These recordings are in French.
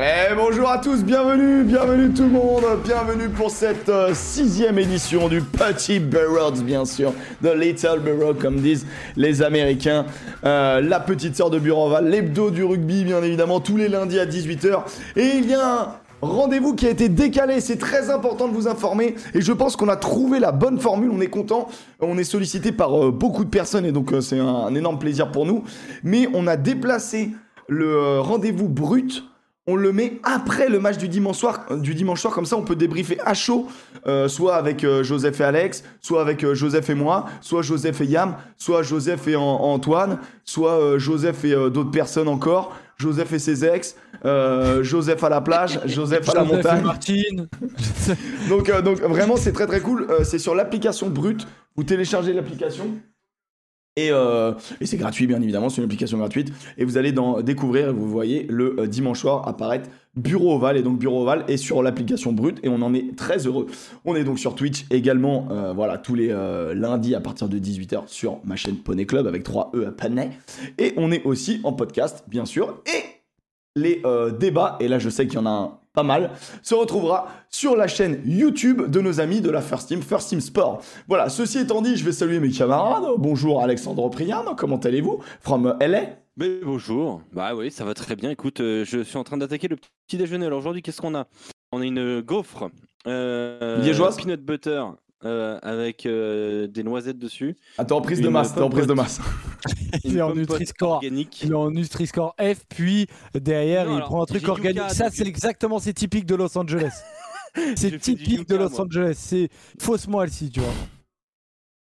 Eh, bonjour à tous, bienvenue, bienvenue tout le monde, bienvenue pour cette euh, sixième édition du Petit Burroughs, bien sûr, de Little Burrow, comme disent les Américains, Euh, la petite sœur de Bureauval, l'hebdo du rugby, bien évidemment, tous les lundis à 18h. Et il y a un rendez-vous qui a été décalé, c'est très important de vous informer, et je pense qu'on a trouvé la bonne formule, on est content, on est sollicité par euh, beaucoup de personnes, et donc euh, c'est un, énorme plaisir pour nous, mais on a déplacé le rendez-vous brut on le met après le match du dimanche soir, euh, du dimanche soir comme ça on peut débriefer à chaud, euh, soit avec euh, Joseph et Alex, soit avec euh, Joseph et moi, soit Joseph et Yam, soit Joseph et An- Antoine, soit Joseph et d'autres personnes encore, Joseph et ses ex, Joseph à la plage, Joseph à la Joseph et montagne. Martine. Donc, donc vraiment c'est très très cool, c'est sur l'application brute, vous téléchargez l'application. Et, euh, et c'est gratuit, bien évidemment, c'est une application gratuite. Et vous allez dans découvrir, vous voyez le euh, dimanche soir apparaître Bureau Oval. Et donc Bureau Oval est sur l'application brute et on en est très heureux. On est donc sur Twitch également, euh, voilà, tous les lundis à partir de 18h sur ma chaîne Poney Club avec 3 E à Poney. Et on est aussi en podcast, bien sûr. Et les euh, débats, et là je sais qu'il y en a un pas mal, se retrouvera sur la chaîne YouTube de nos amis de la First Team, First Team Sport. Voilà, ceci étant dit, je vais saluer mes camarades. Bonjour Alexandre Prian, comment allez-vous? From LA Mais bonjour. Bah oui, ça va très bien. Écoute, euh, je suis en train d'attaquer le petit déjeuner. Alors aujourd'hui, qu'est-ce qu'on a? On a une gaufre euh, Liégeoise peanut butter euh, avec euh, des noisettes dessus. Attends, en prise de masse, t'es en prise de masse. Il est en Nutri-Score. Il est en Nutri-Score F, puis derrière, Non, il alors, prend un truc organique. Ça, c'est exactement, c'est typique de Los Angeles. C'est typique de Los moi. Angeles. C'est faussement Elsie, tu vois.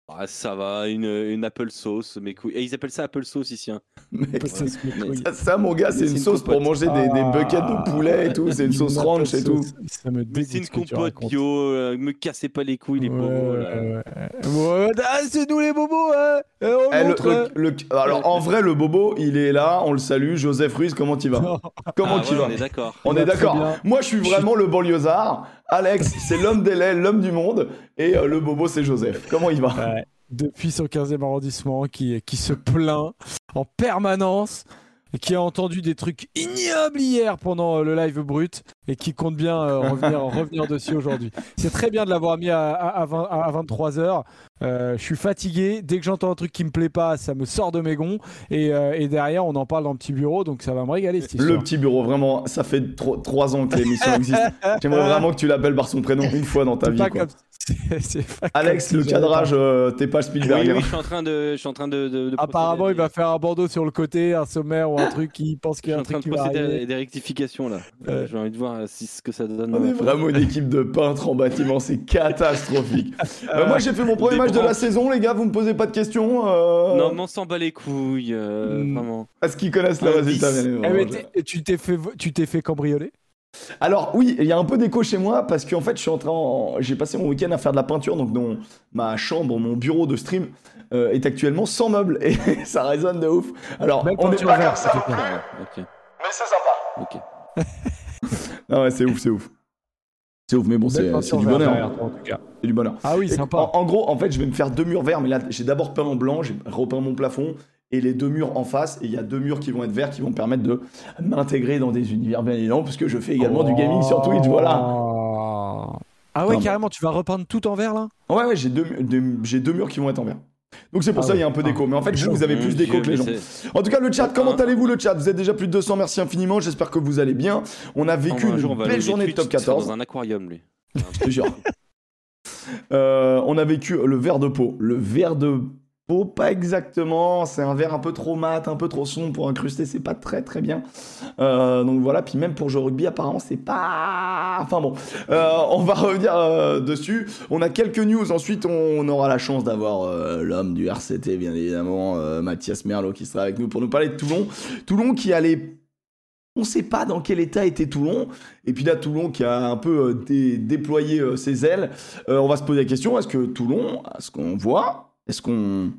Ah, ça va, une, une apple sauce. Mais cou- Et ils appellent ça apple sauce ici. hein. Mec, Ça, c'est mes mais- couilles. ça, ça, mon gars, c'est une sauce pour manger des, des Ah. buckets de poulet et tout. C'est une sauce ranch et tout. Ça me c'est une compote bio. euh, me cassez pas les couilles, les Ouais, bobos. là. ouais, ah, c'est nous les bobos, hein Eh, on Eh, le- hein. le- le- alors en vrai, le bobo, il est là, on le salue. Joseph Ruiz, comment tu vas? Comment Ah tu ouais, vas? On est d'accord. On est d'accord. Moi, je suis vraiment le banlieusard. Alex, c'est l'homme des l'homme du monde. Et euh, le bobo, c'est Joseph. Comment il va? Depuis son 15e arrondissement, qui, qui se plaint en permanence, et qui a entendu des trucs ignobles hier pendant euh, le live brut, et qui compte bien euh, revenir, revenir dessus aujourd'hui. C'est très bien de l'avoir mis à, à, 23h. je suis fatigué. Dès que j'entends un truc qui me plaît pas, ça me sort de mes gonds. Et, euh, et derrière, on en parle dans le petit bureau, donc ça va me régaler. cette Le petit bureau, vraiment, ça fait tro- trois ans que l'émission existe. J'aimerais vraiment que tu l'appelles par son prénom une fois dans ta vie. pas quoi. comme- c'est- c'est pas Alex, le cadrage, pas- euh, t'es pas Spielberg. Oui, hein. oui, je suis en train de, je suis en train de. de- de Apparemment, il va faire un bandeau sur le côté, un sommaire ou un truc qui pense qu'il y Je a suis un en train truc de qui va procéder à arriver. des- des rectifications là. Euh, J'ai envie de voir euh, si ce que ça donne. On est euh, vraiment une équipe de peintres en bâtiment, c'est catastrophique. Euh, moi, j'ai fait mon premier match de la saison, les gars, vous me posez pas de questions. euh, Non, mais on s'en bat les couilles, euh, Hmm. vraiment. Est-ce qu'ils connaissent le résultat Eh, tu t'es fait, tu t'es fait cambrioler? Alors oui, il y a un peu d'écho chez moi parce qu'en fait, je suis en train, en- j'ai passé mon week-end à faire de la peinture, donc dans ma chambre, mon bureau de stream euh, est actuellement sans meubles et ça résonne de ouf. Alors, Même on est pas comme ça ça, fait. Ah, mais c'est sympa. ok. Non ouais, c'est ouf, c'est ouf. C'est ouf, mais bon, c'est du bonheur. derrière toi, en tout cas. C'est du bonheur. Ah oui, Et sympa. En, en gros, en fait, je vais me faire deux murs verts, mais là, j'ai d'abord peint en blanc, j'ai repeint mon plafond et les deux murs en face. Et il y a deux murs qui vont être verts qui vont me permettre de m'intégrer dans des univers bien évidemment, puisque je fais également du gaming sur Twitch, voilà. Ah ouais, Non, carrément, tu vas repeindre tout en vert là? Ouais, ouais, j'ai deux, deux- j'ai deux murs qui vont être en vert. Donc c'est pour Ah ça il y a un peu d'écho. Mais en fait, Ah, vous, vous avez plus d'écho que les gens. En tout cas, le chat, comment Ah. allez-vous le chat? Vous êtes déjà plus de 200, merci infiniment. J'espère que vous allez bien. On a vécu un jour, une belle journée de top il sera 14. Dans un aquarium, lui. Je te jure. Euh, on a vécu le verre de peau. Le verre de pas exactement. C'est un verre un peu trop mat, un peu trop sombre pour incruster. C'est pas très très bien. Euh, donc voilà. Puis même pour au rugby, apparemment, c'est pas. Enfin bon. Euh, on va revenir euh, dessus. On a quelques news. Ensuite, on aura la chance d'avoir l'homme du RCT, bien évidemment, Mathias Merlot, qui sera avec nous pour nous parler de Toulon. Toulon qui allait. On sait pas dans quel état était Toulon. Et puis là, Toulon qui a un peu dé- déployé ses ailes. On va se poser la question est-ce que Toulon, est-ce qu'on voit, est-ce qu'on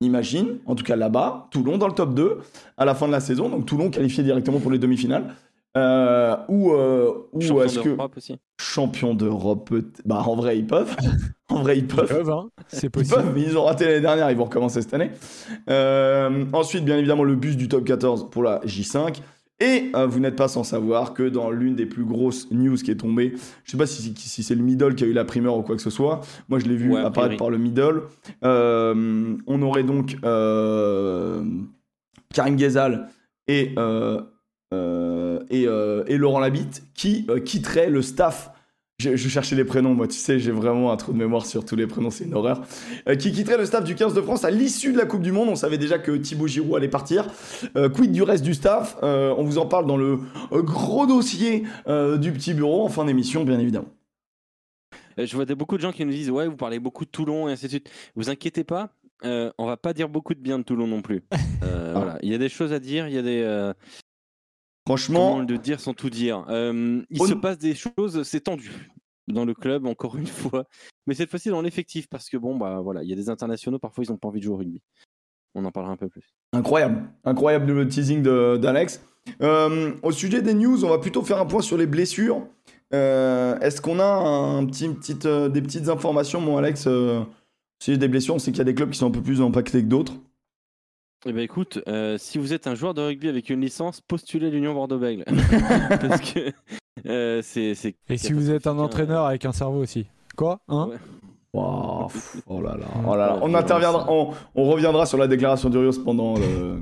imagine, en tout cas là-bas, Toulon dans le top 2 à la fin de la saison, donc Toulon qualifié directement pour les demi-finales euh, Ou, euh, ou Champion est-ce que d'Europe aussi. champion d'Europe peut- Bah en vrai, ils peuvent. en vrai, ils Ils peuvent. peuvent, hein. C'est Ils possible. peuvent, mais ils ont raté l'année dernière, ils vont recommencer cette année. Euh, ensuite, bien évidemment, le bus du top 14 pour la J5. Et euh, vous n'êtes pas sans savoir que dans l'une des plus grosses news qui est tombée, je sais pas si, si c'est le middle qui a eu la primeur ou quoi que ce soit, moi je l'ai vu Ouais, apparaître par le middle, Euh, on aurait donc euh, Karim Ghezal et, et, et Laurent Labitte qui quitteraient le staff. Je, je cherchais les prénoms, moi tu sais, j'ai vraiment un trou de mémoire sur tous les prénoms, c'est une horreur. Euh, qui quitterait le staff du 15 de France à l'issue de la Coupe du Monde? On savait déjà que Thibaut Giroud allait partir. Euh, quid du reste du staff? Euh, On vous en parle dans le euh, gros dossier du petit bureau en fin d'émission, bien évidemment. Je vois beaucoup de gens qui nous disent Ouais, vous parlez beaucoup de Toulon et ainsi de suite. Vous inquiétez pas, on va pas dire beaucoup de bien de Toulon non plus. Ah. voilà. Il y a des choses à dire, il y a des. Franchement, comment le dire sans tout dire Euh, Il On- se passe des choses, c'est tendu dans le club, encore une fois. Mais cette fois-ci dans l'effectif, parce que bon, bah voilà, il y a des internationaux, parfois ils ont pas envie de jouer au rugby. On en parlera un peu plus. Incroyable, incroyable le teasing d'Alex. Euh, au sujet des news, on va plutôt faire un point sur les blessures. Euh, Est-ce qu'on a un petit, petite, des petites informations, mon Alex au sujet des blessures On sait qu'il y a des clubs qui sont un peu plus impactés que d'autres. Eh ben écoute, euh, si vous êtes un joueur de rugby avec une licence, postulez l'Union Bordeaux-Bègles. Parce que euh, c'est. c'est Et si vous êtes un entraîneur avec un cerveau aussi Quoi Hein Ouais. Pff, oh là là, oh là là. Ouais, On interviendra, on, on reviendra sur la déclaration d'Urios pendant, le-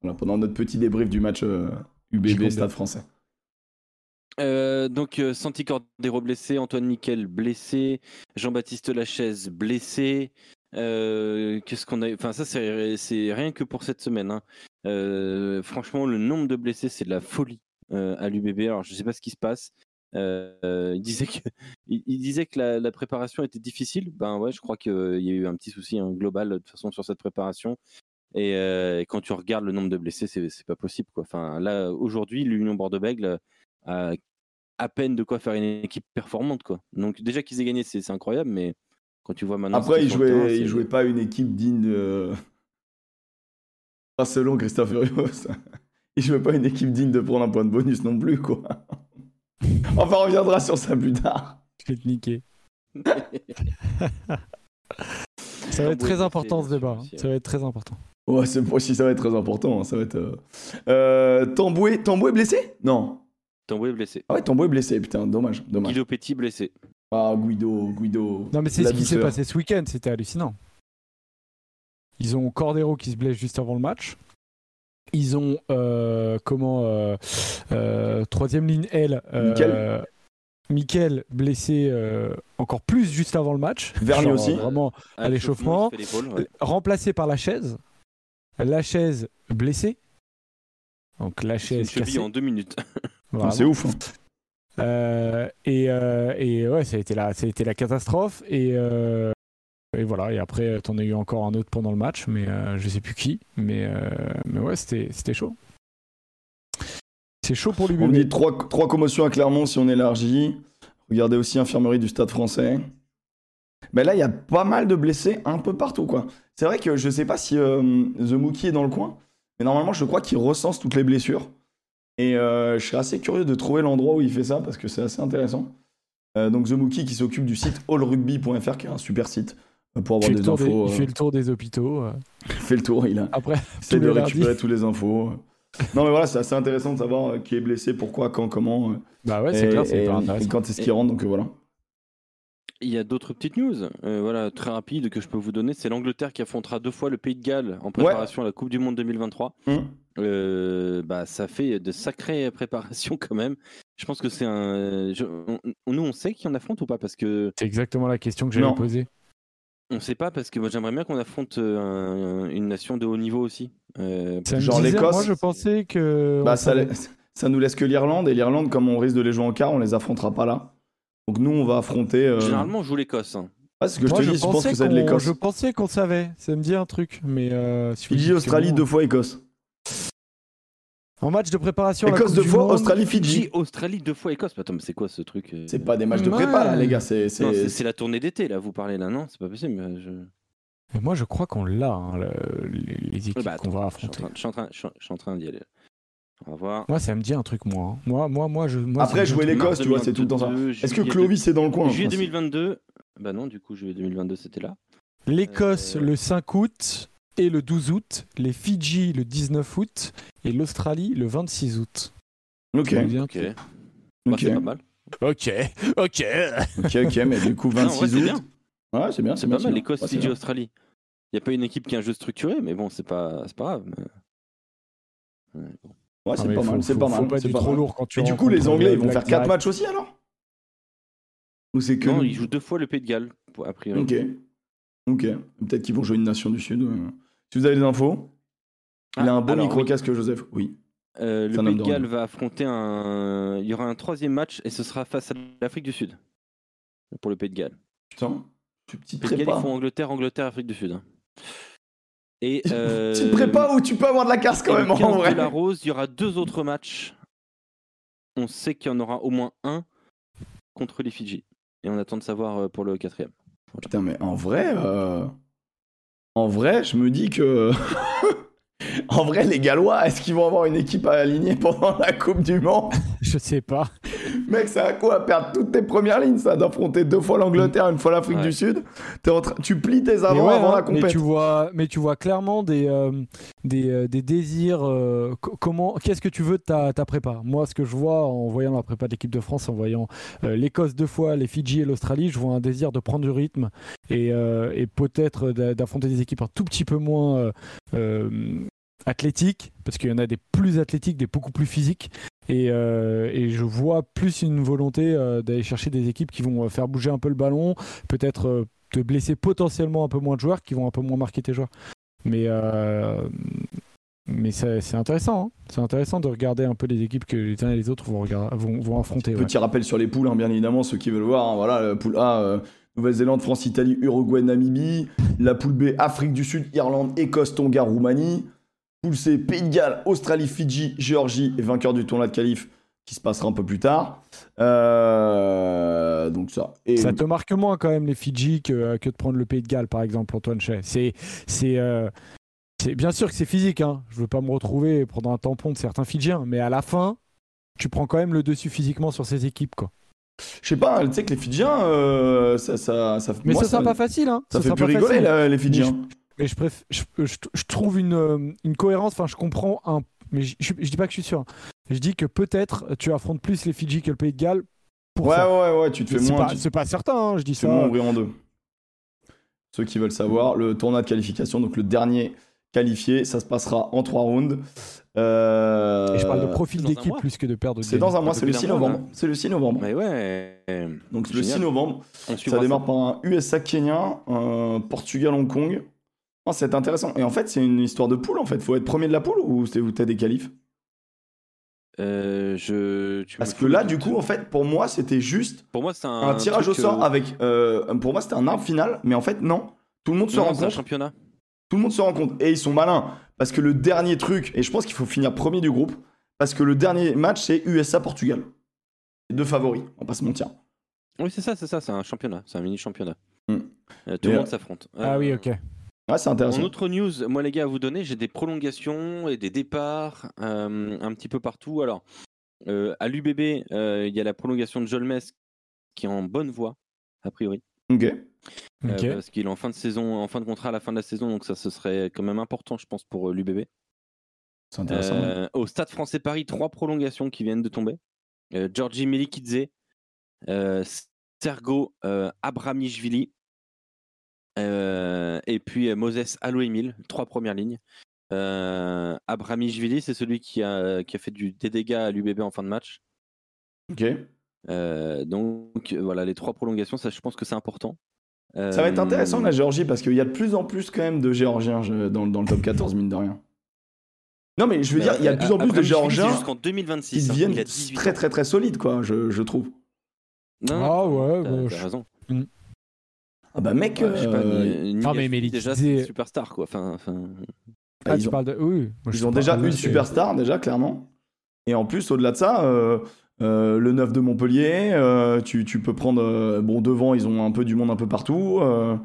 voilà, pendant notre petit débrief du match euh, UBB. Stade Français. Euh, donc euh, Santi Cordero blessé, Antoine Nickel blessé, Jean-Baptiste Lachaise blessé. Euh, Qu'est-ce qu'on a Enfin ça c'est rien que pour cette semaine. hein. Euh, franchement le nombre de blessés c'est de la folie euh, à l'UBB. Alors je sais pas ce qui se passe. Il disait que il, disait que la, préparation était difficile. Ben ouais, je crois qu'il y a eu un petit souci hein, global de toute façon sur cette préparation. Et, quand tu regardes le nombre de blessés, c'est pas possible. Enfin là aujourd'hui l'Union Bordeaux-Bègles a à peine de quoi faire une équipe performante. Donc déjà qu'ils aient gagné c'est incroyable mais quand tu vois maintenant Après, il terrain, jouait, il jouait pas une équipe digne de. Pas selon Christophe Urios. Il jouait pas une équipe digne de prendre un point de bonus non plus, quoi. Enfin, on reviendra sur ça plus tard. Je vais te niquer. Ça va être très important ce débat. hein. Ça va être très important. Ouais, c'est aussi, ça va être très important. hein, Ça va être. Euh... Euh, Tamboué, Tamboué blessé? Non. Tamboué blessé. Ah ouais, Tamboué blessé, putain, dommage, dommage. Guido Petit blessé. Ah, Guido, Guido. Non, mais c'est ce qui s'est passé ce week-end. C'était hallucinant. Ils ont Cordero qui se blesse juste avant le match. Ils ont euh, comment euh, euh, troisième ligne L. euh. Mickaël blessé euh, encore plus juste avant le match. Vergne Genre, aussi. Vraiment À l'échauffement, ouais. remplacé par la chaise. La chaise blessée. Donc la C'est une chaise cheville cassée. en deux minutes. C'est ouf. hein. Euh, et, euh, ouais, ça a été la, ça a été la catastrophe. Et, euh, et voilà. Et après, t'en as eu encore un autre pendant le match, mais euh, je sais plus qui. Mais, euh, mais ouais, c'était, chaud. C'est chaud pour On me l'UBB. dit trois, trois commotions à Clermont si on élargit. Regardez aussi infirmerie du Stade français. Mais là, il y a pas mal de blessés un peu partout, quoi. C'est vrai que je sais pas si euh, The Mookie est dans le coin, mais normalement, je crois qu'il recense toutes les blessures. Et euh, je serais assez curieux de trouver l'endroit où il fait ça parce que c'est assez intéressant. Euh, donc The Mookie qui s'occupe du site allrugby.fr qui est un super site euh, pour avoir des infos. il euh, fait le tour des hôpitaux. il fait le tour, il a Après, tous de récupérer toutes les infos. Non mais voilà, c'est assez intéressant de savoir qui est blessé, pourquoi, quand, comment. bah ouais, c'est clair, c'est et intéressant. quand est-ce qu'il rentre, donc voilà. Il y a d'autres petites news, euh, voilà, très rapides que je peux vous donner. C'est l'Angleterre qui affrontera deux fois le Pays de Galles en préparation à la Coupe du Monde 2023. Hum. Euh, bah, ça fait de sacrées préparations quand même. Je pense que c'est un. je- on- nous, on sait qui on affronte ou pas Parce que C'est exactement la question que j'allais poser. on sait pas parce que moi j'aimerais bien qu'on affronte euh, un- une nation de haut niveau aussi. Euh, Genre l'Écosse Moi, je pensais que. Bah, ça, la- ça nous laisse que l'Irlande, et l'Irlande, comme on risque de les jouer en quart, on les affrontera pas là. Donc nous, on va affronter. euh, Généralement, on joue l'Écosse. hein. ce que Moi, je te dis, je pense pensais que de qu'on- l'Écosse. Je pensais qu'on savait. Ça me dit un truc. Mais euh, si dites que Australie, deux fois Écosse. En match de préparation. Écosse deux fois, Monde, Australie, Fidji, Fidji. Australie, deux fois Écosse. Attends, mais c'est quoi ce truc euh C'est pas des matchs de Ouais. prépa là, les gars. C'est, la tournée d'été là, vous parlez là, non C'est pas possible. mais je... Mais moi, je crois qu'on l'a, hein, le- les, les équipes Bah, qu'on va affronter. je suis en train- train d'y aller. On va voir. Moi, ça me dit un truc, moi. hein. Moi, moi, moi, je. Moi, Après, jouer l'Écosse, tu vois, c'est tout le temps ça. 2022, Est-ce que Clovis est dans le coin Juillet enfin, 2022. Bah non, du coup, juillet 2022, c'était là. L'Écosse, Euh, le 5 août. et le 12 août, les Fidji le 19 août et l'Australie le 26 août. Ok, Ok. truc Bah, c'est pas mal. Ok, ok. ok, ok, mais du coup Non, en vrai, 26 c'est août. bien. Ouais, c'est bien, c'est C'est bien. pas c'est mal, bien. l'Écosse, Ouais, c'est Fidji, bien. Australie. Il n'y a pas une équipe qui a un jeu structuré, mais bon, c'est pas, c'est pas grave. mais- Ouais, bon. Ouais, Ah, c'est mais pas mal, c'est pas mal. c'est trop lourd quand tu Mais du coup, les Anglais, ils vont faire 4 Direct. matchs aussi alors? Ou c'est que. Non, ils jouent deux fois le Pays de Galles, a priori. Ok. Ok. Peut-être qu'ils vont jouer une nation du Sud. Si vous avez des infos, il a Ah, un bon micro-casque, Joseph. Oui. Euh, le Pays de Galles va affronter un. Il y aura un troisième match et ce sera face à l'Afrique du Sud. Pour le Pays de Galles. Putain, tu petit Pays de Galles, ils font Angleterre, Angleterre, Afrique du Sud. Et. Euh, Tu te prépa ou tu peux avoir de la casse quand même le 15 en vrai de la Rose, il y aura deux autres matchs. On sait qu'il y en aura au moins un contre les Fidji. Et on attend de savoir euh, pour le quatrième. Putain, mais en vrai. euh, En vrai, je me dis que. en vrai, les Gallois, est-ce qu'ils vont avoir une équipe à aligner pendant la Coupe du Monde? Je sais pas. Mec, c'est un coup à perdre toutes tes premières lignes, ça, d'affronter deux fois l'Angleterre, une fois l'Afrique Ouais. du Sud. En train- Tu plies tes Mais avant ouais, avant hein, la mais tu vois, mais tu vois clairement des euh, des, euh, des désirs. euh, comment, qu'est-ce que tu veux de ta, ta prépa? Moi, ce que je vois en voyant la prépa de l'équipe de France, en voyant l'Écosse deux fois, les Fidji et l'Australie, je vois un désir de prendre du rythme et, et peut-être d'a- d'affronter des équipes un tout petit peu moins athlétiques, parce qu'il y en a des plus athlétiques, des beaucoup plus physiques. Et, euh, et je vois plus une volonté euh, d'aller chercher des équipes qui vont euh, faire bouger un peu le ballon, peut-être te blesser potentiellement un peu moins de joueurs, qui vont un peu moins marquer tes joueurs. Mais, mais c'est intéressant. hein. C'est intéressant de regarder un peu les équipes que les uns et les autres vont, vont, vont affronter. Petit rappel sur les poules, hein, bien évidemment, ceux qui veulent voir. hein, voilà, poule A, Nouvelle-Zélande, France, Italie, Uruguay, Namibie. La poule B, Afrique du Sud, Irlande, Écosse, Tonga, Roumanie. Poule C, Pays de Galles, Australie, Fidji, Géorgie et vainqueur du tournoi de qualif qui se passera un peu plus tard. Euh, donc ça. Et Ça te marque moins quand même les Fidji que, que de prendre le Pays de Galles, par exemple, Antoine Chay. C'est, c'est, euh, c'est bien sûr que c'est physique. Hein. Je veux pas me retrouver et prendre un tampon de certains Fidjiens, mais à la fin, tu prends quand même le dessus physiquement sur ces équipes, quoi. je sais pas, tu sais que les Fidjiens, euh, ça, ça, ça, Mais moi, ça sera pas facile, hein. ça fait plus rigoler là, les Fidjiens. Mais je, préf- je, je- je trouve une, euh, une cohérence, enfin je comprends un... Mais je, je, je dis pas que je suis sûr. Je dis que peut-être tu affrontes plus les Fidji que le Pays de Galles pour Ouais, ça. ouais, ouais, tu te fais C'est moins. pas, tu- c'est pas certain, hein, je dis C'est ça. moins ouvrir en deux. Ceux qui veulent savoir, le tournoi de qualification, donc le dernier qualifié, ça se passera en trois rounds. Euh, Et je parle de profil d'équipe plus que de paire de C'est dans un mois, peu c'est le plus 6 d'un mois, novembre. C'est le 6 novembre. Mais ouais. Donc le Génial. 6 novembre, On ça démarre par un USA-Kenya, un Portugal-Hong Kong. Oh, c'est intéressant. Et en fait, c'est une histoire de poule en fait. Faut être premier de la poule ou t'as des qualifs? Euh, je... tu Parce que là, du coup, en fait, pour moi, c'était juste pour moi, c'est un, un, tirage au sort euh, avec. euh, pour moi, c'était un arbre final, mais en fait, non. Tout le monde se non, rend c'est un compte. championnat. Tout le monde se rend compte. Et ils sont malins. Parce que le dernier truc, et je pense qu'il faut finir premier du groupe, parce que le dernier match, c'est USA-Portugal. Les deux favoris, on va pas se mentir. Oui, c'est ça, c'est ça, c'est un championnat, c'est un mini championnat. Hmm. tout Et, le euh, monde s'affronte. Ah Euh, oui, ok. Ouais, c'est intéressant. En autre news, moi les gars, à vous donner, j'ai des prolongations et des départs euh, un petit peu partout. Alors, euh, à l'UBB, euh, il y a la prolongation de Jolmes qui est en bonne voie, a priori, Ok. euh, parce qu'il est en fin de saison, en fin de contrat à la fin de la saison, donc ça ce serait quand même important, je pense, pour l'UBB. C'est intéressant. Euh, au Stade Français Paris, trois prolongations qui viennent de tomber. Euh, Georgi Melikidze, euh, Sergo euh, Abramishvili euh, et puis euh, Moses Aloemil, trois premières lignes. Euh, Abramishvili, c'est celui qui a, qui a fait du, des dégâts à l'UBB en fin de match. Ok. Euh, donc voilà, les trois prolongations, ça je pense que c'est important. Ça va être intéressant la Géorgie parce qu'il y a de plus en plus quand même de Géorgiens dans, dans le top 14, mine de rien. Non, mais je veux dire, il y a de plus en plus de Géorgiens jusqu'en 2026. qui hein, deviennent il a 18 très très très solides, quoi, je, je trouve. Non, Ah ouais, t'as- bah, t'as je- raison. Ah bah mec, Ouais, je sais pas, euh, Ni- Ni- Ah, mais Melikidze, déjà, c'est une superstar quoi. Enfin, enfin, bah, Ah, ils tu ont, parles de. Oui. moi, ils ont déjà Ah, une superstar, déjà, clairement. Et en plus, au-delà de ça, euh, euh, le 9 de Montpellier, euh, tu, tu peux prendre... euh, bon, devant, ils ont un peu du monde un peu partout. euh,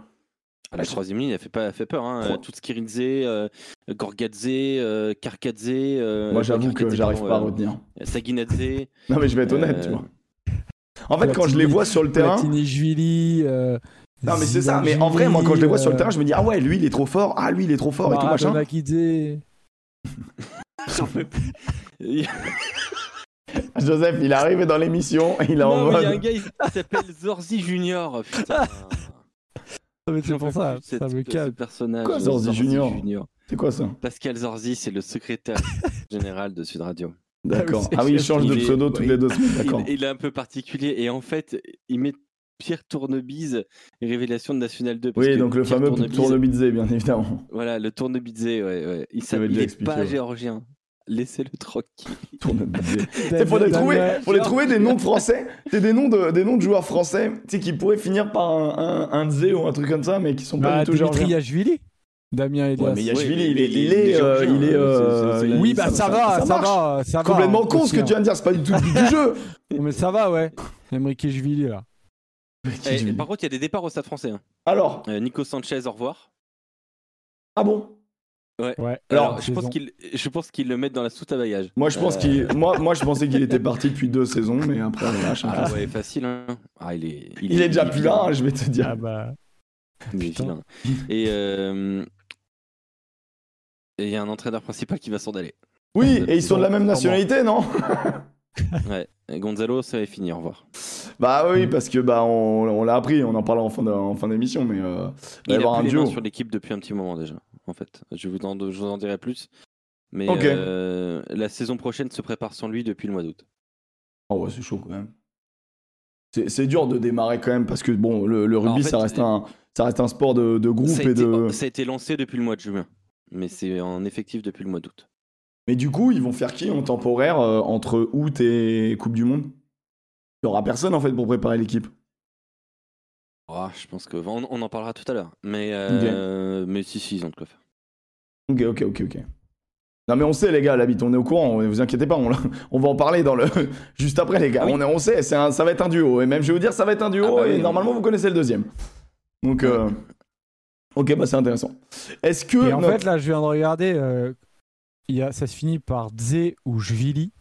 la troisième ligne, elle fait, pas, elle fait peur. Hein. Euh, Tutskiridze, euh, Gorgadze, euh, Karkadze. euh, Moi, j'avoue que j'arrive pas à euh, retenir. Saginadze. Non, mais je vais être honnête, euh, tu vois. En fait, quand je les vois sur le terrain... Euh, Non, mais c'est ça. Mais en vrai, moi, quand je les vois sur le terrain, je me dis, ah ouais, lui, il est trop fort. Ah, lui, il est trop fort et tout machin. J'en peux plus. Joseph, il est arrivé dans l'émission. Il est en mais il y a un mode. gars, il s'appelle Zorzi Junior. Putain. Ah, mais c'est pour ça, ça me ce calme. personnage. Quoi, Zorzi Junior C'est quoi ça Pascal Zorzi, c'est le secrétaire général de Sud Radio. D'accord. Ah oui, il change de il est- pseudo toutes les deux semaines. Il, D'accord. il est un peu particulier et en fait, il met Pierre Tournebise, révélation de National 2. parce Oui, que donc le Pierre fameux Tournebise- Tournebizé, bien évidemment. Voilà, le Tournebise, ouais, ouais. Il, avait s'appelle- déjà il est expliqué, pas ouais. géorgien. Laissez-le tranquille. Tournebizé. Damien- Faut les trouver, faut les trouver des noms de français, c'est des noms de, des noms de joueurs français, tu sais, qui pourraient finir par un, un, un Dzé ou un truc comme ça, mais qui sont pas Bah, du tout Dimitri géorgiens. Yachvili Damien Elias. Ouais, mais Yachvili, Ouais, il est, mais il est, il est euh, il est, euh, il- Oui, bah ça, va, ça, va, ça va. Complètement con ce que tu viens de dire, c'est pas du tout le but du jeu. Mais ça va, ouais. Emrique Jvili, là. Eh, par contre, il y a des départs au stade français. hein. Alors, Euh, Nico Sanchez, au revoir. ah bon? Ouais. Alors, Alors, je pense qu'il, je pense qu'ils le mettent dans la soute à bagages. Moi, je pense Euh, qu'il, moi, moi, je pensais qu'il était parti depuis deux saisons, mais après, on lâche. hein. Ah ouais, facile. Hein. Ah, il est, il est déjà plus là, hein, je vais te dire. Ah bah. Putain. Et euh, et il y a un entraîneur principal qui va s'en aller. Oui, et ils sont de la même nationalité, non? Ouais. Et Gonzalo, ça va finir. Au revoir. Bah oui, parce que bah on, on l'a appris, on en parlera en fin de- en fin d'émission, mais euh, il va y avoir un duo. sur l'équipe depuis un petit moment déjà. En fait, je vous en, je vous en dirai plus. Mais euh, la saison prochaine se prépare sans lui depuis le mois d'août. Oh ouais, c'est chaud quand même. C'est dur de démarrer quand même parce que bon, le, le rugby en fait, ça reste un ça reste un sport de, de groupe et été, de. ça a été lancé depuis le mois de juin, mais c'est en effectif depuis le mois d'août. Mais du coup, ils vont faire qui en temporaire euh, entre août et Coupe du Monde? Il y aura personne en fait pour préparer l'équipe. Ah, je pense que on, on en parlera tout à l'heure. Mais euh, mais si si ils ont de quoi faire. Ok, ok, ok, ok. Non mais on sait les gars, l'habit, on est au courant, ne vous inquiétez pas, on, va en parler dans le juste après les gars. Ah oui. On, est, on sait, c'est un- ça va être un duo et même je vais vous dire ça va être un duo Ah bah et oui, normalement vous connaissez le deuxième. Donc euh, ok bah c'est intéressant. Est-ce que Et en notre- fait, là, je viens de regarder. euh, y a, ça se finit par Dze ou Jvili.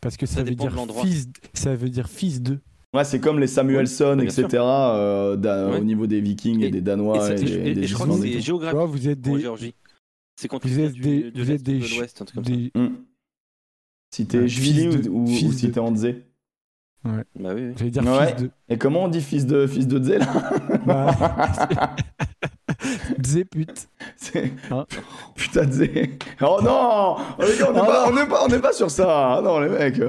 Parce que ça, Ça veut dire fils. Ça veut dire fils de. Ouais, c'est comme les Samuelson, etc. euh, Ouais. Au niveau des Vikings et, Et- des Et, Danois et, et- des, et- des et je crois que c'est géographique vois, vous êtes en des. Géorgie. C'est quand Vous tu êtes des, de vous êtes des, ou de ch- l'Ouest, un truc comme ça. des- Hmm. Si t'es Jvili de- ou, si t'es Andzé. Bah oui, oui. J'allais dire Ouais. fils de. Et comment on dit fils de fils de Dzé là? Bah, Dze pute. Hein? Putain de. Oh non Oh, les gars, on n'est Oh pas, on n'est pas, on n'est pas sur ça. Ah non les mecs.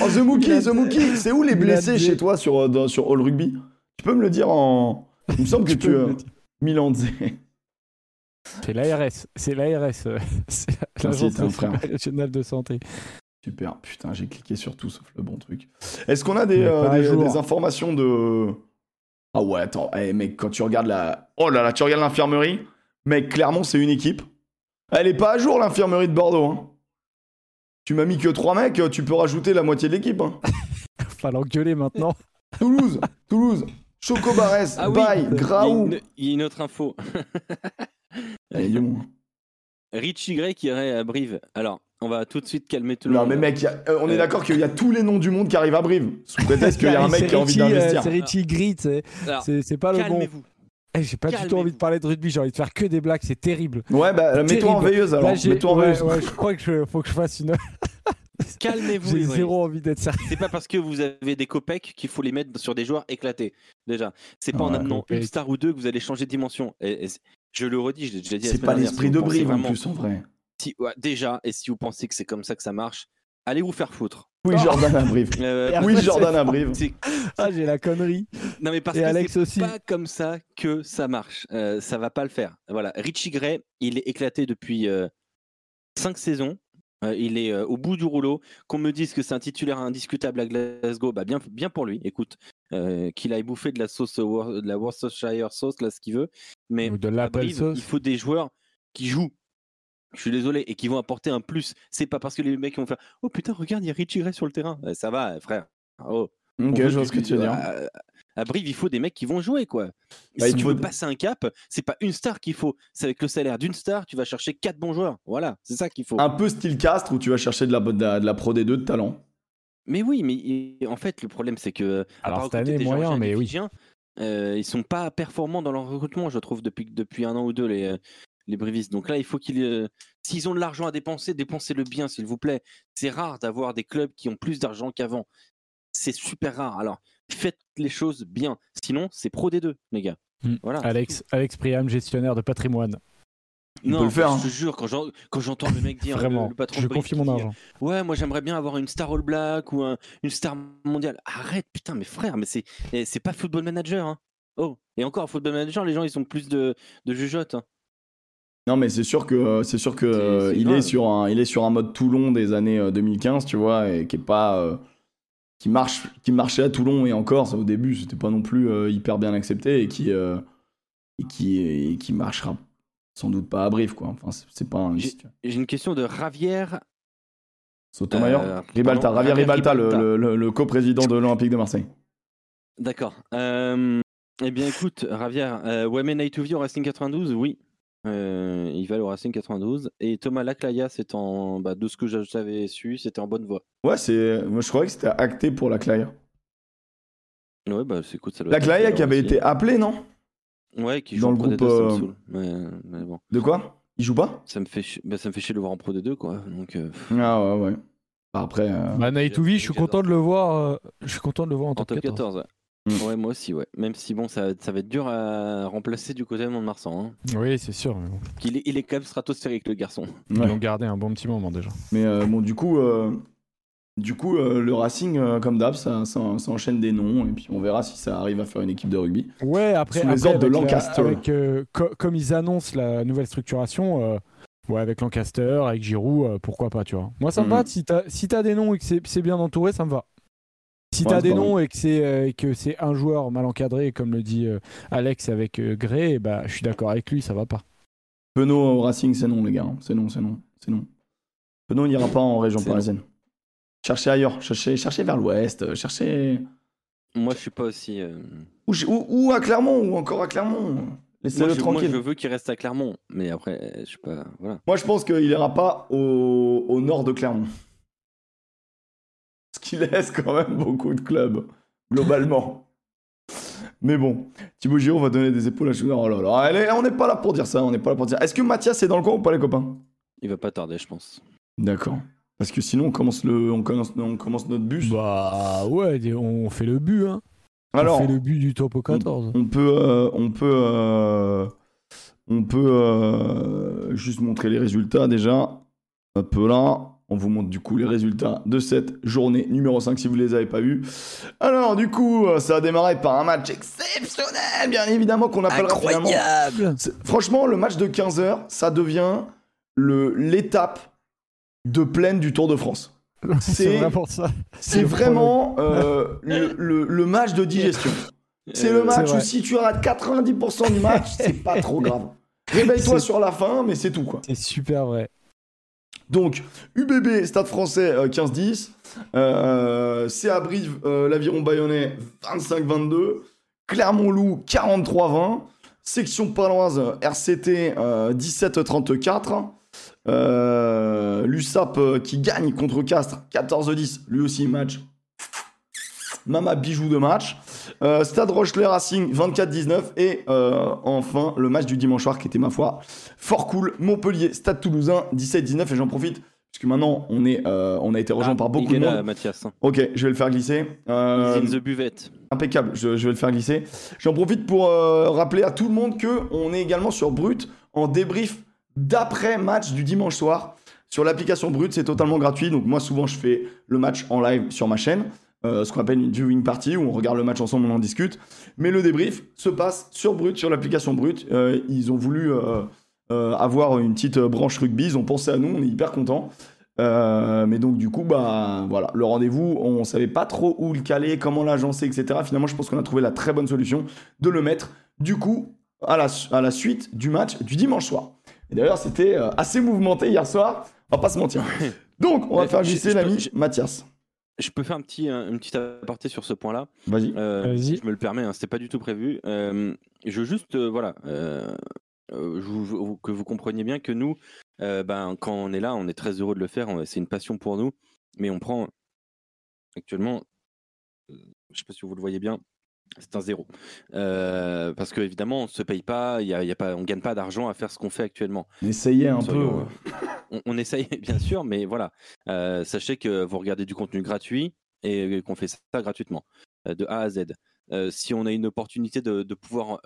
Oh The Mookie, The Mookie, c'est où les blessés chez toi sur, dans- sur All Rugby? Tu peux me le dire en. Il me semble que Tu euh. Milan Dzé. C'est l'ARS. C'est l'ARS. euh, C'est l'Agence régionale de santé. Super, putain, j'ai cliqué sur tout sauf le bon truc. Est-ce qu'on a des, euh, des, des informations de. Ah ouais, attends, eh, mec, quand tu regardes la. Oh là là, tu regardes l'infirmerie, mec, clairement, c'est une équipe. Elle est pas à jour, l'infirmerie de Bordeaux. Hein. Tu m'as mis que trois mecs, tu peux rajouter la moitié de l'équipe. Hein. Faut l'engueuler maintenant. Toulouse, Toulouse, Chocobarès, Ah oui, Baye, il y, a Graou. une, il y a une autre info. Allez. Richie Gray qui irait à Brive. Alors, on va tout de suite calmer tout le Non, monde. mais mec, y a- euh, on est Euh. d'accord qu'il y a tous les noms du monde qui arrivent à Brive. Sous prétexte qu'il y a un mec qui a envie euh, d'investir. C'est Richie Grit. c'est- Alors, pas le bon. calmez-vous. Eh, J'ai pas du tout envie de parler de rugby. J'ai envie de faire que des blagues. C'est terrible. Ouais, bah, mets-toi en veilleuse alors. Là, j'ai- Mets-toi en ouais, veilleuse. ouais, je crois que je, faut que je fasse une. Calmez-vous. J'ai zéro envie d'être sérieux. C'est pas parce que vous avez des copecs qu'il faut les mettre sur des joueurs éclatés. Déjà, c'est pas en Ouais, amenant une star ou deux que vous allez changer de dimension. Et- et c'est- je le redis, je l'ai déjà dit. C'est pas l'esprit de vous Brive en plus, en vrai. Si- ouais, déjà, et si vous pensez que c'est comme ça que ça marche, allez vous faire foutre. Oui, Oh. Jordan à Brive. Euh, Oui, Jordan à Brive. c'est- Ah, j'ai la connerie. non mais parce Et que Alex aussi. pas comme ça que ça marche. Euh, ça va pas le faire. Voilà, Richie Gray, il est éclaté depuis 5 saisons. Euh, il est euh, au bout du rouleau. Qu'on me dise que c'est un titulaire indiscutable à Glasgow, bah bien, bien pour lui. Écoute, euh, qu'il aille bouffer de la sauce, de la Worcestershire sauce, là, ce qu'il veut. Mais Ou de sauce. il faut des joueurs qui jouent. Je suis désolé, et qui vont apporter un plus. C'est pas parce que les mecs vont faire Oh putain, regarde, il y a Richie Gray sur le terrain. Euh, ça va, frère. Oh. Ok, je vois ce que tu veux dire. À, à Brive, il faut des mecs qui vont jouer, quoi. Bah, si tu faut veux de- passer un cap, c'est pas une star qu'il faut. C'est avec le salaire d'une star, tu vas chercher quatre bons joueurs. Voilà, c'est ça qu'il faut. Un peu style Castres où tu vas chercher de la, de la, de la Pro D2 de talent. Mais oui, mais en fait, le problème, c'est que. Alors, part cette année, des moyen, mais oui. Fidjiens, euh, ils sont pas performants dans leur recrutement, je trouve, depuis, depuis un an ou deux, les, les Brévistes. Donc là, il faut qu'ils. euh, S'ils ont de l'argent à dépenser, dépensez-le bien, s'il vous plaît. C'est rare d'avoir des clubs qui ont plus d'argent qu'avant. C'est super rare. Alors, faites les choses bien. Sinon, c'est pro des deux, les gars. Mm. Voilà. Alex, Alex Priam, gestionnaire de patrimoine. On non, peut le faire, Je hein. te jure, quand j'en- quand j'entends le mec dire, le- Vraiment, le, patron je de confie mon dit, argent. Ouais, moi j'aimerais bien avoir une star All Black ou un- une star mondiale. Arrête, putain, mais frère, mais c'est eh, c'est pas Football Manager. Hein. Oh, et encore, Football Manager, les gens ils ont plus de, de jugeotes. hein. Non, mais c'est sûr que euh, c'est sûr que C'est- euh, il grave. est sur un il est sur un mode Toulon des années euh, 2015, tu vois, et qui est pas euh, qui marche qui marchait à Toulon et encore ça, au début c'était pas non plus euh, hyper bien accepté et qui euh, et qui et qui marchera sans doute pas à Brive quoi. Enfin c'est pas un J'ai une question de Ravière. Sotomayor, Euh, Ribalta, Javier Ribalta, le, Ribalta. le- le- le coprésident de l'Olympique de Marseille. D'accord. Euh, eh bien, écoute, Ravière, euh, Women A2V au Racing 92, oui. Euh, il va au Racing 92. Et Thomas Laclaya, c'est en. Bah, de ce que j'avais su, c'était en bonne voie. Ouais, c'est moi je croyais que c'était acté pour la Claya. Ouais, bah, c'est écoute, ça doit La être Claya acté qui avait aussi. été appelée, non? Ouais, qui dans joue en le Pro D2, groupe, ça me euh, saoule. Mais, mais bon. De quoi? Il joue pas? Ça me fait, bah, ça me fait chier de le voir en Pro D2, quoi. Donc, euh, Ah ouais ouais. Bah, Après euh, Bah, Naïtouvi, je suis content de le voir. euh, je suis content de le voir en, en top top 14. 14, ouais. Mm. Ouais, moi aussi, ouais. Même si, bon, ça, ça va être dur à remplacer du côté de Mont-de-Marsan. Hein. Oui, c'est sûr. Mais bon. Il, est, il est quand même stratosphérique, le garçon. Ils ouais. l'ont gardé un bon petit moment déjà. Mais euh, bon, du coup, euh, du coup euh, le Racing, euh, comme d'hab, ça, ça, ça enchaîne des noms et puis on verra si ça arrive à faire une équipe de rugby. Ouais, après, Sous les après, ordres de avec la- Lancaster. avec, euh, co- comme ils annoncent la nouvelle structuration, euh, ouais, avec Lancaster, avec Giroud, euh, pourquoi pas, tu vois. Moi, ça me Mhm. va. Si t'as si t'as des noms et que c'est c'est bien entouré, ça me va. Si Ouais, t'as des noms et que c'est euh, que c'est un joueur mal encadré, comme le dit euh, Alex avec euh, Gray, bah, je suis d'accord avec lui, ça va pas. Penaud au Racing, c'est non, les gars. hein. C'est non, c'est non, c'est non. Penaud n'ira pas en région parisienne. Cherchez ailleurs, cherchez, cherchez vers l'ouest, cherchez. Moi, je suis pas aussi. euh, Ou, ou- ou à Clermont, ou encore à Clermont. Laissez-le je, moi, tranquille. je veux qu'il reste à Clermont, mais après, je suis pas. Voilà. Moi, je pense qu'il ira pas au, au nord de Clermont. Qui laisse quand même beaucoup de clubs, globalement. Mais bon, Thibaut Giroud va donner des épaules à Chouinard. Oh là là, allez, on n'est pas là pour dire ça, on n'est pas là pour dire. Est-ce que Mathias est dans le coin ou pas, les copains? Il va pas tarder, je pense. D'accord. Parce que sinon, on commence, le, on commence, on commence notre bus. Bah ouais, on fait le but, hein. Alors, on fait le but du topo 14. on peut, euh, on peut, euh, on peut euh, juste montrer les résultats déjà. Un peu là. On vous montre du coup les résultats de cette journée numéro 5 si vous ne les avez pas vus. Alors du coup, euh, ça a démarré par un match exceptionnel, bien évidemment, qu'on appellera. Incroyable Franchement, le match de 15h, ça devient le- l'étape de plaine du Tour de France. C'est C'est- vraiment ça. C'est le vraiment euh, le, le- le match de digestion. C'est le match où si tu rates 90% du match, c'est pas trop grave. Réveille-toi sur la fin, mais c'est tout quoi. C'est super vrai. Donc, UBB, Stade français euh, 15-10. Euh, CA Brive, euh, l'Aviron Bayonnais 25-22. Clermont-Loup 43-20. Section paloise RCT euh, 17-34. Euh, L'USAP euh, qui gagne contre Castres 14-10. Lui aussi, match. Mama bijou de match. Euh, Stade Rochelet Racing 24-19. Et euh, enfin, le match du dimanche soir qui était, ma foi, fort cool. Montpellier, Stade Toulousain 17-19. Et j'en profite, parce que maintenant, on, est, euh, on a été rejoint Ah, par beaucoup il de monde. Mathias. Ok, je vais le faire glisser. Euh, in the buvette. impeccable, je, je vais le faire glisser. J'en profite pour euh, rappeler à tout le monde que on est également sur Brut en débrief d'après match du dimanche soir. Sur l'application Brut, c'est totalement gratuit. Donc moi, souvent, je fais le match en live sur ma chaîne. Euh, ce qu'on appelle une viewing party où on regarde le match ensemble, on en discute. Mais le débrief se passe sur Brut, sur l'application Brut. Euh, ils ont voulu euh, avoir une petite branche rugby, ils ont pensé à nous, on est hyper contents. Mais donc du coup, bah voilà, le rendez-vous, on savait pas trop où le caler, comment l'agencer, etc. Finalement, je pense qu'on a trouvé la très bonne solution de le mettre du coup à la, à la suite du match du dimanche soir. Et d'ailleurs, c'était assez mouvementé hier soir, on va pas se mentir. Donc, on va faire glisser l'ami Mathias. Je peux faire un petit, un, une petite aparté sur ce point-là. Vas-y. Euh, Vas-y. Je me le permets, hein, c'était pas du tout prévu. Euh, je veux juste, euh, voilà, euh, je vous- que vous compreniez bien que nous, euh, ben, quand on est là, on est très heureux de le faire. C'est une passion pour nous, mais on prend actuellement, je sais pas si vous le voyez bien, c'est un zéro. Euh, parce que évidemment, on se paye pas, il y a, y a pas, on gagne pas d'argent à faire ce qu'on fait actuellement. Essayez un peu. Euh, on, on essaye bien sûr, mais voilà. Euh, sachez que vous regardez du contenu gratuit et qu'on fait ça gratuitement, de A à Z. Euh, si on a une opportunité de, de pouvoir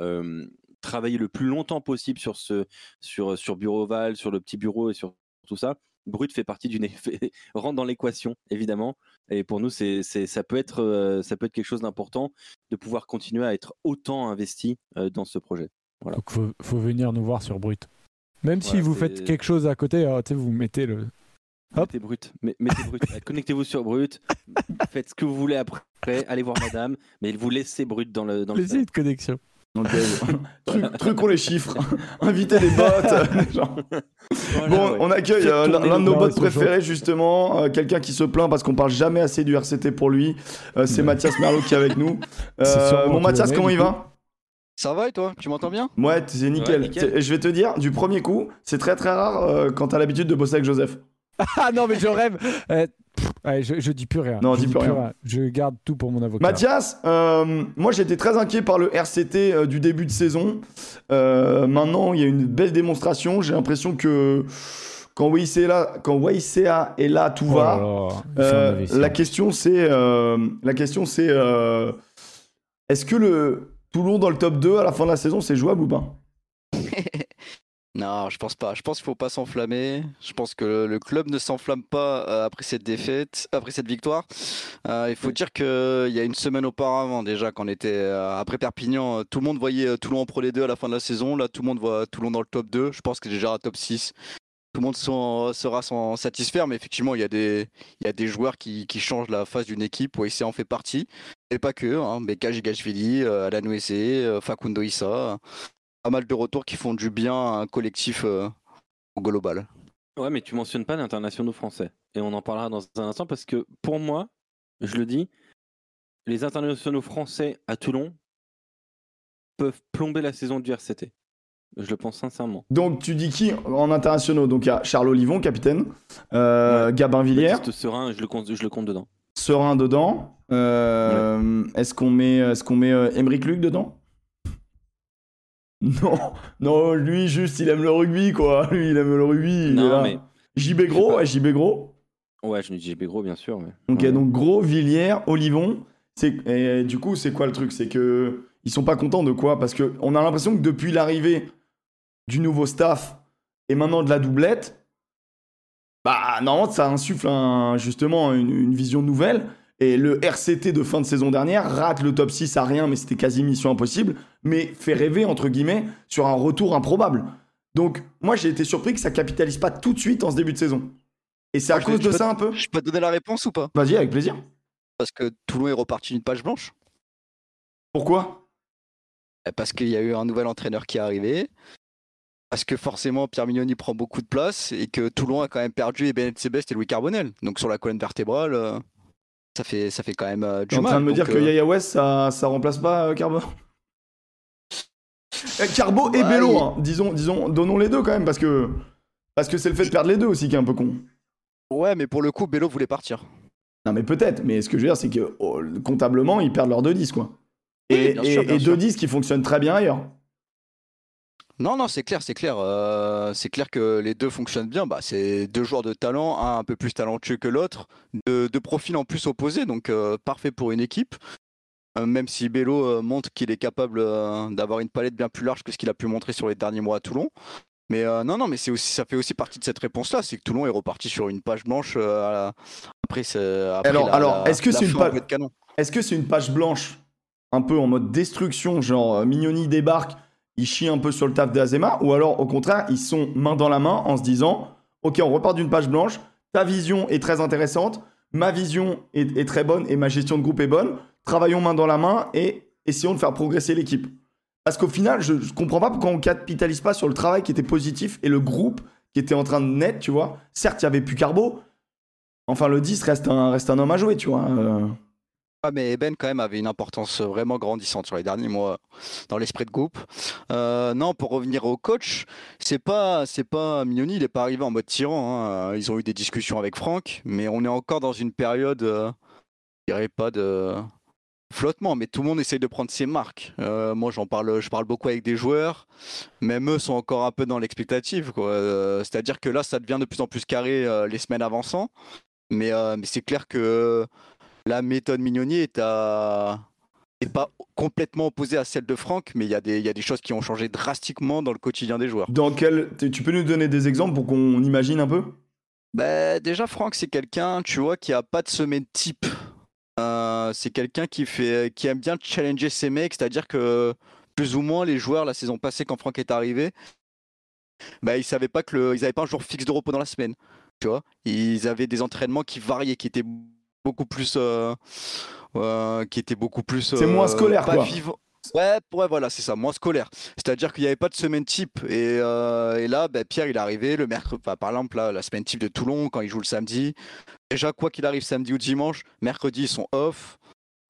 travailler le plus longtemps possible sur ce, sur, sur Bureau Oval, sur le petit bureau et sur tout ça, Brut fait partie d'une rentre dans l'équation évidemment. Et pour nous, c'est, c'est, ça peut être, euh, ça peut être quelque chose d'important de pouvoir continuer à être autant investi euh, dans ce projet. Voilà. Donc faut, faut venir nous voir sur Brut. Même si vous faites quelque chose à côté, alors, vous mettez le. Hop. Mettez brut, mais- mettez brut. Connectez-vous sur brut. Faites ce que vous voulez après. Allez voir madame, mais vous laissez brut dans le dans le connexion. Ok. truc, truc, on les chiffres. Inviter des bots. genre. Voilà, Bon, ouais. on accueille euh, l'un de nos bots préférés justement, euh, quelqu'un qui se plaint parce qu'on parle jamais assez du RCT pour lui. Euh, c'est Ouais. Mathias Merlot qui est avec nous. Euh, bon Mathias, comment il va? Ça va et toi? Tu m'entends bien? Ouais, c'est nickel. Ouais, nickel. C'est- Je vais te dire, du premier coup, c'est très très rare euh, quand t'as l'habitude de bosser avec Joseph. Ah non, mais je rêve. Je, je dis plus rien. Non, je dis plus rien. Je garde tout pour mon avocat. Mathias, euh, moi j'étais très inquiet par le RCT euh, du début de saison. Euh, maintenant, il y a une belle démonstration. J'ai l'impression que quand là, quand est là, tout Oh va. là là, Euh, AVC. la question c'est euh, la question c'est euh, est-ce que le Toulon dans le top 2 à la fin de la saison c'est jouable ou pas? Non, je pense pas. Je pense qu'il faut pas s'enflammer. Je pense que le, club ne s'enflamme pas euh, après cette défaite, après cette victoire. Euh, il faut dire que il y a une semaine auparavant déjà, quand on était euh, après Perpignan, euh, tout le monde voyait euh, Toulon en Pro D2 à la fin de la saison. Là, tout le monde voit Toulon dans le top 2. Je pense que déjà à top 6. Tout le monde sera s'en satisfaire, mais effectivement, il y a des, il y a des joueurs qui, qui changent la face d'une équipe. OEC en fait partie. Et pas que. Hein. Beka Gigashvili, euh, Alan euh, Facundo Issa. Pas mal de retours qui font du bien à un collectif euh, au global. Ouais, mais tu mentionnes pas l'international français. Et on en parlera dans un instant parce que pour moi, je le dis, les internationaux français à Toulon peuvent plomber la saison du RCT. Je le pense sincèrement. Donc tu dis qui en internationaux? Donc il y a Charles Olivon, capitaine, euh, Gabin Villiers, Serein, je le compte, je le compte dedans. Serein dedans. Euh, Est-ce qu'on met est-ce qu'on met euh, Emeric Luc dedans? Non, non, lui juste il aime le rugby quoi. Lui il aime le rugby. il est non, là. mais JB Gros, pas. ouais, JB Gros. ouais, je ne dis JB Gros, bien sûr. Mais... Ok, Ouais. donc Gros, Villiers, Olivon. C'est et du coup c'est quoi le truc? C'est que ils sont pas contents de quoi? Parce que on a l'impression que depuis l'arrivée du nouveau staff et maintenant de la doublette, bah normalement ça insuffle un- justement une, une vision nouvelle. Et le RCT de fin de saison dernière rate le top 6 à rien, mais c'était quasi mission impossible, mais fait rêver entre guillemets sur un retour improbable. Donc moi j'ai été surpris que ça capitalise pas tout de suite en ce début de saison. Et c'est à cause de ça un peu Je peux te donner la réponse ou pas? Vas-y avec plaisir. Parce que Toulon est reparti d'une page blanche. Pourquoi? Eh, Parce qu'il y a eu un nouvel entraîneur qui est arrivé. Parce que forcément Pierre Mignoni prend beaucoup de place et que Toulon a quand même perdu Ebenet Sebest et Louis Carbonel. Donc sur la colonne vertébrale, euh, ça fait, ça fait quand même euh, du es en mal. train de me dire que euh, Yaya West, ça, ça remplace pas euh, Carbo? Eh, Carbo et Bello, hein. disons, disons, donnons les deux quand même, parce que parce que c'est le fait de perdre les deux aussi qui est un peu con. Ouais, mais pour le coup, Bello voulait partir. Non mais peut-être, mais ce que je veux dire, c'est que oh, comptablement, ils perdent leurs 2-10, quoi. Oui, Et, sûr, sûr. 2-10 qui fonctionnent très bien ailleurs. Non, non, c'est clair, c'est clair. euh, c'est clair que les deux fonctionnent bien. Bah, c'est deux joueurs de talent, un un peu plus talentueux que l'autre, de, de profils en plus opposés, donc euh, parfait pour une équipe. Euh, même si Bello montre qu'il est capable d'avoir une palette bien plus large que ce qu'il a pu montrer sur les derniers mois à Toulon. Mais non, non, mais c'est aussi, ça fait aussi partie de cette réponse-là, c'est que Toulon est reparti sur une page blanche la- après, c'est- après Alors- la- alors, la- est-ce que c'est une fin pa- en bouée de canon. Est-ce que c'est une page blanche, un peu en mode destruction, genre Mignoni débarque, il chie un peu sur le taf d'Azema, ou alors au contraire, ils sont main dans la main en se disant, ok, on repart d'une page blanche, ta vision est très intéressante, ma vision est, très bonne et ma gestion de groupe est bonne, travaillons main dans la main et essayons de faire progresser l'équipe. Parce qu'au final, je, je comprends pas pourquoi on capitalise pas sur le travail qui était positif et le groupe qui était en train de naître, tu vois. Certes, il y avait plus Carbo. Enfin, le 10 reste un, reste un homme à jouer, tu vois. euh. Ah, mais Ben, quand même, avait une importance vraiment grandissante sur les derniers mois dans l'esprit de groupe. Euh, non, pour revenir au coach, c'est pas, c'est pas Mignoni, il n'est pas arrivé en mode tyran. hein. Ils ont eu des discussions avec Franck, mais on est encore dans une période euh, je dirais pas de flottement, mais tout le monde essaye de prendre ses marques. Euh, moi, j'en parle, je parle beaucoup avec des joueurs, même eux sont encore un peu dans l'expectative. Euh, C'est-à-dire que là, ça devient de plus en plus carré les semaines avançant, mais, mais c'est clair que la méthode Mignoni est à est pas complètement opposée à celle de Franck, mais il y, a des- il y a des choses qui ont changé drastiquement dans le quotidien des joueurs. Dans quel. tu- peux nous donner des exemples pour qu'on imagine un peu? Bah, déjà, Franck, c'est quelqu'un, tu vois, qui a pas de semaine type. Euh, c'est quelqu'un qui fait, qui aime bien challenger ses mecs, c'est-à-dire que plus ou moins les joueurs la saison passée, quand Franck est arrivé, bah, ils savaient pas que le, ils avaient pas un jour fixe de repos dans la semaine. Tu vois, ils avaient des entraînements qui variaient, qui étaient beaucoup plus, euh, euh, qui étaient beaucoup plus. C'est moins euh, scolaire, quoi. vivant. Ouais, ouais, voilà, c'est ça, moins scolaire. C'est-à-dire qu'il n'y avait pas de semaine type. Et, euh, et là, bah, Pierre, il est arrivé le mercredi, par exemple, là, la semaine type de Toulon, quand il joue le samedi. Déjà, quoi qu'il arrive, samedi ou dimanche, mercredi, ils sont off.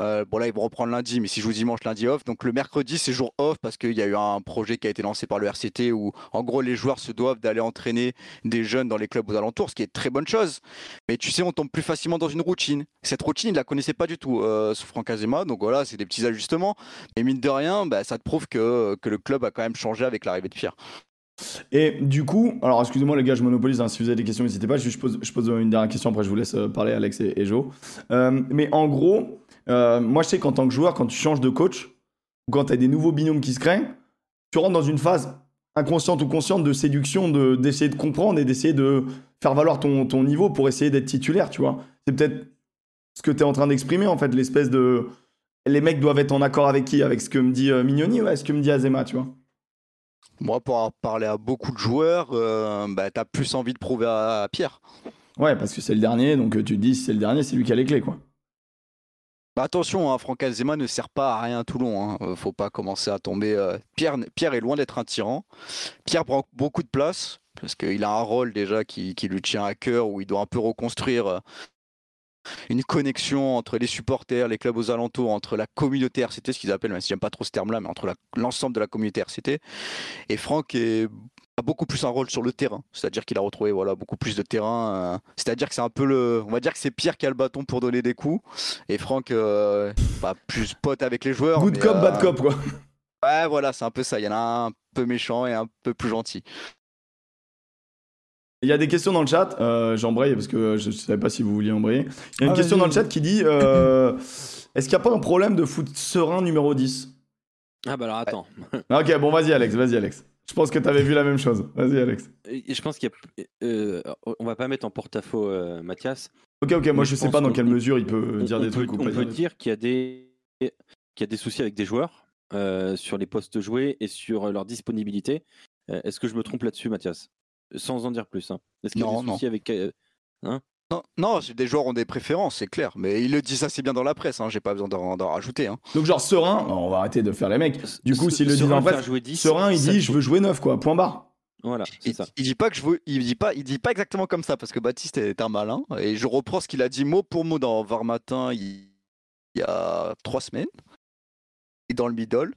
Euh, bon, là, ils vont reprendre lundi, mais s'ils jouent dimanche, lundi off. Donc, le mercredi, c'est jour off parce qu'il y a eu un projet qui a été lancé par le RCT où, en gros, les joueurs se doivent d'aller entraîner des jeunes dans les clubs aux alentours, ce qui est très bonne chose. Mais tu sais, on tombe plus facilement dans une routine. Cette routine, il la connaissait pas du tout euh, Franck Azema. Donc, voilà, c'est des petits ajustements. Et mine de rien, bah, ça te prouve que, le club a quand même changé avec l'arrivée de Pierre. Et du coup, alors excusez-moi les gars, je monopolise, hein, si vous avez des questions, n'hésitez pas, je, je pose, je une dernière question, après je vous laisse euh, parler Alex et, et Joe. Euh, mais en gros, euh, moi je sais qu'en tant que joueur, quand tu changes de coach, ou quand tu as des nouveaux binômes qui se créent, tu rentres dans une phase inconsciente ou consciente de séduction, de- d'essayer de, comprendre et d'essayer de faire valoir ton, ton niveau pour essayer d'être titulaire, tu vois. C'est peut-être ce que tu es en train d'exprimer en fait, l'espèce de... Les mecs doivent être en accord avec qui? Avec ce que me dit euh, Mignoni ou avec ce que me dit Azema, tu vois Moi, pour parlé à beaucoup de joueurs, euh, bah, tu as plus envie de prouver à, à Pierre. Ouais, parce que c'est le dernier, donc euh, tu te dis si c'est le dernier, c'est lui qui a les clés, quoi. Bah, attention, hein, Franck Azema ne sert pas à rien à Toulon. Hein. Euh, Faut pas commencer à tomber. euh, Pierre, est loin d'être un tyran. Pierre prend beaucoup de place parce qu'il a un rôle déjà qui, lui tient à cœur où il doit un peu reconstruire euh, une connexion entre les supporters, les clubs aux alentours, entre la communauté RCT, ce qu'ils appellent, même si j'aime pas trop ce terme-là, mais entre l'ensemble de la communauté RCT. Et Franck est- a beaucoup plus un rôle sur le terrain, c'est-à-dire qu'il a retrouvé voilà beaucoup plus de terrain. euh, c'est-à-dire que c'est un peu le, on va dire que c'est Pierre qui a le bâton pour donner des coups et Franck euh, bah, plus pote avec les joueurs. Good mais, cop, euh, bad cop, quoi. Ouais, voilà, c'est un peu ça. Il y en a un un peu méchant et un peu plus gentil. Il y a des questions dans le chat, euh, j'embraye parce que je ne savais pas si vous vouliez embrayer. Il y a une Ah, question dans le chat qui dit euh, Est-ce qu'il n'y a pas un problème de foot serein numéro 10 Ah bah alors attends. Ok, bon, vas-y, Alex, vas-y, Alex. Je pense que tu avais vu la même chose. Vas-y, Alex. Et Je pense qu'il y a. euh, on va pas mettre en porte-à-faux euh, Mathias. Ok, ok, moi je je sais pas dans quelle mesure il peut On, dire on des peut, trucs ou on pas peut dire qu'il y a des qu'il y a des soucis avec des joueurs euh, sur les postes joués et sur leur disponibilité. Euh, Est-ce que je me trompe là-dessus, Mathias? Sans en dire plus. hein. Est-ce qu'il y a Non, des non. soucis avec euh, Non, des joueurs ont des préférences, c'est clair. Mais il le dit ça c'est bien dans la presse. Hein. J'ai pas besoin d'en rajouter. Hein. Donc, genre, serein, on va arrêter de faire les mecs. Du coup, s'il le dit serein en 10, serein, il dit Je veux jouer 9, quoi, point barre. Voilà, c'est Il, ça. il dit pas que je veux, il dit pas, il dit pas exactement comme ça parce que Baptiste est un malin et je reprends ce qu'il a dit mot pour mot dans Var Matin il, il y a trois semaines. Et dans le middle,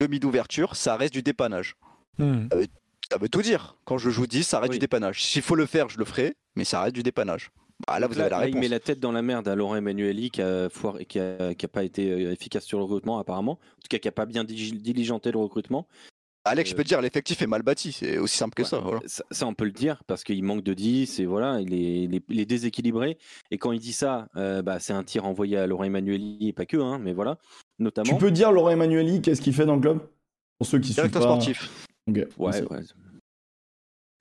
le mid ouverture, ça reste du dépannage. Hmm. Ça veut tout dire. Quand je joue 10, ça reste Oui. du dépannage. S'il faut le faire, je le ferai, mais ça reste du dépannage. Bah, là, vous Là, avez la là, il réponse. met la tête dans la merde à Laurent Emmanueli qui a, foiré- qui a, qui a pas été euh, efficace sur le recrutement apparemment. En tout cas, qui a pas bien diligenté le recrutement. Alex, je Euh, peux te dire, l'effectif est mal bâti. C'est aussi simple que Ouais. ça. voilà. Ça, ça, on peut le dire parce qu'il manque de 10 et voilà, il est, il est- il est déséquilibré. Et quand il dit ça, euh, bah, c'est un tir envoyé à Laurent Emmanueli et pas que, hein, mais voilà, notamment. Tu peux dire, Laurent Emmanueli, qu'est-ce qu'il fait dans le club? Pour ceux qui suivent Directeur pas. sportif. Ouais, ouais.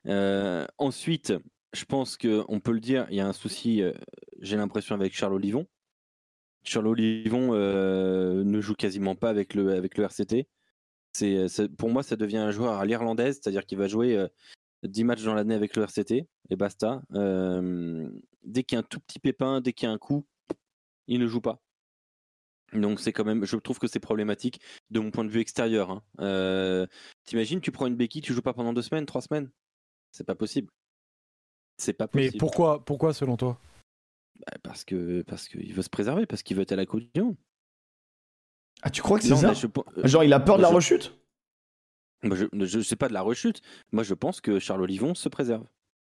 Euh, ensuite, je pense qu'on peut le dire, il y a un souci, euh, j'ai l'impression, avec Charles Olivon. Charles Olivon euh, ne joue quasiment pas avec le, avec le RCT. C'est, pour moi, ça devient un joueur à l'irlandaise, c'est-à-dire qu'il va jouer euh, 10 matchs dans l'année avec le RCT, et basta. Dès qu'il y a un tout petit pépin, dès qu'il y a un coup, il ne joue pas. Donc c'est quand même, je trouve que c'est problématique de mon point de vue extérieur. hein. Euh, T'imagines, tu prends une béquille, tu joues pas pendant deux semaines, trois semaines? C'est pas possible. C'est pas Mais possible. pourquoi, pourquoi selon toi? Bah, parce que parce qu'il veut se préserver, parce qu'il veut être à la Coupe du Monde. Ah, tu crois que c'est ça? je euh, Genre, il a peur de la je- rechute? Moi, je, je sais pas de la rechute. Moi, je pense que Charles Olivon se préserve.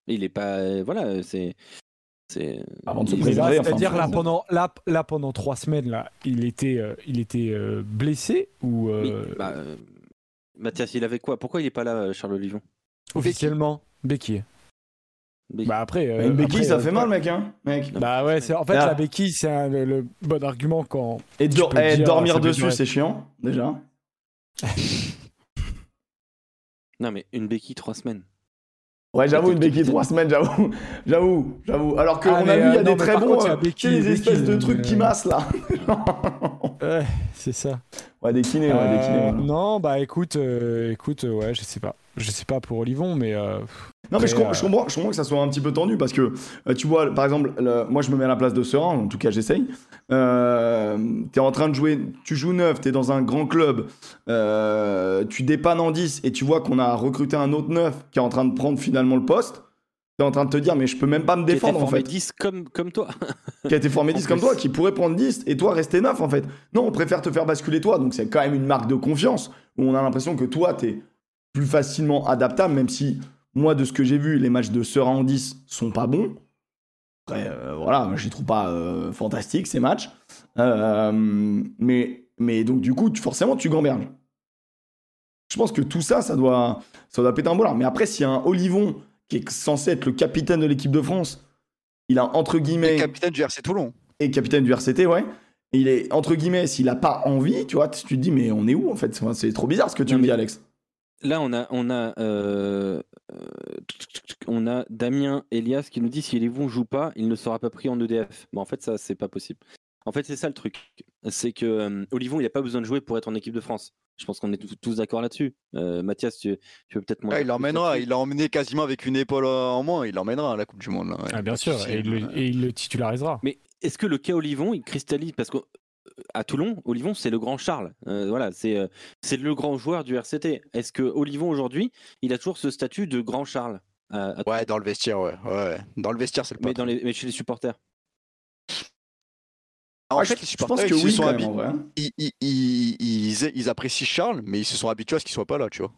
Il est pas, voilà, c'est C'est Avant de se préserver. enfin, C'est-à-dire là pendant, là, là, pendant trois semaines, là, il était, euh, il était euh, blessé ou Oui, euh, bah, euh, Mathias, il avait quoi? Pourquoi il est pas là, Charles Olivon officiellement béquille Mais- Bah après, euh, Bah, Une béquille, après, ça euh, fait mal, mec, hein, mec. Bah ouais, c'est en fait Ah. la béquille, c'est un- le, le bon argument quand. Et eh, dire, dormir dessus, c'est chiant, déjà. Non, mais une béquille, trois semaines. Ouais, j'avoue, une béquille trois semaines, j'avoue. J'avoue, j'avoue. Alors qu'on Ah, a vu, il y a non, des très bons. contre, a euh, béquille, espèces de trucs qui massent, là. Ouais, c'est ça. ouais, des kinés, ouais, des kinés. Euh, non, bah écoute, euh, écoute, ouais, je sais pas, je sais pas pour Olivon, mais euh, Non, mais je, Après, com- euh, je comprends, je comprends que ça soit un petit peu tendu parce que, euh, tu vois, par exemple, le- moi je me mets à la place de Serein, en tout cas j'essaye. Euh, t'es en train de jouer, tu joues neuf, t'es dans un grand club, euh, tu dépannes en 10 et tu vois qu'on a recruté un autre neuf qui est en train de prendre finalement le poste. T'es en train de te dire, mais je peux même pas me Qui défendre en formé fait. 10 comme, comme toi. Qui a été formé En 10 comme toi, qui pourrait prendre 10 et toi rester neuf en fait. Non, on préfère te faire basculer toi, donc c'est quand même une marque de confiance où on a l'impression que toi t'es plus facilement adaptable, même si moi de ce que j'ai vu, les matchs de Serein en 10 sont pas bons. Après, euh, voilà, je les trouve pas euh, fantastiques ces matchs. Euh, mais, mais donc du coup, tu- forcément, tu gamberges. Je pense que tout ça, ça doit, ça doit péter un boulard. Mais après, s'il y a un Olivon qui est censé être le capitaine de l'équipe de France, il a entre guillemets Et capitaine du RC Toulon. et capitaine du RCT, ouais. Et il est entre guillemets, s'il a pas envie, tu vois, tu te dis mais on est où en fait? C'est trop bizarre ce que tu Non, me dis, Alex. Là, on a, on a, euh, on a Damien Elias qui nous dit si Olivon joue pas, il ne sera pas pris en EDF. Bon, en fait, ça, c'est pas possible. En fait, c'est ça le truc. C'est que euh, Olivon, il a pas besoin de jouer pour être en équipe de France. Je pense qu'on est tous- tous d'accord là-dessus. Euh, Mathias, tu, tu veux peut-être moins. Ah, il l'emmènera, il l'a emmené quasiment avec une épaule en moins, il l'emmènera à la Coupe du Monde. là, ouais. ah, bien sûr, et il, le, et il le titularisera. Mais est-ce que le cas Olivon, il cristallise? Parce que euh, à Toulon, Olivon, c'est le grand Charles. Euh, voilà, c'est euh, c'est le grand joueur du RCT. Est-ce que Olivon aujourd'hui, il a toujours ce statut de grand Charles à- à- Ouais, dans le vestiaire, ouais. ouais. Dans le vestiaire, c'est le mais, patron. dans les, mais chez les supporters. En Ouais, fait, je, les je supporters, pense que ils se oui, sont même, hein. ils, ils- ils- ils- apprécient Charles, mais ils se sont habitués à ce qu'il soit pas là, tu vois.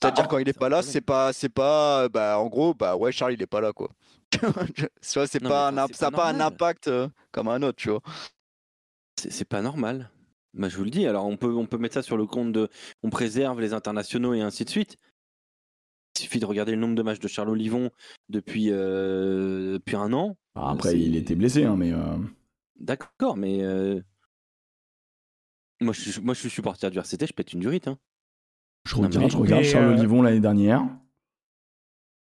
C'est-à-dire Ah, quand il est pas là, c'est pas, c'est pas, bah en gros, bah ouais, Charles il est pas là quoi. tu vois, c'est pas, un, ça n'a pas pas un normal. impact euh, comme un autre, tu vois. C'est pas normal. Bah, je vous le dis. Alors, on peut, on peut mettre ça sur le compte de. On préserve les internationaux et ainsi de suite. Il suffit de regarder le nombre de matchs de Charles Olivon depuis, euh, depuis un an. Ah, Après, il était blessé, hein, mais. euh, D'accord, mais. euh, Moi, je suis, moi, je suis supporter du RCT, je pète une durite. Hein. Je Non, regarde, mais- je regarde Charles euh, Olivon l'année dernière.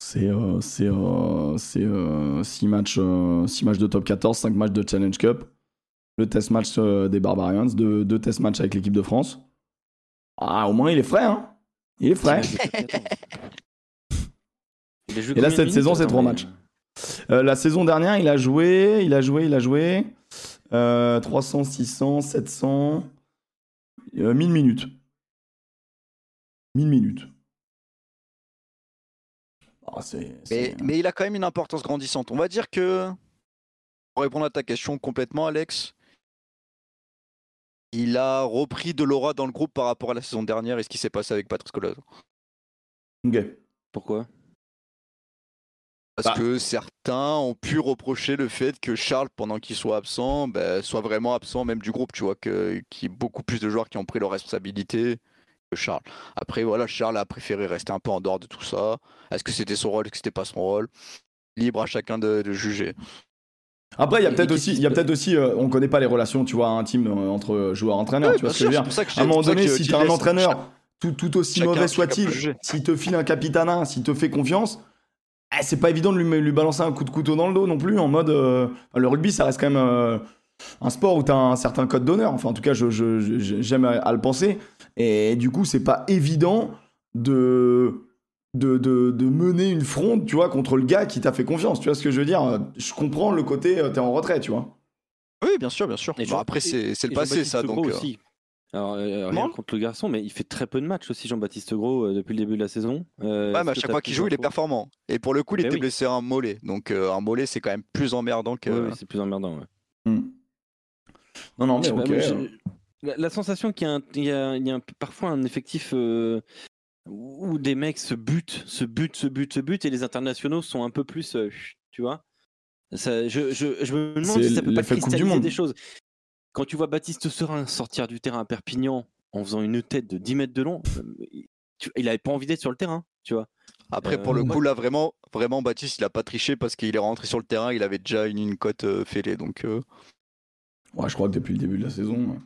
C'est euh, c'est euh, c'est, euh, six matchs, euh, six matchs de top 14, 5 matchs de Challenge Cup, le test match euh, des Barbarians, deux, deux test matchs avec l'équipe de France. Ah, au moins il est frais, hein Il est frais. Six matchs de top 14. Il a joué Et là, cette saison, c'est Attends, trois mais, matchs. Euh, la saison dernière, il a joué, il a joué, il a joué euh, 300, 600, 700, euh, 1000 minutes. 1000 minutes. Ah, c'est- Mais, il a quand même une importance grandissante. On va dire que, pour répondre à ta question complètement, Alex, il a repris de l'aura dans le groupe par rapport à la saison dernière et ce qui s'est passé avec Patrice Colaz. Ok. Pourquoi? Parce Bah. que certains ont pu reprocher le fait que Charles, pendant qu'il soit absent, ben, soit vraiment absent même du groupe, tu vois, que- qu'il y ait beaucoup plus de joueurs qui ont pris leurs responsabilités Charles. Après, voilà, Charles a préféré rester un peu en dehors de tout ça. Est-ce que c'était son rôle, est-ce que c'était pas son rôle? Libre à chacun de, de juger. Après, il y a peut-être aussi, il y a peut-être aussi, euh, on connaît pas les relations, tu vois, intimes euh, entre joueurs et entraîneurs. Ouais, tu vois ce que je veux dire que À un moment donné, si t'as un entraîneur, tout, tout aussi chacun- mauvais soit-il, s'il te file un capitana, s'il te fait confiance, eh, c'est pas évident de lui, lui balancer un coup de couteau dans le dos non plus. En mode, euh, le rugby, ça reste quand même un sport où t'as un certain code d'honneur. Enfin, en tout cas, je, je- je- j'aime à, à le penser. Et du coup, c'est pas évident de, de, de, de mener une fronde, tu vois, contre le gars qui t'a fait confiance. Tu vois ce que je veux dire? Je comprends le côté, euh, t'es en retrait, tu vois. Oui, bien sûr, bien sûr. Et Bon, après, c'est c'est le passé, ça. Donc, euh, aussi. Alors, euh, rien contre le garçon, mais il fait très peu de matchs aussi, Jean-Baptiste Gros, euh, depuis le début de la saison. Euh, Ouais, mais à que chaque fois qu'il joue, il est performant. Et pour le coup, il Mais était oui. blessé à un mollet. Donc, euh, un mollet, c'est quand même plus emmerdant que. Ouais, oui, c'est plus emmerdant. ouais. Hmm. Non, non, mais pas, ok. moi, j'ai- la, la sensation qu'il y a, un- il y a- il y a un- parfois un effectif euh, où des mecs se butent, se butent, se butent, se butent, et les internationaux sont un peu plus. euh, tu vois. Ça, je, je, je me demande si ça peut pas cristalliser des choses. Quand tu vois Baptiste Serin sortir du terrain à Perpignan en faisant une tête de 10 mètres de long, euh, tu- il avait pas envie d'être sur le terrain, tu vois. Après, Euh, pour le coup, là, vraiment, vraiment, Baptiste, il a pas triché parce qu'il est rentré sur le terrain, il avait déjà une, une cote euh, fêlée. Donc, euh, Ouais, je crois que depuis le début de la saison.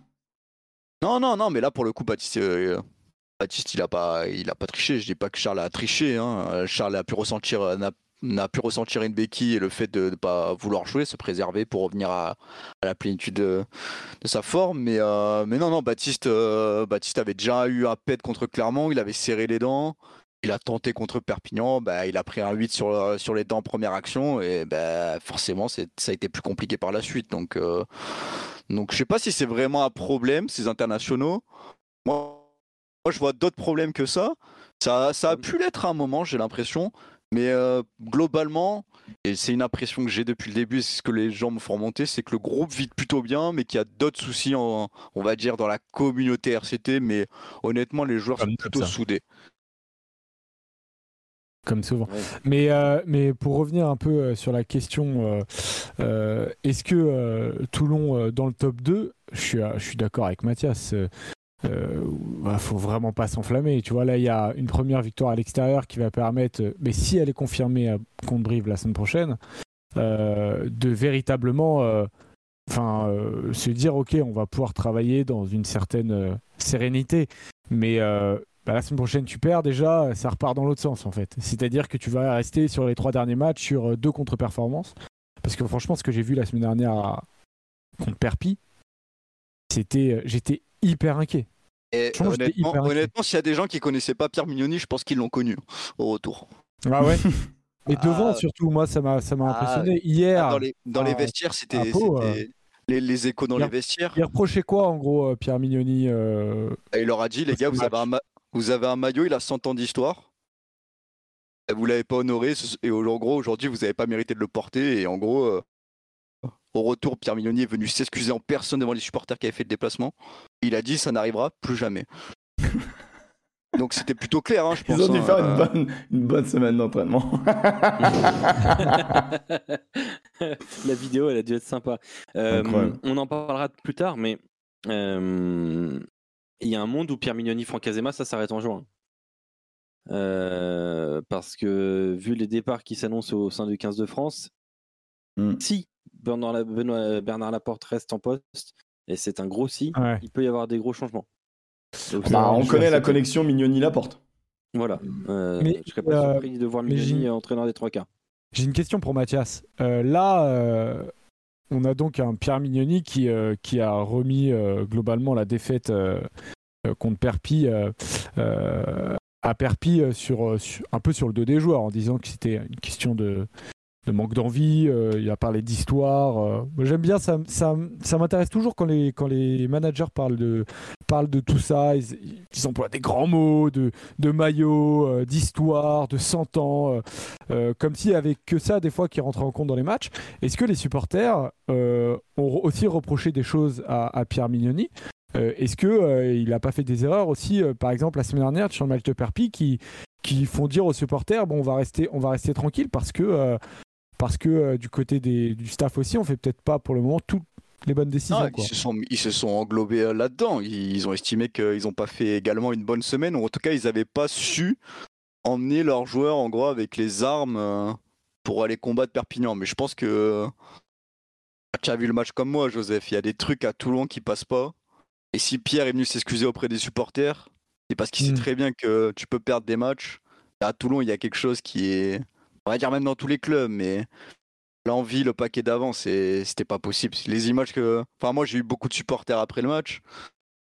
non, non, non, mais là, pour le coup, Baptiste, euh, Baptiste, il a pas, il a pas triché. Je dis pas que Charles a triché. Hein. Charles a pu ressentir, euh, n'a, n'a pu ressentir une béquille et le fait de ne pas vouloir jouer, se préserver pour revenir à, la plénitude de, sa forme. Mais, euh, mais non, non, Baptiste, Baptiste avait déjà eu un pet contre Clermont. Il avait serré les dents. Il a tenté contre Perpignan, bah, il a pris un 8 sur, euh, sur les dents en première action et bah, forcément ça a été plus compliqué par la suite. Donc, euh, donc je sais pas si c'est vraiment un problème, ces internationaux. Moi, moi je vois d'autres problèmes que ça. Ça, ça a pu l'être à un moment, j'ai l'impression. Mais euh, globalement, et c'est une impression que j'ai depuis le début, c'est ce que les gens me font remonter, c'est que le groupe vit plutôt bien, mais qu'il y a d'autres soucis, en, on va dire, dans la communauté RCT. Mais honnêtement, les joueurs Comme sont plutôt ça. soudés. Comme souvent. Ouais. Mais, euh, mais pour revenir un peu euh, sur la question, euh, est-ce que Toulon dans le top 2, je suis, je suis d'accord avec Mathias, euh, bah, faut vraiment pas s'enflammer. Tu vois, là, il y a une première victoire à l'extérieur qui va permettre, mais si elle est confirmée à- contre Brive la semaine prochaine, de véritablement enfin, euh, se dire, OK, on va pouvoir travailler dans une certaine euh, sérénité. Mais euh, bah, la semaine prochaine, tu perds déjà, ça repart dans l'autre sens en fait. C'est-à-dire que tu vas rester sur les trois derniers matchs sur euh, deux contre-performances. Parce que franchement, ce que j'ai vu la semaine dernière à... contre Perpi, c'était, euh, j'étais hyper inquiet. Et honnêtement, s'il y a des gens qui connaissaient pas Pierre Mignoni, je pense qu'ils l'ont connu au retour. Ah ouais? Et Ah. devant surtout, moi, ça m'a, ça m'a Ah, impressionné. Hier, Ah, dans les, dans les ah, vestiaires, c'était euh, les, les échos dans il les vestiaires. il reprochait quoi en gros, Pierre Mignoni euh, il leur a dit, les gars, vous avez, un vous avez un maillot, il a 100 ans d'histoire. Vous l'avez pas honoré. Et en gros, aujourd'hui, vous n'avez pas mérité de le porter. Et en gros, euh, au retour, Pierre Mignoni est venu s'excuser en personne devant les supporters qui avaient fait le déplacement. Il a dit, ça n'arrivera plus jamais. Donc c'était plutôt clair, hein, je pense. Ils ont dû hein, faire une euh, bonne, une bonne semaine d'entraînement. la vidéo, elle a dû être sympa. Euh, on en parlera plus tard, mais euh, il y a un monde où Pierre Mignoni, Franck Azema, ça s'arrête en juin. Euh, parce que vu les départs qui s'annoncent au sein du 15 de France, Mm. si Bernard, La- Benoît- Bernard Laporte reste en poste, et c'est un gros si, Ouais. il peut y avoir des gros changements. Donc, Bah, on connaît la connexion Mignoni-Laporte. Voilà. Euh, Mais, je serais pas euh, surpris de voir Mignoni entraîneur des trois quarts. J'ai une question pour Mathias. Euh, là, euh, on a donc un Pierre Mignoni qui, euh, a remis euh, globalement la défaite euh, contre Perpi à Perpi sur- un peu sur le dos des joueurs en disant que c'était une question de, de manque d'envie. euh, il a parlé d'histoire. euh. Moi, J'aime bien, ça, ça, m'intéresse toujours quand les, quand les managers parlent de, parlent de tout ça. Ils, emploient des grands mots, de, de maillot, euh, d'histoire, de 100 ans. comme s'il n'y avait que ça des fois qui rentrait en compte dans les matchs. Est-ce que les supporters ont aussi reproché des choses à, à Pierre Mignoni? Est-ce que il n'a pas fait des erreurs aussi, par exemple la semaine dernière sur le match de Perpi, qui, qui font dire aux supporters bon on va rester on va rester tranquille parce que parce que euh, du côté des, du staff aussi on fait peut-être pas pour le moment toutes les bonnes décisions. Ah, quoi. ils, se sont, ils se sont englobés euh, là-dedans. Ils, ils ont estimé qu'ils n'ont pas fait également une bonne semaine, ou en tout cas, ils n'avaient pas su emmener leurs joueurs, en gros, avec les armes euh, pour aller combattre Perpignan. Mais je pense que tu as vu le match comme moi, Joseph. Il y a des trucs à Toulon qui passent pas. Et si Pierre est venu s'excuser auprès des supporters, c'est parce qu'il sait très bien que tu peux perdre des matchs. Et à Toulon, il y a quelque chose qui est, on va dire même dans tous les clubs, mais l'envie, le paquet d'avant, c'était pas possible. Les images que. Enfin, moi, j'ai eu beaucoup de supporters après le match.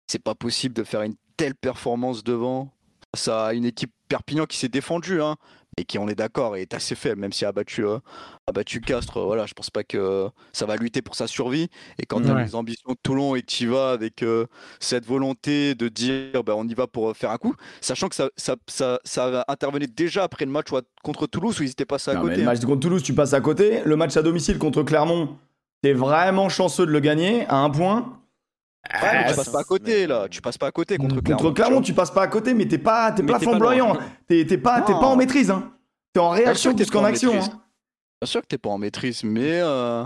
C'est pas possible de faire une telle performance devant. Ça a une équipe Perpignan qui s'est défendue, hein, mais qui, on est d'accord, est assez faible, même si a battu, euh, a battu Castres. Voilà, je pense pas que ça va lutter pour sa survie. Et quand tu as Ouais. les ambitions de Toulon et que tu y vas avec euh, cette volonté de dire bah, on y va pour euh, faire un coup, sachant que ça, ça, ça, ça intervenait déjà après le match contre Toulouse où ils étaient passés à Non, côté. le hein. match contre Toulouse, tu passes à côté. Le match à domicile contre Clermont, t'es vraiment chanceux de le gagner à un point. Ouais, mais Ah, tu passes pas à côté là, tu passes pas à côté contre Contre Clermont. Contre Clermont, tu passes pas à côté, mais t'es pas, t'es pas flamboyant. T'es t'es pas, t'es pas en maîtrise. Hein. T'es en réaction que plus qu'en en action. hein. Bien sûr que t'es pas en maîtrise, mais, euh,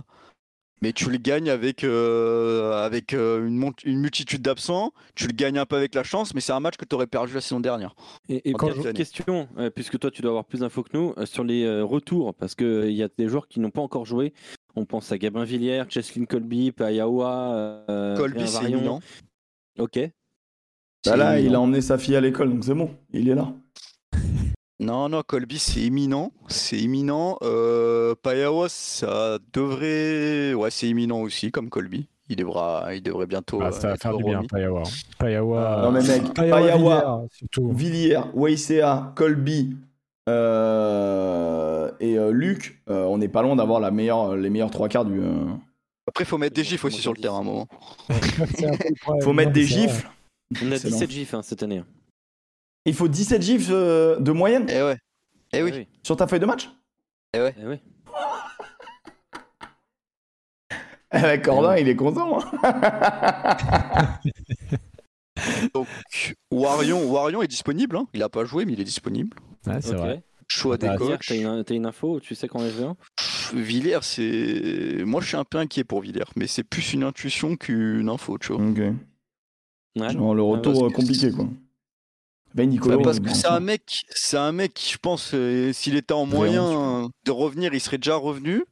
mais tu le gagnes avec, euh, avec euh, une, mont- une multitude d'absents. Tu le gagnes un peu avec la chance, mais c'est un match que tu aurais perdu la saison dernière. Et, et Quand je- question, euh, puisque toi tu dois avoir plus d'infos que nous, euh, sur les euh, retours, parce qu'il y a des joueurs qui n'ont pas encore joué. On pense à Gabin Villiers, Cheslin Colby, Payawa, euh, Colby, Réa c'est imminent. Ok. Bah là, il a emmené sa fille à l'école, donc c'est bon, il est là. Non, non, Colby, c'est imminent. C'est imminent. Euh, Payawa, ça devrait. Ouais, c'est imminent aussi, comme Colby. Il devra, il devrait bientôt. Ah, euh, ça va être faire du bien, remis. Payawa. hein. Payawa. Non mais mec, Payawa, Payawa, Villiers. Villiers, Weissea, Colby euh, et euh, Luc, euh, on n'est pas loin d'avoir la meilleure, les meilleurs trois quarts du. euh, Après, il faut mettre des gifs aussi sur le terrain à un moment. Faut mettre des gifles. On a Excellent. 17 gifs hein, cette année. Il faut 17 gifs euh, de moyenne Eh ouais. Eh oui. sur ta feuille de match? Eh oui. Eh ben, Cordin, il est content. hein. Donc, Warion, Warion est disponible. hein. Il a pas joué, mais il est disponible. Ouais, c'est Ok. vrai. Choix des Bah, coachs. T'as une, t'as une info Tu sais quand est Pff, Villiers, c'est. Moi, je suis un peu inquiet pour Villiers, mais c'est plus une intuition qu'une info, tu vois. Ok. Ouais. Genre le retour parce euh, que compliqué quoi. Ben Nicolas. Bah, parce que c'est un mec, c'est un mec, je pense, euh, s'il était en moyen de revenir, il serait déjà revenu.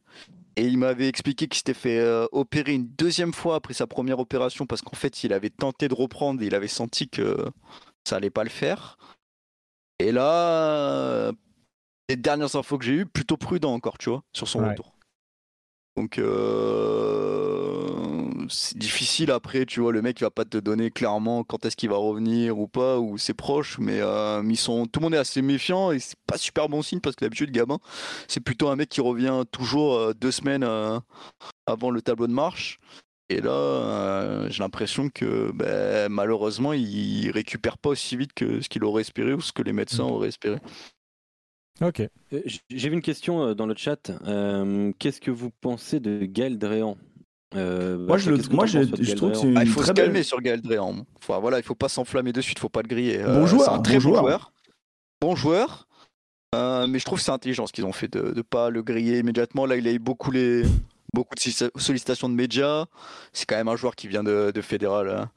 Et il m'avait expliqué qu'il s'était fait euh, opérer une deuxième fois après sa première opération parce qu'en fait, il avait tenté de reprendre et il avait senti que ça allait pas le faire. Et là, euh, les dernières infos que j'ai eues, plutôt prudent encore, tu vois, sur son Ouais. retour. Donc, euh, c'est difficile après, tu vois, le mec il va pas te donner clairement quand est-ce qu'il va revenir ou pas, ou ses proches, mais, euh, ils sont, tout le monde est assez méfiant et c'est pas super bon signe parce que d'habitude, Gabin, c'est plutôt un mec qui revient toujours deux semaines avant le tableau de marche. Et là, euh, j'ai l'impression que ben, malheureusement, il récupère pas aussi vite que ce qu'il aurait espéré ou ce que les médecins auraient espéré. Ok. Euh, J'ai vu une question euh, dans le chat. Euh, Qu'est-ce que vous pensez de Gaël Dréan Euh, Moi, je, le- moi trouve que c'est Ah, il faut très se belle. calmer sur Gaël Dréan. Enfin, voilà, il faut pas s'enflammer de suite, faut pas le griller. Bon joueur, c'est un très bon joueur. joueur. Bon joueur. Euh, mais je trouve que c'est intelligent ce qu'ils ont fait de ne pas le griller immédiatement. Là, il a eu beaucoup, les, beaucoup de sollici- sollicitations de médias. C'est quand même un joueur qui vient de, de Fédéral. hein.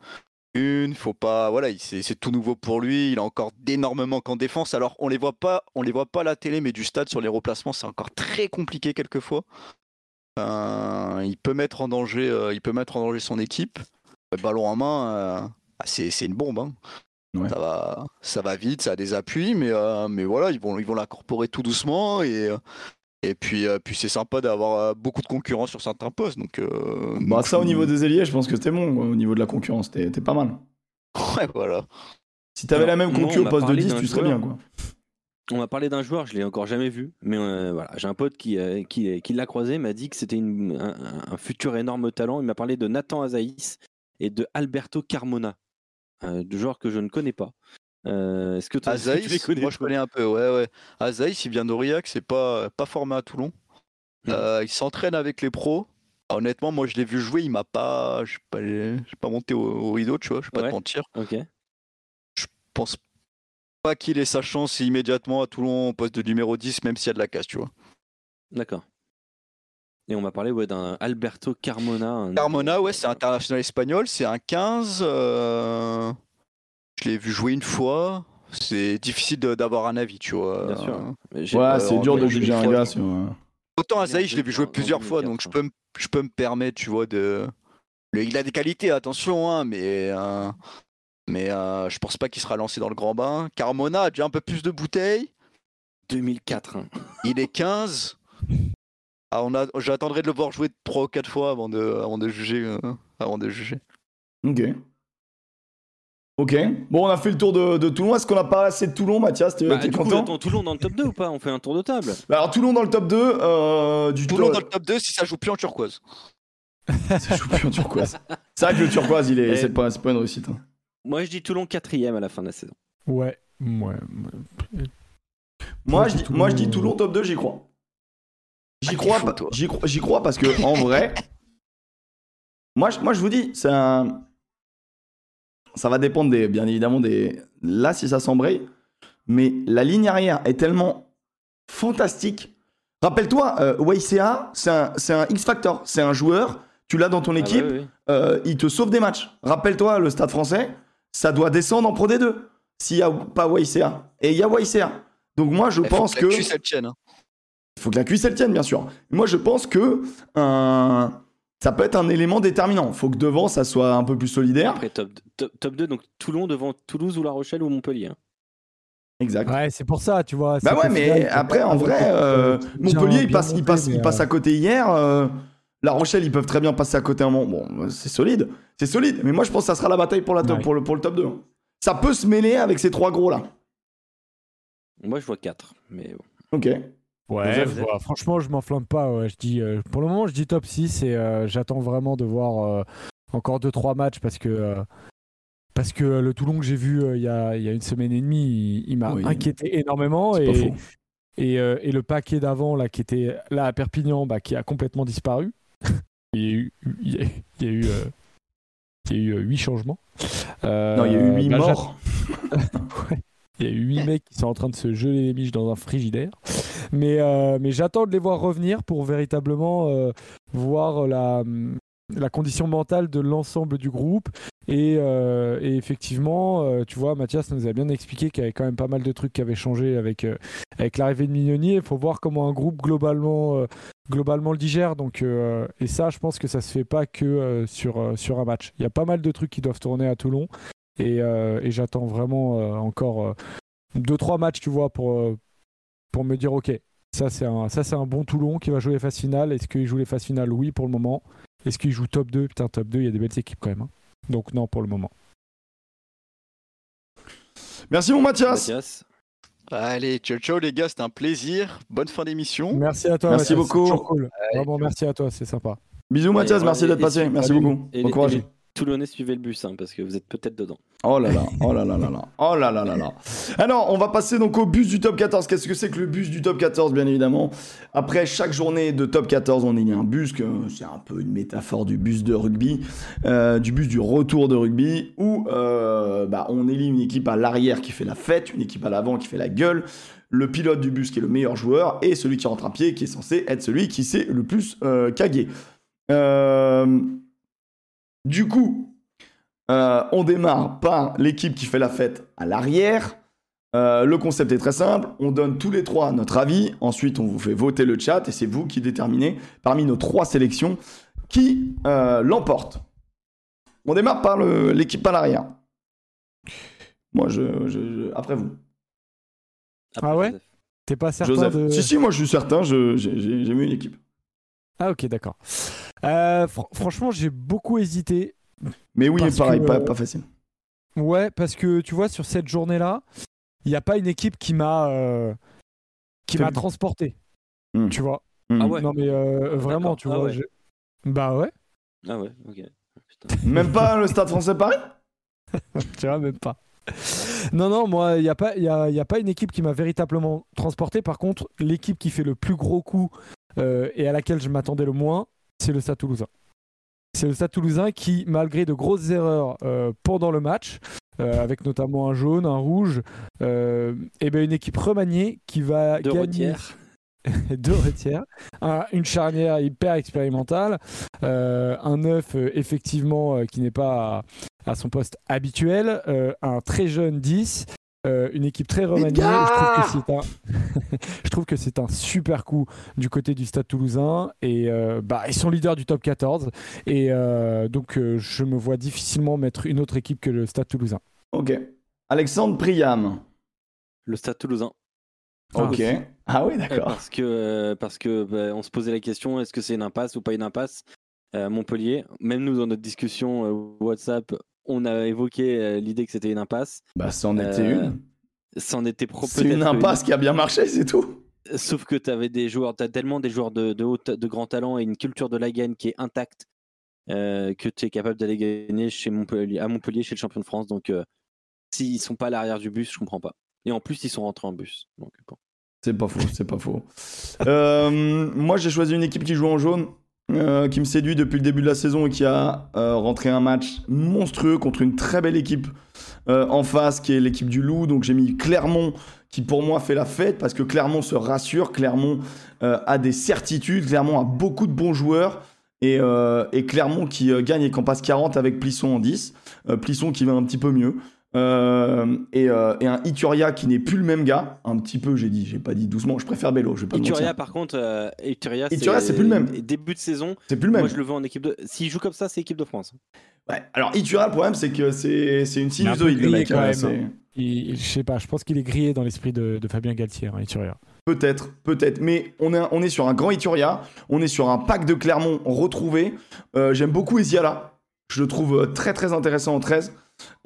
Une, faut pas, voilà, il- c'est tout nouveau pour lui. Il a encore d'énormément qu'en défense. Alors, on les voit pas, on les voit pas à la télé, mais du stade sur les replacements, c'est encore très compliqué quelquefois. Euh, il peut mettre en danger, euh, il peut mettre en danger son équipe. Le ballon en main, euh, ah, c'est une bombe. hein. Ouais. Ça va, ça va vite, ça a des appuis, mais, mais voilà, ils vont, ils vont l'incorporer tout doucement et, et puis, euh, puis c'est sympa d'avoir euh, beaucoup de concurrence sur certains postes. Donc, euh, Bah, donc, ça, au niveau des ailiers, je pense que c'était bon. Au niveau de la concurrence, t'es pas mal. Ouais, voilà. Si t'avais la même moi, concu on au poste de parlé 10, d'un tu serais joueur. bien quoi. On m'a parlé d'un joueur, je l'ai encore jamais vu, mais euh, voilà, j'ai un pote qui, euh, qui, qui l'a croisé, m'a dit que c'était un, un futur énorme talent. Il m'a parlé de Nathan Azaïs et de Alberto Carmona, euh, deux joueurs que je ne connais pas. Euh, Est-ce que toi, que tu les Azaïs, connais moi je connais un peu, ouais, ouais. Azaïs, il vient d'Aurillac, c'est pas, pas formé à Toulon. Mhm. Euh, il s'entraîne avec les pros. Honnêtement, moi je l'ai vu jouer, il m'a pas, je suis pas, pas monté au, au rideau, tu vois, je vais pas Ouais. te mentir. Ok. Je pense pas qu'il ait sa chance immédiatement à Toulon au poste de numéro 10, même s'il y a de la casse, tu vois. D'accord. Et on m'a parlé ouais, d'un Alberto Carmona. un- Carmona, ouais, c'est international espagnol, c'est un 15. euh, Je l'ai vu jouer une fois. C'est difficile d'avoir un avis, tu vois. Bien sûr. Ouais, euh, c'est dur de juger un gars Autant Azaï, je l'ai vu jouer plusieurs fois, 2004, donc je hein. peux, me- je peux me permettre, tu vois, de. Il a des qualités, attention, hein, mais. euh, Mais euh, je pense pas qu'il sera lancé dans le grand bain. Carmona a déjà un peu plus de bouteilles. 2004. hein. Il est 15. Ah, on a... J'attendrai de le voir jouer 3 ou 4 fois avant de, avant de juger. euh, Avant de juger. Ok. Ok. Bon, on a fait le tour de, de Toulon. Est-ce qu'on a pas assez de Toulon, Mathias T'es Bah, t'es du coup, content Toulon dans le top 2 ou pas? On fait un tour de table Bah Alors, Toulon dans le top 2. Euh, du Toulon dans le top 2 si ça joue plus en turquoise. Ça joue plus en turquoise. C'est vrai que le turquoise, il est, c'est pas, c'est pas une réussite. hein. Moi, je dis Toulon quatrième à la fin de la saison. Ouais. Ouais. Moi, Moi, je dis, dis moi, je dis Toulon, Toulon top 2, j'y crois. J'y Ah, crois, fou, pa- toi. j'y crois, j'y crois parce que, en vrai, moi, je- moi, je vous dis, c'est un- ça va dépendre des, bien évidemment des. Là, si ça s'embraye, mais la ligne arrière est tellement fantastique. Rappelle-toi, euh, YCA, c'est un, un X-Factor. C'est un joueur, tu l'as dans ton Ah bah équipe, oui, euh, il te sauve des matchs. Rappelle-toi, le stade français, ça doit descendre en Pro D2 s'il n'y a pas YCA. Et il y a YCA. Donc moi, je Il faut pense que que. la cuisse, elle tienne, hein. Il faut que la cuisse elle tienne, bien sûr. Moi, je pense que un- ça peut être un élément déterminant. Il faut que devant, ça soit un peu plus solidaire. Après top, top, top 2, donc Toulon devant Toulouse ou La Rochelle ou Montpellier. hein. Exact. Ouais, c'est pour ça, tu vois. Bah ouais, mais final, après, en vrai, euh, bien- Montpellier, il bien passe, il monté, passe, mais, il passe euh, à côté hier. euh, La Rochelle, ils peuvent très bien passer à côté un moment. Bon, c'est solide. C'est solide. Mais moi, je pense que ça sera la bataille pour, la top, Ouais. pour, le, pour le top 2. Ça peut se mêler avec ces trois gros-là. Moi, je vois 4. Mais bon. Ok. Ouais, Joseph, je vois. franchement, je m'enflamme pas. ouais. Je dis, euh, pour le moment, je dis top 6 et euh, j'attends vraiment de voir euh, encore 2-3 matchs parce que, euh, parce que le Toulon que j'ai vu euh, il y, a, il y a une semaine et demie, il, il m'a Oui. inquiété énormément. Et, et, euh, et le paquet d'avant, là, qui était là à Perpignan, bah, qui a complètement disparu. il y a eu, il y a, il y a eu, euh, il y a eu 8 changements. Euh, Non, il y a eu 8 bah, morts. il y a eu 8 mecs qui sont en train de se geler les miches dans un frigidaire. Mais, euh, j'attends de les voir revenir pour véritablement euh, voir la, condition mentale de l'ensemble du groupe. Et, euh, effectivement, tu vois, Mathias nous a bien expliqué qu'il y avait quand même pas mal de trucs qui avaient changé avec, avec l'arrivée de Mignoni. Il faut voir comment un groupe globalement, globalement le digère. Donc, et ça, je pense que ça se fait pas que sur, sur un match. Il y a pas mal de trucs qui doivent tourner à Toulon. Et, euh, et j'attends vraiment euh, encore euh, deux trois matchs, tu vois, pour, euh, pour me dire ok, ça c'est un ça c'est un bon Toulon qui va jouer les phases finales. Est-ce qu'il joue les phases finales? Oui, pour le moment. Est-ce qu'il joue top 2 Putain, top 2, il y a des belles équipes quand même. hein. Donc non pour le moment. Merci, mon Mathias. Mathias. Allez, ciao ciao les gars, c'était un plaisir. Bonne fin d'émission. Merci à toi. Merci Mathias, beaucoup. c'est toujours cool. Vraiment merci à toi, c'est sympa. Bisous, Mathias. Et- Merci d'être passé. Merci beaucoup. Et Bon les- courage. Toulonnais, suivez le bus, hein, parce que vous êtes peut-être dedans. Oh là là, oh là là là là, oh là là là là. Alors, on va passer donc au bus du top 14. Qu'est-ce que c'est que le bus du top 14, bien évidemment? Après chaque journée de top 14, on élit un bus, c'est un peu une métaphore du bus de rugby, euh, du bus du retour de rugby, où euh, bah, on élit une équipe à l'arrière qui fait la fête, une équipe à l'avant qui fait la gueule, le pilote du bus qui est le meilleur joueur, et celui qui rentre à pied qui est censé être celui qui s'est le plus euh. Euh, du coup, euh, on démarre par l'équipe qui fait la fête à l'arrière. Euh, le concept est très simple. On donne tous les trois notre avis. Ensuite, on vous fait voter le chat et c'est vous qui déterminez parmi nos trois sélections qui euh, l'emporte. On démarre par l'équipe à l'arrière. Moi, je, je- je- après vous. Après, Ah ouais? T'es pas certain Joseph. de. Si, si, moi je suis certain, j'ai mis une équipe. Ah ok d'accord. Euh, fr- franchement j'ai beaucoup hésité. Mais oui, pareil, que, pas, pas facile. Ouais, parce que tu vois, sur cette journée-là, il n'y a pas une équipe qui m'a euh, qui m'a transporté. Hmm. Tu vois? Hmm. Ah ouais. Non, mais euh, vraiment, tu Ah vois. ouais. Bah ouais, Ah ouais, ok. Putain. Même pas le Stade français Paris? Tu vois, même pas. Non, non, moi, il n'y a, pas- y a, y a pas une équipe qui m'a véritablement transporté. Par contre, l'équipe qui fait le plus gros coup euh, et à laquelle je m'attendais le moins, c'est le Stade toulousain. C'est le Stade toulousain qui, malgré de grosses erreurs euh, pendant le match, euh, avec notamment un jaune, un rouge, et ben une équipe remaniée qui va Deux gagner retières. deux retières, un- une charnière hyper expérimentale, euh, un neuf euh, effectivement euh, qui n'est pas à, à son poste habituel, un très jeune 10, euh, une équipe très remaniée. Je trouve que c'est un, je trouve que c'est un super coup du côté du Stade Toulousain et euh, bah, ils sont leaders du top 14 et euh, donc euh, je me vois difficilement mettre une autre équipe que le Stade Toulousain. Ok. Alexandre Priam. Le Stade Toulousain. Ok. Ah oui, Euh, d'accord. Parce que, euh, parce que bah, on se posait la question est-ce que c'est une impasse ou pas une impasse Euh, Montpellier, même nous dans notre discussion euh, WhatsApp, on a évoqué euh, l'idée que c'était une impasse. Bah, c'en était Euh, une. C'en était C'est une impasse qui a bien marché, c'est tout. Sauf que tu avais des joueurs, tu as tellement des joueurs de, de, haut, de grand talent et une culture de la gagne qui est intacte euh, que tu es capable d'aller gagner chez Montpellier, à Montpellier chez le champion de France. Donc, euh, s'ils sont pas à l'arrière du bus, je comprends pas. Et en plus, ils sont rentrés en bus. Bon. C'est pas faux, c'est pas faux. Euh, moi, j'ai choisi une équipe qui joue en jaune. Euh, qui me séduit depuis le début de la saison et qui a euh, rentré un match monstrueux contre une très belle équipe euh, en face, qui est l'équipe du Loup. Donc j'ai mis Clermont, qui pour moi fait la fête, parce que Clermont se rassure, Clermont a des certitudes, Clermont a beaucoup de bons joueurs. Et, Clermont qui gagne et qui en passe 40 avec Plisson en 10. Euh, Plisson qui va un petit peu mieux. Euh, et, euh, et un Ituria qui n'est plus le même gars. Un petit peu, j'ai dit, j'ai pas dit doucement. Je préfère Bello. Je vais pas Ituria, par contre, euh, Ituria, Ituria, c'est plus le même. Début de saison, C'est plus le même. moi je le veux en équipe de. S'il joue comme ça, c'est équipe de France. Ouais. Alors Ituria, le problème, c'est que c'est c'est une sinusoïde, le mec. hein, Il- je sais pas, je pense qu'il est grillé dans l'esprit de, de Fabien Galtier, hein, Ituria. Peut-être, peut-être. Mais on est, on est sur un grand Ituria. On est sur un pack de Clermont retrouvé. Euh, J'aime beaucoup Esiala. Je le trouve très très intéressant en 13.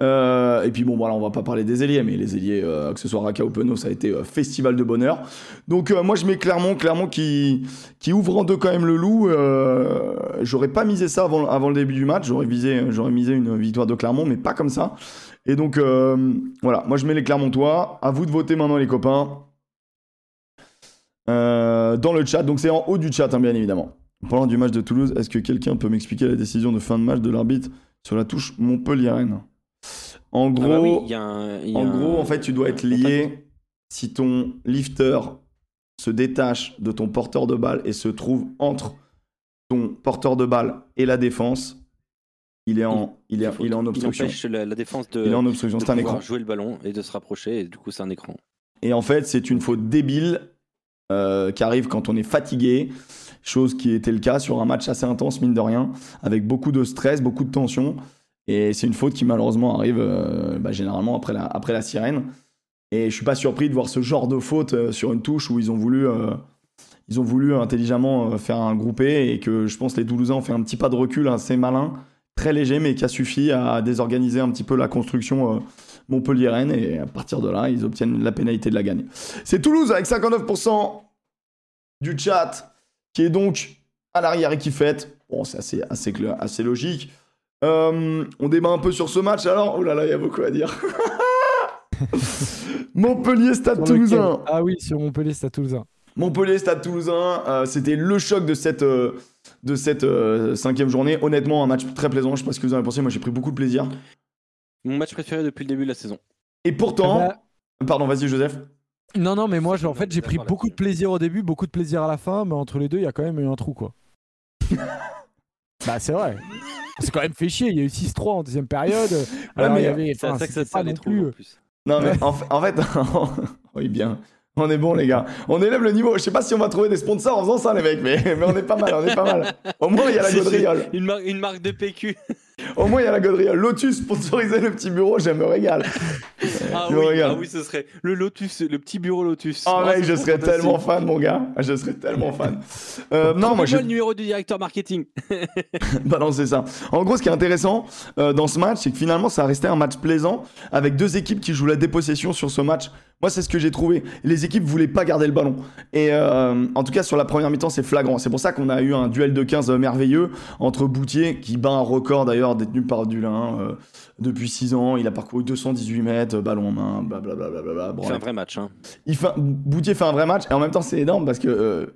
Euh, et puis bon, voilà, on va pas parler des ailiers, mais les ailiers, que ce soit Raka ou ça a été euh, festival de bonheur. Donc euh, moi je mets Clermont, Clermont qui, ouvre en deux quand même le loup. J'aurais pas misé ça avant, le début du match. J'aurais misé une victoire de Clermont, mais pas comme ça. Et donc voilà, moi je mets les Clermontois. À vous de voter maintenant les copains. Dans le chat, donc c'est en haut du chat, hein, bien évidemment. En parlant du match de Toulouse, est-ce que quelqu'un peut m'expliquer la décision de fin de match de l'arbitre sur la touche Montpellier-Rennes? En Ah gros, bah oui, il y a un- il y a en un- gros, en fait, tu dois être lié si ton lifter se détache de ton porteur de balle et se trouve entre ton porteur de balle et la défense. Il est en, il est, il est en obstruction. empêche la, la défense de, Il est en obstruction. C'est un écran. jouer le ballon et de se rapprocher, et du coup c'est un écran. Et en fait, c'est une faute débile euh, qui arrive quand on est fatigué, chose qui était le cas sur un match assez intense, mine de rien, avec beaucoup de stress, beaucoup de tension. Et c'est une faute qui malheureusement arrive euh, bah, généralement après la, après la sirène. Et je suis pas surpris de voir ce genre de faute euh, sur une touche où ils ont voulu, euh, ils ont voulu intelligemment faire un groupé et que je pense les Toulousains ont fait un petit pas de recul assez malin, très léger, mais qui a suffi à désorganiser un petit peu la construction euh, Montpellier-Rennes et à partir de là, ils obtiennent la pénalité de la gagne. C'est Toulouse avec 59% du chat qui est donc à l'arrière et qui fête. Bon, c'est assez, assez, assez logique. Euh, on débat un peu sur ce match alors. Oh là là, il y a beaucoup à dire. Montpellier Stade Toulousain. Ah oui, sur Montpellier, à Toulousain. Montpellier Stade Toulousain, euh, c'était le choc de cette, euh, de cette euh, cinquième journée. Honnêtement, un match très plaisant. Je sais pas ce que vous en avez pensé. Moi, j'ai pris beaucoup de plaisir. Mon match préféré depuis le début de la saison. Et pourtant, Ah pardon, vas-y Joseph. Non, non, mais moi, je- en fait, j'ai pris beaucoup de plaisir au début, beaucoup de plaisir à la fin, mais entre les deux, il y a quand même eu un trou, quoi. bah, c'est vrai. C'est quand même fait chier. Il y a eu 6-3 en deuxième période. Alors, mais il y avait, C'est ça que ça trous plus. Non mais en, en fait, oui bien, on est bon les gars. On élève le niveau. Je sais pas si on va trouver des sponsors en faisant ça les mecs, mais, mais on est pas mal, on est pas mal. Au moins il y a la gaudriole. Une, mar- une marque de PQ. Au moins il y a la gaudriole. Lotus sponsorisé le petit bureau, je me régale. Ah Je me oui, régale. ah oui, ce serait le Lotus, le petit bureau Lotus. Oh Oh, mec, je serais tellement fan mon gars. Ah, Je serais tellement fan. Euh, non moi je le numéro du directeur marketing. Bah non, c'est ça. En gros, ce qui est intéressant euh, dans ce match, c'est que finalement, ça a resté un match plaisant avec deux équipes qui jouent la dépossession sur ce match. Moi, c'est ce que j'ai trouvé. Les équipes voulaient pas garder le ballon. Et euh, en tout cas, sur la première mi-temps, c'est flagrant. C'est pour ça qu'on a eu un duel de 15 merveilleux entre Boutier, qui bat un record d'ailleurs détenu par Dulin euh, depuis 6 ans. Il a parcouru 218 mètres, euh, ballon en main, blablabla. Bla, bla, bla, C'est Bon, un vrai match. Hein. il fait, Boutier fait un vrai match et en même temps, c'est énorme parce que euh,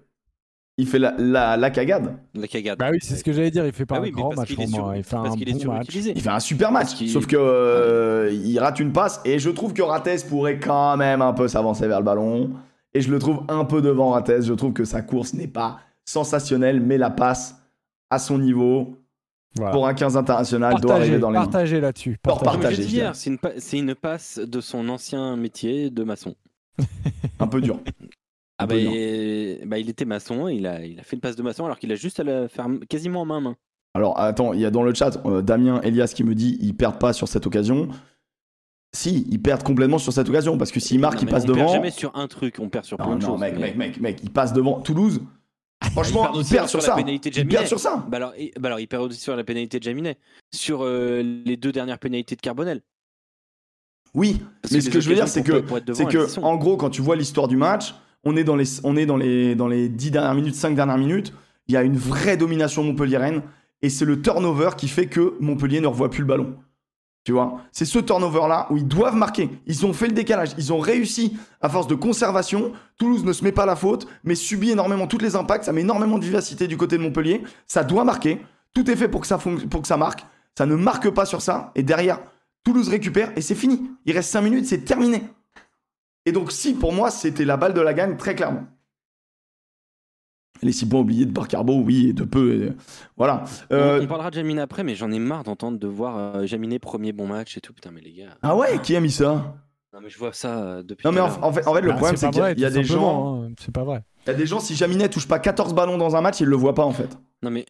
il fait la, la, la cagade. La cagade. Bah oui, c'est ce que j'allais dire. Il fait pas Ah un oui, grand match pour moi. Il fait parce un bon match. Il fait un super match, sauf que euh, il rate une passe et je trouve que Rates pourrait quand même un peu s'avancer vers le ballon et je le trouve un peu devant Rates. Je trouve que sa course n'est pas sensationnelle, mais la passe à son niveau Voilà. pour un 15 international doit Partagez, arriver dans les mains. partagez là-dessus. Partagé, une, pa- c'est une passe de son ancien métier de maçon. Un peu dur. Ah bah, et- bah, il était maçon, il a, il a fait une passe de maçon alors qu'il a juste à la faire quasiment en main main. Alors attends, il y a dans le chat euh, Damien Elias qui me dit ils perdent pas sur cette occasion. Si, ils perdent complètement sur cette occasion parce que s'ils marquent, ils passent on perd devant. jamais sur un truc, on perd sur Non, plein de choses. mec, mais- mec, mec, mec, ils passent devant Toulouse. Franchement, perdent ils aussi perdent sur sur la ça. pénalité de Ils perdent sur ça. Bah alors, bah alors, il perd aussi sur la pénalité de Jaminet. Sur euh, les deux dernières pénalités de Carbonel. Oui, Parce mais que ce que je veux dire, c'est que, devant, que, en gros, quand tu vois l'histoire du match, on est dans les, on dans les, dans les 10 dernières minutes, 5 dernières minutes. Il y a une vraie domination montpelliéraine et c'est le turnover qui fait que Montpellier ne revoit plus le ballon. Tu vois, c'est ce turnover-là où ils doivent marquer. Ils ont fait le décalage. Ils ont réussi à force de conservation. Toulouse ne se met pas la faute, mais subit énormément tous les impacts. Ça met énormément de vivacité du côté de Montpellier. Ça doit marquer. Tout est fait pour que ça, pour que ça marque. Ça ne marque pas sur ça. Et derrière, Toulouse récupère et c'est fini. Il reste 5 minutes, c'est terminé. Et donc, si, pour moi, c'était la balle de la gagne, très clairement. Les 6 points oubliés de Barcarbo, oui, et de peu. et- Voilà. Euh, On, on parlera de Jaminet après, mais j'en ai marre d'entendre de voir euh, Jaminet premier bon match et tout. Putain, mais les gars. Ah ouais, qui a mis ça? Non, mais je vois ça euh, depuis. Non, mais en, fait, en fait, le Bah, problème, c'est qu'il y a- vrai, il y a tout des gens. hein. C'est pas vrai. Il y a des gens, si Jaminet touche pas 14 ballons dans un match, ils le voient pas en fait. Non, mais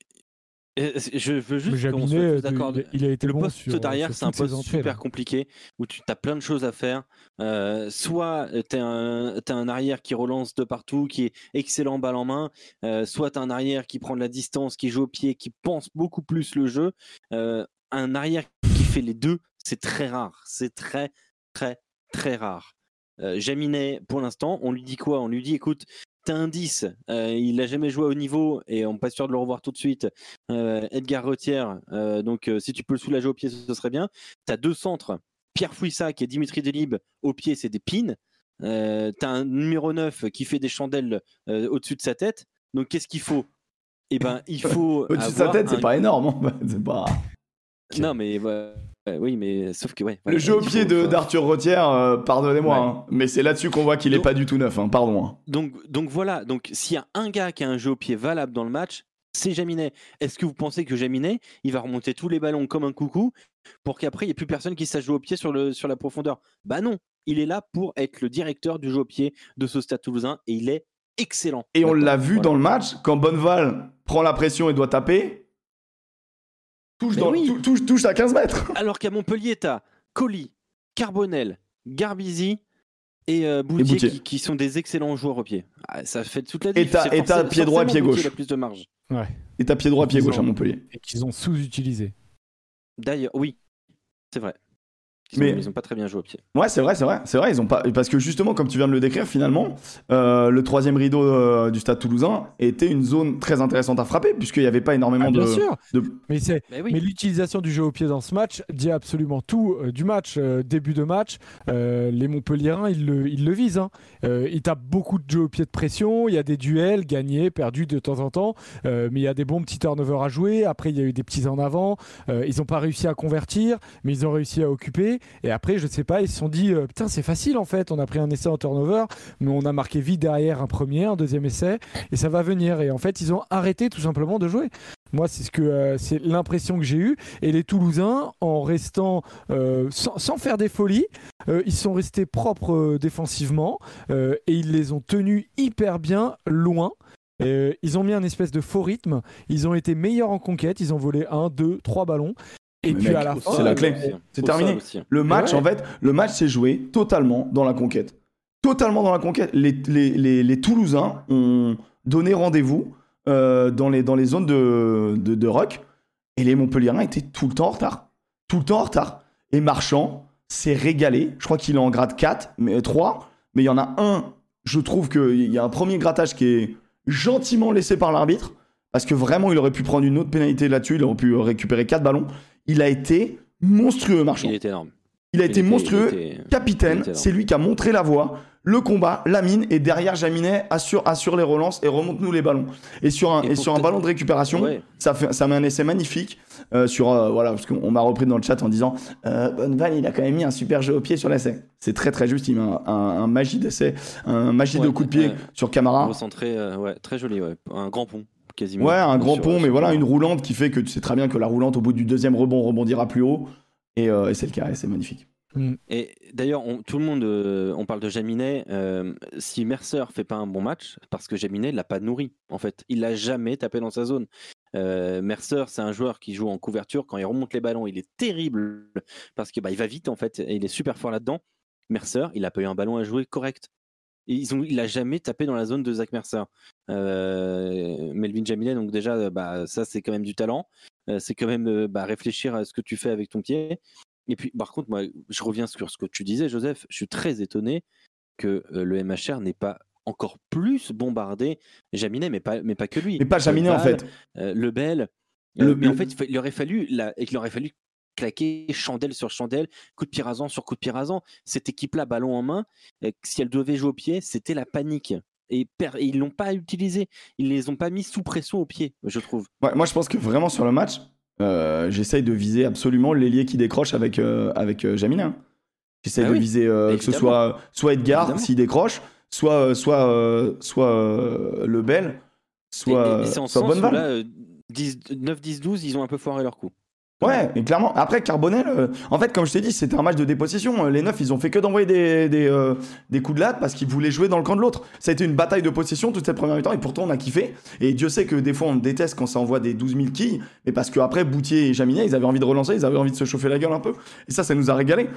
je veux juste qu'on soit euh, d'accord. il, a été Le bon poste sur, derrière, c'est un poste super compliqué où tu as plein de choses à faire. Euh, soit tu es un, t'es un arrière qui relance de partout, qui est excellent balle en main, euh, soit tu un arrière qui prend de la distance, qui joue au pied, qui pense beaucoup plus le jeu. Euh, un arrière qui fait les deux, c'est très rare. C'est très, très, très rare. Euh, Jaminet, pour l'instant, on lui dit quoi? On lui dit écoute, t'as un 10, euh, il n'a jamais joué au niveau et on n'est pas sûr de le revoir tout de suite. Euh, Edgar Retière, euh, donc euh, si tu peux le soulager au pied, ce serait bien. T'as deux centres, Pierre Fouissac et Dimitri Delib, au pied, c'est des pins. T'as un numéro 9 qui fait des chandelles au-dessus de sa tête. Donc qu'est-ce qu'il faut? Eh ben, il faut. Au-dessus de sa tête, c'est pas énorme. hein. C'est pas... Non, mais ouais, oui, mais sauf que ouais. voilà, Le jeu au pied faut- d'Arthur Rotière, euh, pardonnez-moi, Ouais. hein, mais c'est là-dessus qu'on voit qu'il est Donc- pas du tout neuf. hein, pardon. hein. Donc, donc voilà, donc s'il y a un gars qui a un jeu au pied valable dans le match, c'est Jaminet. Est-ce que vous pensez que Jaminet, il va remonter tous les ballons comme un coucou pour qu'après il n'y ait plus personne qui sache jouer au pied sur, le, sur la profondeur? Bah non, il est là pour être le directeur du jeu au pied de ce stade toulousain et il est excellent. Et on l'a vu Voilà. dans le match, quand Bonneval prend la pression et doit taper, touche, dans- oui. touche, touche à 15 mètres. Alors qu'à Montpellier, t'as Colli, Carbonel, Garbizi et euh, Boutier, Boutier. Qui, qui sont des excellents joueurs au pied. Ah, ça fait toute la Et diff, t'as- c'est et t'as pied droit et pied gauche. a plus de marge. Ouais. Et t'as pied droit, pied Ils gauche à ont- Montpellier. Et qu'ils ont sous-utilisé. D'ailleurs, oui, c'est vrai. Ils, Mais- ont, ils ont pas très bien joué au pied. Ouais, c'est vrai, c'est vrai, c'est vrai. Ils ont pas parce que justement, comme tu viens de le décrire, finalement, euh, le troisième rideau euh, du Stade Toulousain était une zone très intéressante à frapper puisqu'il n'y avait pas énormément Ah, bien de. sûr. de- Mais c'est Bah oui. Mais l'utilisation du jeu au pied dans ce match dit absolument tout euh, du match. Euh, début de match, euh, les Montpelliérains, ils le, ils le visent. hein. Euh, ils tapent beaucoup de jeux au pied de pression. Il y a des duels gagnés, perdus de temps en temps. Euh, mais il y a des bons petits turnovers à jouer. Après, il y a eu des petits en avant. Euh, ils n'ont pas réussi à convertir, mais ils ont réussi à occuper. Et après, je sais pas, ils se sont dit euh, Putain, c'est facile en fait. On a pris un essai en turnover, mais on a marqué vite derrière un premier, un deuxième essai. Et ça va venir. Et en fait, ils ont arrêté tout simplement de jouer. Moi, c'est ce que euh, c'est l'impression que j'ai eue. Et les Toulousains, en restant euh, sans, faire des folies, ils sont restés propres défensivement et ils les ont tenus hyper bien loin. Ils ont mis un espèce de faux rythme. Ils ont été meilleurs en conquête. Ils ont volé un, deux, trois ballons. Et puis mec, à la fin, c'est la sol clé. C'est terminé. Le match, Ouais. en fait, le match s'est joué totalement dans la conquête. Totalement dans la conquête. Les, les, les, les Toulousains ont donné rendez-vous euh, dans, les, dans les zones de, de, de ruck et les Montpelliérains étaient tout le temps en retard. Tout le temps en retard. Et Marchand s'est régalé. Je crois qu'il est en grade 4, mais 3. Mais il y en a un, je trouve qu'il y a un premier grattage qui est gentiment laissé par l'arbitre. Parce que vraiment, il aurait pu prendre une autre pénalité là-dessus. Il aurait pu récupérer 4 ballons. Il a été monstrueux, Marchand. Il est énorme. Il a Il été était- monstrueux. était- Capitaine, c'est lui qui a montré la voie, le combat, la mine, et derrière Jaminet assure, assure les relances et remonte-nous les ballons. Et sur un, Et et pour sur un te- ballon de récupération, Ouais. ça, fait, ça met un essai magnifique. euh, sur, euh, voilà, parce qu'on m'a repris dans le chat en disant euh, Bonneval, il a quand même mis un super jeu au pied sur l'essai. C'est très très juste, il met un, un- un magie d'essai, un magie de coup de pied sur Camara. Recentré, euh, ouais, très joli, ouais. Un grand pont, quasiment. Ouais, un grand Sur- pont, mais sur- voilà, une roulante qui fait que tu sais très bien que la roulante, au bout du deuxième rebond, rebondira plus haut. Et, euh, et c'est le cas, et c'est magnifique. Et d'ailleurs, on- tout le monde, euh, on parle de Jaminet. euh, si Mercer fait pas un bon match, parce que Jaminet l'a pas nourri, en fait. Il l'a jamais tapé dans sa zone. Euh, Mercer, c'est un joueur qui joue en couverture. Quand il remonte les ballons, il est terrible parce que bah, il va vite en fait et il est super fort là-dedans. Mercer, il a pas eu un ballon à jouer correct. Et Ils ont, il a jamais tapé dans la zone de Zach Mercer. Euh, Melvin Jaminet, donc déjà, euh, bah, ça c'est quand même du talent. Euh, c'est quand même euh, bah, réfléchir à ce que tu fais avec ton pied. Et puis, par contre, moi, je reviens sur ce que tu disais, Joseph. Je suis très étonné que le MHR n'ait pas encore plus bombardé Jaminet, mais pas, mais pas que lui. Mais pas Jaminet en fait. euh, Lebel. Le- mais en le- fait, il aurait fallu, la- et qu'il aurait fallu claqué chandelle sur chandelle, coup de pirasan sur coup de pirasan. Cette équipe-là, ballon en main, euh, si elle devait jouer au pied, c'était la panique. Et, et ils l'ont pas utilisé. Ils les ont pas mis sous pression au pied, je trouve. Ouais, moi, je pense que vraiment sur le match, euh, j'essaye de viser absolument l'ailier qui décroche avec, euh, avec euh, Jamina. hein. J'essaye Ah de oui, viser que ce soit, soit Edgar s'il décroche, soit, soit, soit Lebel, soit, Et- et soit Bonneval. là, euh, 10 9, 10, 12, ils ont un peu foiré leur coup. Ouais, mais clairement. Après, Carbonel, euh, en fait, comme je t'ai dit, c'était un match de dépossession. Euh, Les neufs, ils ont fait que d'envoyer des, euh, des coups de latte parce qu'ils voulaient jouer dans le camp de l'autre. Ça a été une bataille de possession toute cette première mi-temps et pourtant on a kiffé. Et Dieu sait que des fois on déteste quand ça envoie des 12 000 quilles, mais parce qu'après Boutier et Jaminet, ils avaient envie de relancer, ils avaient envie de se chauffer la gueule un peu. Et ça, ça nous a régalé.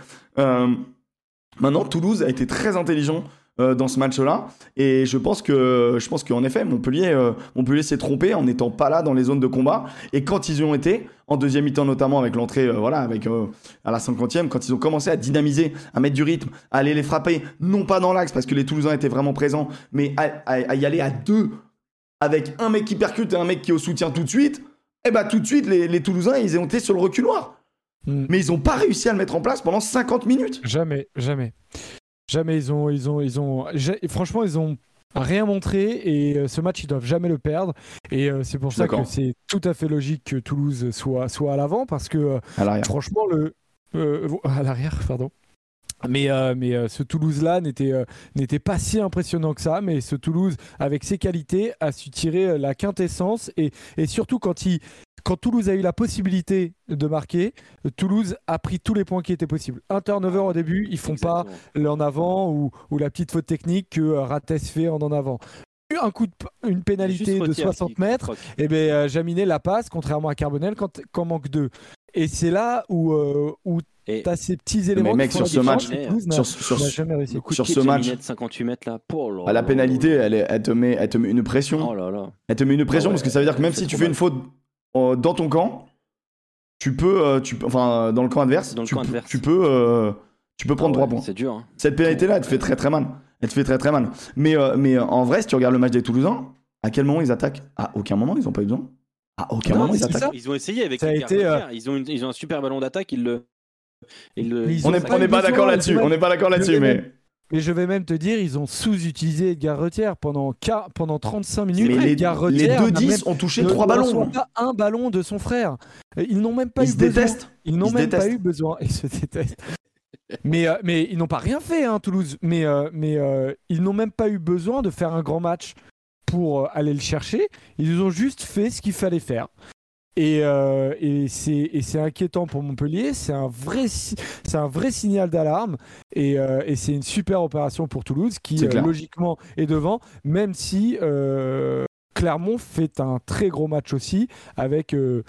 Maintenant, Toulouse a été très intelligent. Euh, dans ce match-là, et je pense que je pense qu'en effet Montpellier euh, Montpellier s'est trompé en n'étant pas là dans les zones de combat et quand ils y ont été en deuxième mi-temps notamment avec l'entrée euh, voilà avec euh, à la 50e quand ils ont commencé à dynamiser à mettre du rythme à aller les frapper non pas dans l'axe parce que les Toulousains étaient vraiment présents mais à, à- à y aller à deux avec un mec qui percute et un mec qui est au soutien tout de suite et bah tout de suite les, les Toulousains ils ont été sur le reculoir Mm. mais ils ont pas réussi à le mettre en place pendant 50 minutes Jamais, jamais. Jamais ils ont, ils ont, ils ont. j'ai- Franchement, ils ont rien montré et euh, ce match ils doivent jamais le perdre et euh, c'est pour ça que c'est tout à fait logique que Toulouse soit soit à l'avant parce que euh, à franchement le euh, à l'arrière pardon mais, euh, mais euh, ce Toulouse-là n'était euh, n'était pas si impressionnant que ça. Mais ce Toulouse, avec ses qualités, a su tirer la quintessence. Et, et surtout, quand, il, quand Toulouse a eu la possibilité de marquer, Toulouse a pris tous les points qui étaient possibles. Un turnover au début, ils font pas l'en avant ou, ou la petite faute technique que euh, Rates fait en en avant. Un coup de, une pénalité de Retière 60 qui mètres, et ben euh, Jaminet la passe, contrairement à Carbonel quand, quand manque deux. Et c'est là où, euh, où tu as ces petits éléments. qui mec, sur la ce match, sur, sur, sur ce match- Jaminet de 58 mètres là. Oh là à la là. pénalité elle, te met elle te met une pression Oh là là. Elle te met une pression Ah ouais, parce que ça veut dire que même si tu fais mal. une faute dans ton camp, tu peux, euh, tu, peux- enfin dans le camp adverse, Dans le tu, camp peux- adverse. tu peux, euh, tu peux prendre Ah 3 points. C'est dur. hein. Cette pénalité-là, elle te fait très très mal. Elle te fait très très mal. Mais, euh, mais euh, en vrai, si tu regardes le match des Toulousains, à quel moment ils attaquent? À aucun moment, ils n'ont pas eu besoin. À aucun Non, moment, ils attaquent. ça. Ils ont essayé avec Ça a été, euh. Ils, ont une- ils ont un super ballon d'attaque. Ils le. Ils le... Mais ils On n'est pas d'accord là-dessus. On n'est pas d'accord là-dessus, mais. Mais je vais même te dire, ils ont sous-utilisé Edgar Retière pendant, pendant 35 minutes. Mais les, Edgar les Retière deux n'a 10 même- ont touché ne 3 reçoit ballons. pas un ballon de son frère. Ils n'ont même pas Ils eu se besoin. détestent. Ils n'ont même pas détestent. eu besoin. Ils se détestent. mais, euh, mais ils n'ont pas rien fait, hein, Toulouse. Mais, euh, mais euh, ils n'ont même pas eu besoin de faire un grand match pour euh, aller le chercher. Ils ont juste fait ce qu'il fallait faire. Et, euh, et c'est inquiétant pour Montpellier. C'est un vrai, si- c'est un vrai signal d'alarme. Et, euh, et c'est une super opération pour Toulouse qui, euh, logiquement, est devant, même si euh, Clermont fait un très gros match aussi avec euh,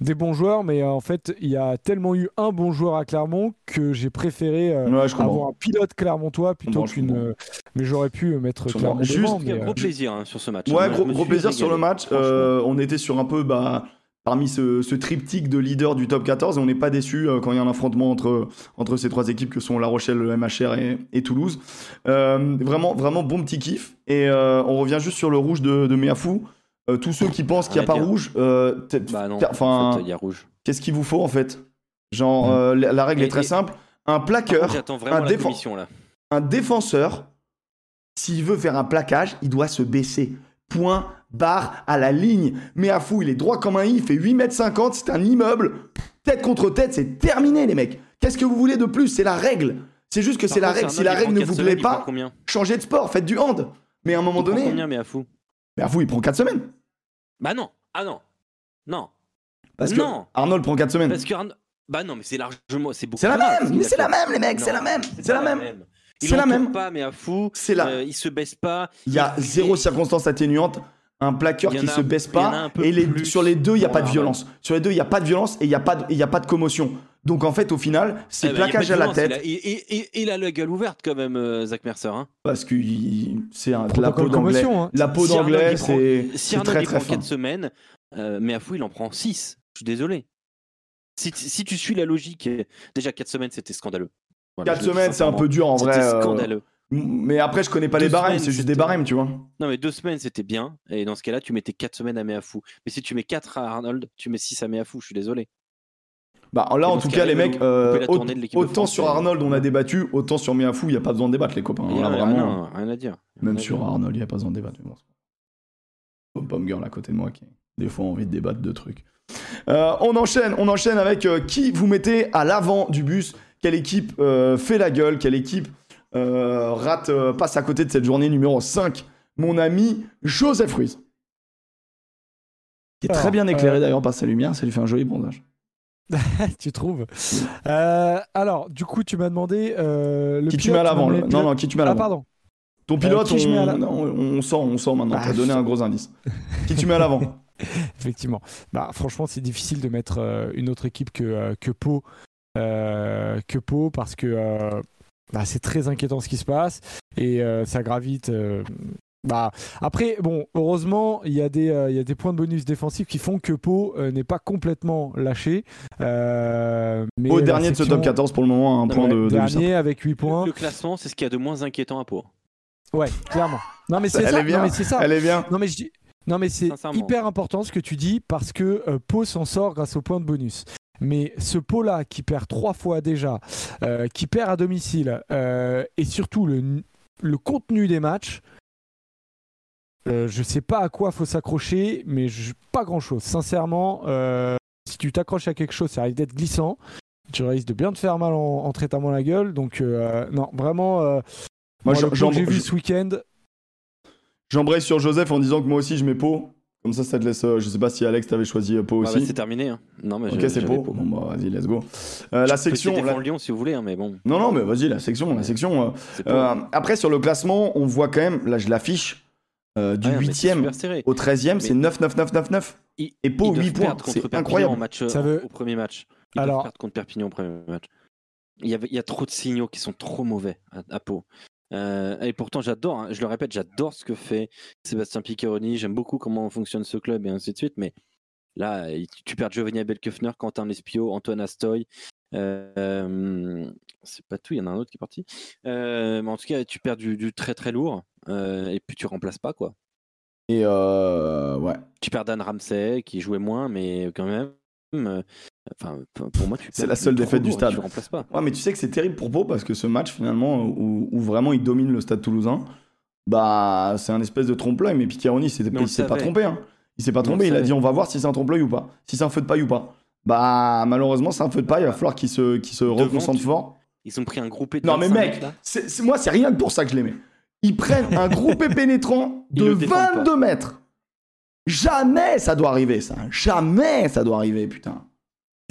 des bons joueurs. Mais euh, en fait, il y a tellement eu un bon joueur à Clermont que j'ai préféré euh, Ouais, je comprends. avoir un pilote clermontois plutôt qu'une. euh, mais j'aurais pu mettre Je Clermont devant, Juste- mais, euh, gros plaisir hein, sur ce match. Ouais, gros, plaisir sur le match. Euh, on était sur un peu bah, parmi ce, ce triptyque de leader du top 14 et on n'est pas déçu euh, quand il y a un affrontement entre, entre ces trois équipes que sont La Rochelle, le MHR et, et Toulouse. Euh, vraiment, vraiment bon petit kiff. Et euh, on revient juste sur le rouge de, de Miafou. Euh, tous ceux qui pensent qu'il n'y a pas rouge, Bah non, enfin, en fait, qu'est-ce qu'il vous faut en fait? Genre, la, la règle Et- est très et- simple. Un plaqueur, contre, un là. un défenseur, s'il veut faire un plaquage, il doit se baisser. Point, barre, à la ligne. Mais à fou, il est droit comme un i, il fait 8 mètres 50, c'est un immeuble. Tête contre tête, c'est terminé, les mecs. Qu'est-ce que vous voulez de plus? C'est la règle. C'est juste que c'est la règle. Si Arnold, la règle ne vous plaît pas, changez de sport, faites du hand. Mais à un moment Il prend donné, combien mais à fou? Mais à fou, il prend 4 semaines. Bah non, ah non, non, Parce Non. que Arnold prend 4 semaines. parce que Arno- bah non mais c'est largement, c'est beaucoup. C'est la même, mais c'est la même, les mecs, c'est la même, c'est la même. Il C'est la même. pas mais à fou. C'est la. Euh, il se baisse pas. Il y a zéro circonstance atténuante. Un y en qui a se un- baisse y pas. Et les, sur les deux, il n'y a pas de violence. Sur les deux, il n'y a pas de violence et il n'y a, pas de- il y a pas de commotion. Donc en fait, au final, c'est Eh ben, y plaquage à la violence, tête. Il a, il- il- il- il a la gueule ouverte quand même, euh, Zach Mercer. Hein. Parce que c'est un- la peau d'anglais. commotion. hein. La peau d'anglais, c'est Si très très prend fin. 4 semaines, euh, mais à fou il en prend 6. Je suis désolé. Si, si tu suis la logique, déjà 4 semaines c'était scandaleux. Voilà, 4 je le dis semaines, c'est un peu dur en vrai. C'était euh, scandaleux. Mais après, je connais pas les Deux barèmes, c'est juste des barèmes, tu vois. Non, mais 2 semaines c'était bien. Et dans ce cas-là, tu mettais 4 semaines à Méafou. Mais si tu mets 4 à Arnold, tu mets 6 à Méafou. Je suis désolé. Bah là, en tout cas, les mecs, euh, autant France, sur Arnold, on a débattu, autant sur Miafou, il n'y a pas besoin de débattre, les copains. Là, ah vraiment, rien à dire. même sur dire. Arnold, il n'y a pas besoin de débattre. bon, Pom Girl à côté de moi qui, des fois, a envie de débattre de trucs. Euh, on enchaîne, on enchaîne avec euh, qui vous mettez à l'avant du bus? Quelle équipe fait la gueule? Quelle équipe rate, euh, passe à côté de cette journée numéro 5 Mon ami Joseph Ruiz. Qui est très bien éclairé euh, d'ailleurs par sa lumière, ça lui fait un joli bronzage. tu trouves? Euh, Alors, du coup, tu m'as demandé euh, le Qui tu mets à l'avant donné le Non, non, qui tu mets à Ah, l'avant pardon. Ton pilote, à la- on, on, on on sort maintenant. Bah, T'as donné je- un gros indice. qui tu mets à l'avant? Effectivement. Bah, franchement, c'est difficile de mettre euh, une autre équipe que, euh, que Pau. euh, que Pau parce que euh, bah, c'est très inquiétant ce qui se passe et euh, ça gravite. euh, bah, après, bon, heureusement, il y, a des, euh, il y a des points de bonus défensifs qui font que Pau euh, n'est pas complètement lâché. Euh, mais Au dernier de ce top 14 pour le moment, un point de. Dernier avec 8 Le, points. le classement, c'est ce qu'il y a de moins inquiétant à Pau. Ouais, clairement. Non, mais c'est Elle ça. est bien. Non, mais c'est ça. Elle est bien. Non mais je dis- non mais c'est hyper important ce que tu dis parce que euh, Pau s'en sort grâce au point de bonus. Mais ce Pau là qui perd trois fois déjà, euh, qui perd à domicile euh, et surtout le, le contenu des matchs, euh, je sais pas à quoi faut s'accrocher, mais je- pas grand chose. Sincèrement, euh, si tu t'accroches à quelque chose, ça risque d'être glissant. Tu risques de bien te faire mal en, en traitant la gueule. Donc non, vraiment. Moi, j'ai vu je- ce week-end, J'embraye sur Joseph en disant que moi aussi je mets Pau. Comme ça, ça te laisse. euh, je sais pas si Alex t'avait choisi euh, Pau Ah bah, aussi. c'est terminé. hein. Non, mais ok, c'est Pau. Bon, bah, vas-y, let's go. Euh, la section. la- Lyon si vous voulez, hein, mais bon. Non, non, mais vas-y, la section. La section. euh, euh, après, sur le classement, on voit quand même. Là, je l'affiche. euh, du Ah, mais c'est 8ème super serré. au 13ème, c'est Mais- 9, 9, 9, 9, 9. Ils- Et Pau, ils doivent 8 points. C'est Perpignan incroyable. En match, Ça veut- Au premier match. Ils Alors- perdre contre Perpignan au premier match. Il y, avait- il y a trop de signaux qui sont trop mauvais à, à Pau. Euh, et pourtant, j'adore, hein, je le répète, j'adore ce que fait Sébastien Piccheroni. J'aime beaucoup comment fonctionne ce club et ainsi de suite. Mais là, tu perds Giovanni Abelkefner, Quentin Lespio, Antoine Astoy. Euh, c'est pas tout, il y en a un autre qui est parti. Euh, mais en tout cas, tu perds du, du très très lourd. et puis tu remplaces pas, quoi. Et ouais. Tu perds Dan Ramsey, qui jouait moins, mais quand même. Euh, Enfin, p- pour moi, tu C'est la seule défaite du stade. Tu remplaces pas. Ouais, mais tu sais que c'est terrible pour Pau parce que ce match, finalement, où, où vraiment il domine le stade toulousain, bah, c'est un espèce de trompe-l'œil. Mais Mais on il s'est pas trompé. Hein. Il s'est pas trompé. Il a dit on va voir si c'est un trompe-l'œil ou pas. Si c'est un feu de paille ou pas. Bah, malheureusement, c'est un feu de paille. Il va falloir qu'il se, qu'il se reconcentre tu- fort. Ils ont pris un groupé de Non, mais 25 mec, moi, c'est rien que pour ça que je les mets. Ils prennent un groupé pénétrant de le défendent pas. 22 mètres. Jamais ça doit arriver, ça. Jamais ça doit arriver, putain.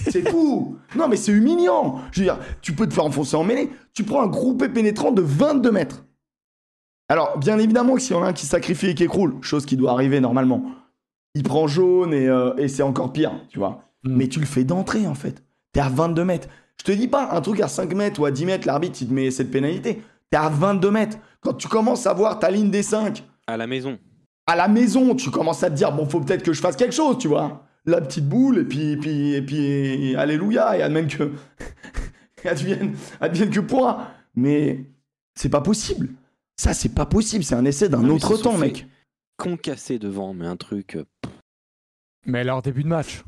C'est tout. Non, mais c'est humiliant. Je veux dire, tu peux te faire enfoncer en mêlée. Tu prends un groupé pénétrant de 22 mètres. Alors, bien évidemment que s'il y en a un qui sacrifie et qui écroule, chose qui doit arriver normalement, il prend jaune et, euh, et c'est encore pire, tu vois. Mm. Mais tu le fais d'entrée, en fait. T'es à 22 mètres. Je te dis pas, un truc à 5 mètres ou à 10 mètres, l'arbitre, il te met cette pénalité. T'es à 22 mètres. Quand tu commences à voir ta ligne des 5 À la maison. À la maison, tu commences à te dire, bon, faut peut-être que je fasse quelque chose, tu vois. La petite boule, et puis, et puis, et puis, alléluia, et advienne que, advienne, advienne que pourra. Mais c'est pas possible. Ça, c'est pas possible. C'est un essai d'un autre temps, mec. Concassé devant, mais un truc. euh, mais alors début de match.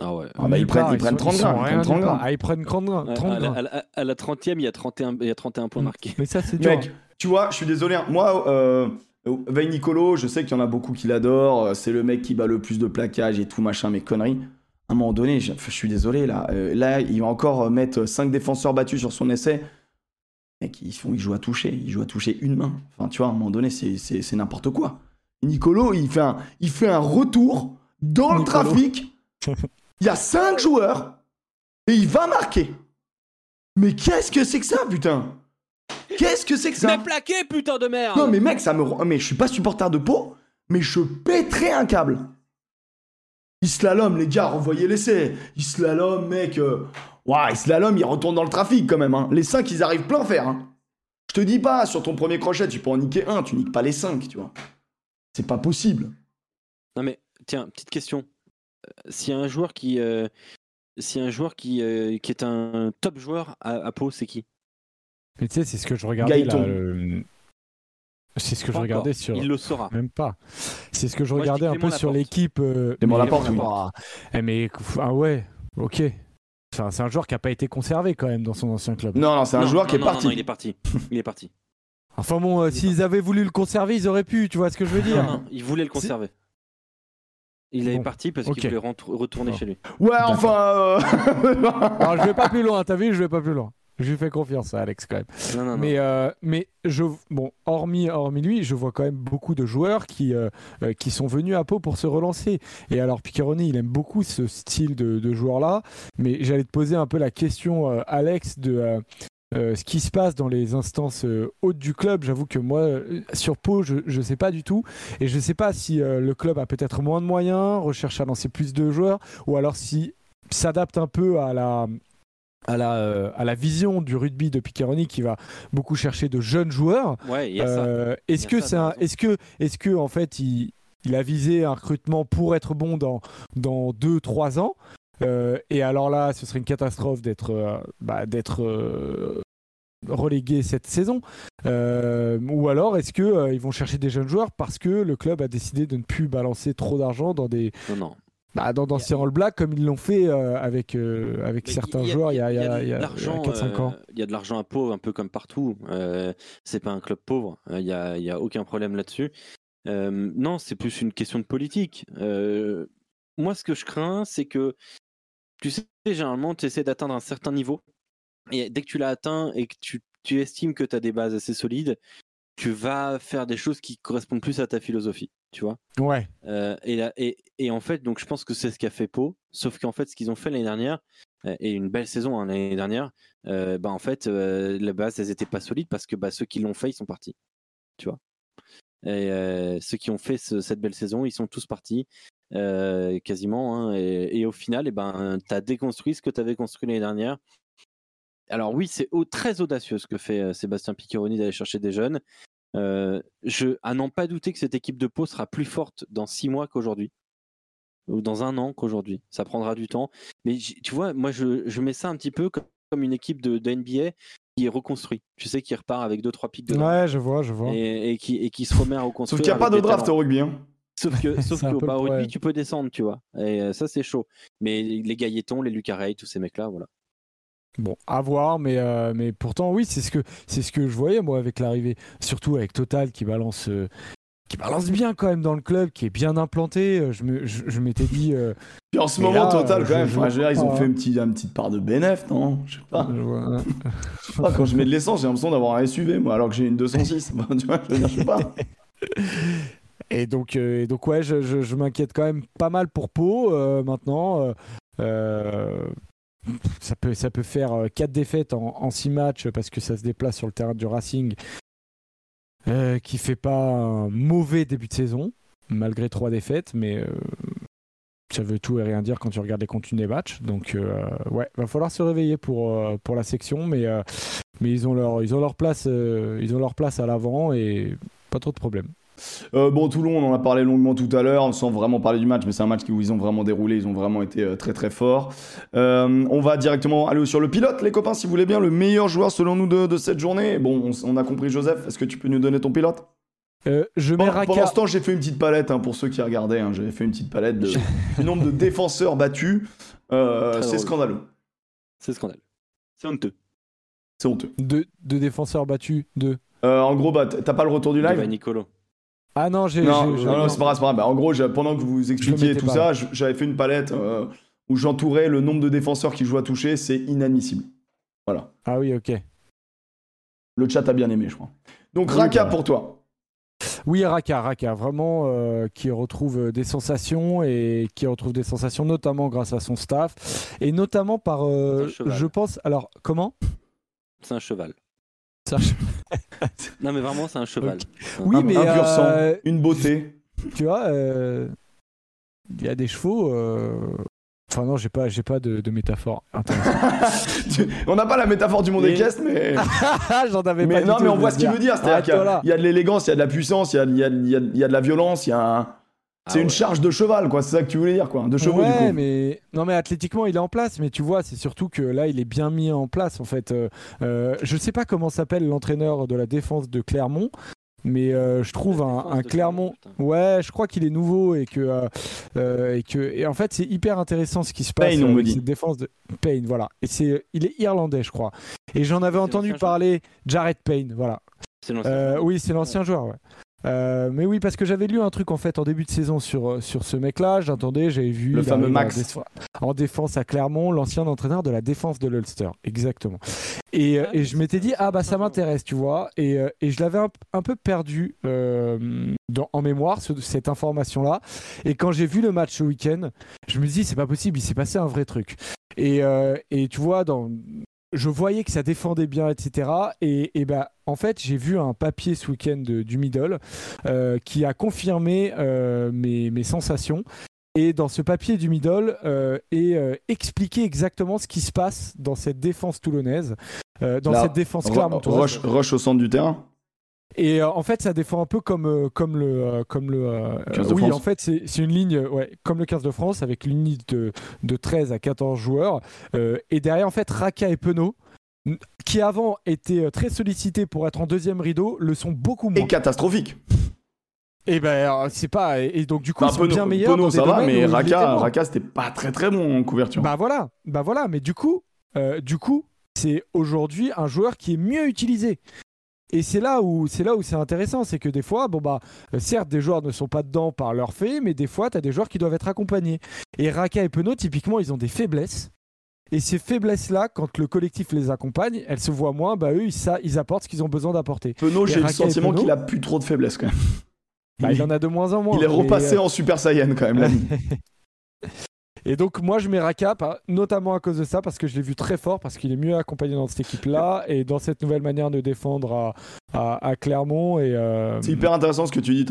Ah ouais. Ah bah, ils prennent- ils prennent sont- 30 sont grammes, ils rien prennent 30 nulle part. grammes. Ah, ils prennent 30 grammes. À, 30 à la, grammes. à la- à la 30e, il y a 31, il y a 31 points Mm. marqués. Mais ça, c'est dur. Mec, tu vois, je suis désolé. hein. Moi, euh, Veil Nicolo, je sais qu'il y en a beaucoup qui l'adorent. euh, C'est le mec qui bat le plus de plaquages et tout, machin, mes conneries. À un moment donné, je, je suis désolé, là. Euh, là, il va encore euh, mettre 5 défenseurs battus sur son essai. Mec, ils, font, ils jouent à toucher. Ils jouent à toucher une main. Enfin, tu vois, à un moment donné, c'est- n'importe quoi. Nicolo, il fait un, il fait un retour dans le trafic. Il y a 5 joueurs et il va marquer. Mais qu'est-ce que c'est que ça, putain? Qu'est-ce que c'est que ça Mais plaqué, putain de merde non, mais mec, ça me rend. Mais je suis pas supporter de peau, mais je pèterai un câble. Il slalom, les gars, renvoyez l'essai. Il slalom, mec. Euh... Ouah, il slalom, il retourne dans le trafic quand même. Hein. Les 5, ils arrivent plein fer. Hein. Je te dis pas, sur ton premier crochet, tu peux en niquer un, tu niques pas les 5, tu vois. C'est pas possible. Non mais tiens, petite question. Euh, S'il y a un joueur qui, euh, s'il y a un joueur qui, euh, qui est un top joueur à, à Pau, c'est qui? Mais tu sais, c'est ce que je regardais là. Le- C'est ce que je regardais encore. sur. Il le saura. Même pas. C'est ce que je Moi, je dis regardais un peu sur l'équipe. euh, Clément mais- Laporte, oui. Eh, mais ah ouais, ok. Enfin, c'est un joueur qui a pas été conservé quand même dans son ancien club. Non, non, c'est un Non, joueur non, qui est non, parti. Non, il est parti. Il est parti. Enfin bon, euh, s'ils avaient voulu le conserver, ils auraient pu, tu vois ce que je veux Non, dire non, il voulait le conserver. Il est Bon, parti parce qu'il voulait retourner Bon. chez lui. Ouais, enfin. euh, Alors je vais pas plus loin, t'as vu, je vais pas plus loin. Je lui fais confiance à Alex quand même. Non, non, non. Mais, euh, mais je, bon, hormis, hormis lui, je vois quand même beaucoup de joueurs qui, euh, euh, qui sont venus à Pau pour se relancer. Et alors, Piccheroni, il aime beaucoup ce style de, de joueur-là. Mais j'allais te poser un peu la question, euh, Alex, de ce qui se passe dans les instances hautes du club. J'avoue que moi, sur Pau, je ne sais pas du tout. Et je ne sais pas si le club a peut-être moins de moyens, recherche à lancer plus de joueurs, ou alors si s'adapte un peu à la, à la, euh, à la vision du rugby de Piccheroni qui va beaucoup chercher de jeunes joueurs. Ouais. Euh, est-ce que ça, c'est t'as un- raison. est-ce que est-ce que en fait il, il a visé un recrutement pour être bon dans dans deux trois ans Euh, et alors là ce serait une catastrophe d'être bah, d'être relégué cette saison ou alors est-ce que ils vont chercher des jeunes joueurs parce que le club a décidé de ne plus balancer trop d'argent dans des Non, non. Bah, dans d'anciens All Blacks comme ils l'ont fait euh, avec euh, avec certains il y a- joueurs il y a, il y a, de il y a- il y a l'argent, 4-5 ans euh, Il y a de l'argent à pauvre, un peu comme partout. C'est pas un club pauvre. Il y a, il y a aucun problème là-dessus. Non, c'est plus une question de politique. Moi, ce que je crains, c'est que tu sais, généralement, tu essaies d'atteindre un certain niveau. Et dès que tu l'as atteint et que tu, tu estimes que tu as des bases assez solides, tu vas faire des choses qui correspondent plus à ta philosophie. Tu vois ouais euh, et, là- et, et en fait, donc je pense que c'est ce qu'a fait Pau. Sauf qu'en fait, ce qu'ils ont fait l'année dernière, euh, et une belle saison hein, l'année dernière, euh, bah en fait, euh, la base, elles étaient pas solides parce que bah, ceux qui l'ont fait, ils sont partis. Tu vois. Et ceux qui ont fait ce- cette belle saison, ils sont tous partis. quasiment. hein, et, et au final, eh ben, tu as déconstruit ce que tu avais construit l'année dernière. Alors oui, c'est au- très audacieux ce que fait Sébastien Piccheroni d'aller chercher des jeunes. Euh, je, à n'en pas douter que cette équipe de Pau sera plus forte dans six mois qu'aujourd'hui. Ou dans un an qu'aujourd'hui. Ça prendra du temps. Mais tu vois, moi, je, je mets ça un petit peu comme, comme une équipe de, de NBA qui est reconstruite. Tu sais, qui repart avec deux, trois pics de ouais je vois je vois et, et qui, et qui se remet à Sauf reconstruire. qu'il n'y a pas de draft talents. au rugby. Hein. Sauf que, sauf que bah, au rugby, tu peux descendre, tu vois. Et euh, ça, c'est chaud. Mais les Gailleton, les Lucarey, tous ces mecs-là, voilà. Bon, à voir, mais, euh, mais pourtant, oui, c'est ce, que, c'est ce que je voyais, moi, avec l'arrivée. Surtout avec Total qui balance, euh, qui balance bien quand même dans le club, qui est bien implanté. Euh, Je, me, je, je m'étais dit. euh, Puis en ce moment, là, total, quand même. je- dire, ils ont fait une petite, une petite part de bénéf, non? Je sais pas. je vois- Ah, quand je mets de l'essence, j'ai l'impression d'avoir un SUV, moi, alors que j'ai une 206. Bah, tu vois, je veux dire, je sais pas. Et donc, et donc ouais, je, je- je m'inquiète quand même pas mal pour Pau maintenant. euh, ça, peut, ça peut faire 4 défaites en 6 matchs parce que ça se déplace sur le terrain du Racing euh, qui fait pas un mauvais début de saison malgré 3 défaites, mais euh, ça veut tout et rien dire quand tu regardes les contenus des matchs. Donc euh, ouais, va falloir se réveiller pour, euh, pour la section, mais, euh, mais ils, ont leur, ils, ont leur place, euh, ils ont leur place à l'avant et pas trop de problèmes. Euh, bon, Toulon, on en a parlé longuement tout à l'heure, sans vraiment parler du match, mais c'est un match où ils ont vraiment déroulé, ils ont vraiment été euh, très très forts. Euh, on va directement aller sur le pilote, les copains, si vous voulez bien, le meilleur joueur selon nous de, de cette journée. Bon, on, a compris Joseph, est-ce que tu peux nous donner ton pilote? Euh, je mets Pendant, Raka. pendant ce temps, j'ai fait une petite palette, hein, pour ceux qui regardaient, hein, j'avais fait une petite palette de, du nombre de défenseurs battus. Euh, c'est scandaleux, C'est scandale. C'est honteux. c'est honteux. Deux, deux défenseurs battus, deux. Euh, en gros, bah, t'as pas le retour du live? Nicolo. Ah non, j'ai. Non, non, c'est pas grave, c'est pas grave. Bah, en gros, pendant que vous expliquiez tout pas, ça, j'avais fait une palette euh, où j'entourais le nombre de défenseurs qui jouent à toucher, c'est inadmissible. Voilà. Ah oui, ok. Le chat a bien aimé, je crois. Donc, Oui, Raka bah. pour toi. Oui, Raka, Raka, vraiment euh, qui retrouve euh, des sensations et qui retrouve des sensations notamment grâce à son staff et notamment par, euh, Un cheval. je pense, alors comment? C'est un cheval. Non, mais vraiment, c'est un cheval. Oui, un, mais un pur sang, euh, une beauté. tu vois, euh, il y a des chevaux. euh, Enfin non, j'ai pas, j'ai pas de, de métaphore. on n'a pas la métaphore du monde Mais- équestre, mais, J'en avais mais pas. du non, tout, mais on voit ce qu'il veut dire. C'est-à-dire qu'il y a- Arrête-toi là. il y, a de l'élégance, il y a de la puissance, il y a, il y a- il y a- il y a de la violence, il y a un... C'est Ah une ouais. charge de cheval, quoi. C'est ça que tu voulais dire, quoi. De chevaux, ouais, du coup. mais non, mais athlétiquement, il est en place. Mais tu vois, c'est surtout que là, il est bien mis en place. En fait, Euh, euh, je sais pas comment s'appelle l'entraîneur de la défense de Clermont, mais euh, je trouve un, un Clermont. Ouais, je crois qu'il est nouveau et que, euh, et que et en fait c'est hyper intéressant ce qui se passe Payne, on me dit. cette défense de Payne, voilà. Et c'est, il est irlandais, je crois. Et j'en avais C'est entendu parler, Jared Payne, voilà. C'est l'ancien. Euh, oui, c'est l'ancien joueur, ouais. Euh, mais oui, parce que j'avais lu un truc en fait en début de saison sur, euh, sur ce mec-là. J'attendais, j'avais vu. Le fameux Max. En, déf- en défense à Clermont, l'ancien entraîneur de la défense de l'Ulster. Exactement. Et, euh, et je m'étais dit, ah bah ça m'intéresse, tu vois. Et, et je l'avais un, un peu perdu euh, dans- en mémoire, ce- cette information-là. Et quand j'ai vu le match ce week-end, je me dis, c'est pas possible, il s'est passé un vrai truc. Et, euh, et tu vois, dans, je voyais que ça défendait bien, etc. Et, et ben, en fait, j'ai vu un papier ce week-end du middle euh, qui a confirmé euh, mes, mes sensations. Et dans ce papier du middle, euh, est euh, expliqué exactement ce qui se passe dans cette défense toulonnaise, euh, dans Là, cette défense clermontoise. Rush, rush au centre du terrain? Et euh, en fait, ça défend un peu comme, euh, comme le. euh, comme le euh, 15 de oui, France. en fait, c'est une ligne euh, ouais, comme le 15 de France, avec une ligne de, de 13 à 14 joueurs. Euh, et derrière, en fait, Raka et Penaud, qui avant étaient euh, très sollicités pour être en deuxième rideau, le sont beaucoup moins. Et catastrophique. Et ben, euh, c'est pas. Et, donc, du coup, Bah, ils sont Penaud- bien meilleurs. Penaud, dans ça va, mais Raka. Raka c'était pas très très bon en couverture. Bah voilà, bah voilà, mais du coup, euh, du coup, c'est aujourd'hui un joueur qui est mieux utilisé. Et c'est là où c'est là où c'est intéressant, c'est que des fois, bon bah, euh, certes, des joueurs ne sont pas dedans par leur fait, mais des fois, tu as des joueurs qui doivent être accompagnés. Et Raka et Penaud, typiquement, ils ont des faiblesses. Et ces faiblesses-là, quand le collectif les accompagne, elles se voient moins. Bah eux, ils, ça, ils apportent ce qu'ils ont besoin d'apporter. Penaud, j'ai le sentiment Penaud qu'il a plus trop de faiblesse quand même. Bah, il, il en a de moins en moins. il est repassé euh, en Super Saiyan quand même. là. Et donc moi je mets Raka, notamment à cause de ça, parce que je l'ai vu très fort, parce qu'il est mieux accompagné dans cette équipe-là, et dans cette nouvelle manière de défendre à, à- à Clermont. Et, euh, C'est hyper intéressant ce que tu dis.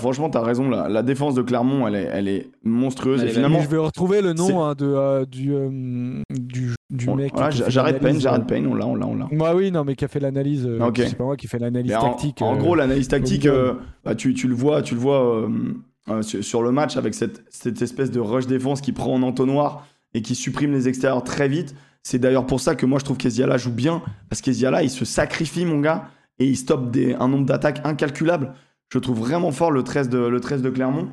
Franchement, t'as raison. La, la défense de Clermont, elle est, elle est monstrueuse. Et finalement, je vais retrouver le nom hein, de, euh, du, euh, du, du on- mec. voilà, Jared Payne, Jared Payne, on l'a, on l'a, on l'a. Moi oui, non, mais qui a fait l'analyse. C'est pas moi qui fait l'analyse en, tactique. en gros, l'analyse tactique, bah, tu, tu le vois, tu le vois euh, sur, le match avec cette, espèce de rush défense qui prend en entonnoir et qui supprime les extérieurs très vite. C'est d'ailleurs pour ça que moi je trouve qu'Eziala joue bien parce qu'Eziala il se sacrifie mon gars et il stoppe un nombre d'attaques incalculable. Je trouve vraiment fort le 13 de, le 13 de Clermont.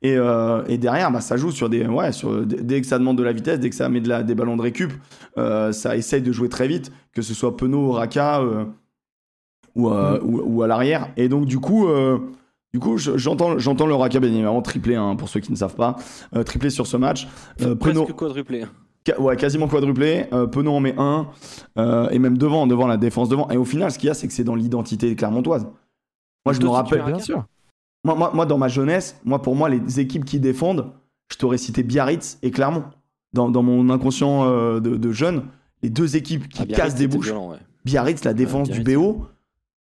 Et, euh, et derrière, bah, ça joue sur des. Ouais, sur, dès que ça demande de la vitesse, dès que ça met de la, des ballons de récup, euh, ça essaye de jouer très vite, que ce soit Penaud, Raka ou, ou, ou à l'arrière. Et donc, du coup, du coup je- j'entends, j'entends le Raka bien évidemment triplé, hein, pour ceux qui ne savent pas. Euh, triplé sur ce match. Euh, Presque quadruplé. Ca- Ouais, quasiment quadruplé. Euh, Penaud en met un. euh, et même devant, devant la défense devant. Et au final, ce qu'il y a, c'est que c'est dans l'identité clermontoise. Moi, je me rappelle. Bien sûr. Moi, moi, moi, dans ma jeunesse, moi, pour moi, les équipes qui défendent, je t'aurais cité Biarritz et Clermont. Dans, dans mon inconscient euh, de, de jeune, les deux équipes qui Ah, cassent des bouches. violent, ouais. Biarritz, la défense Biarritz. du BO.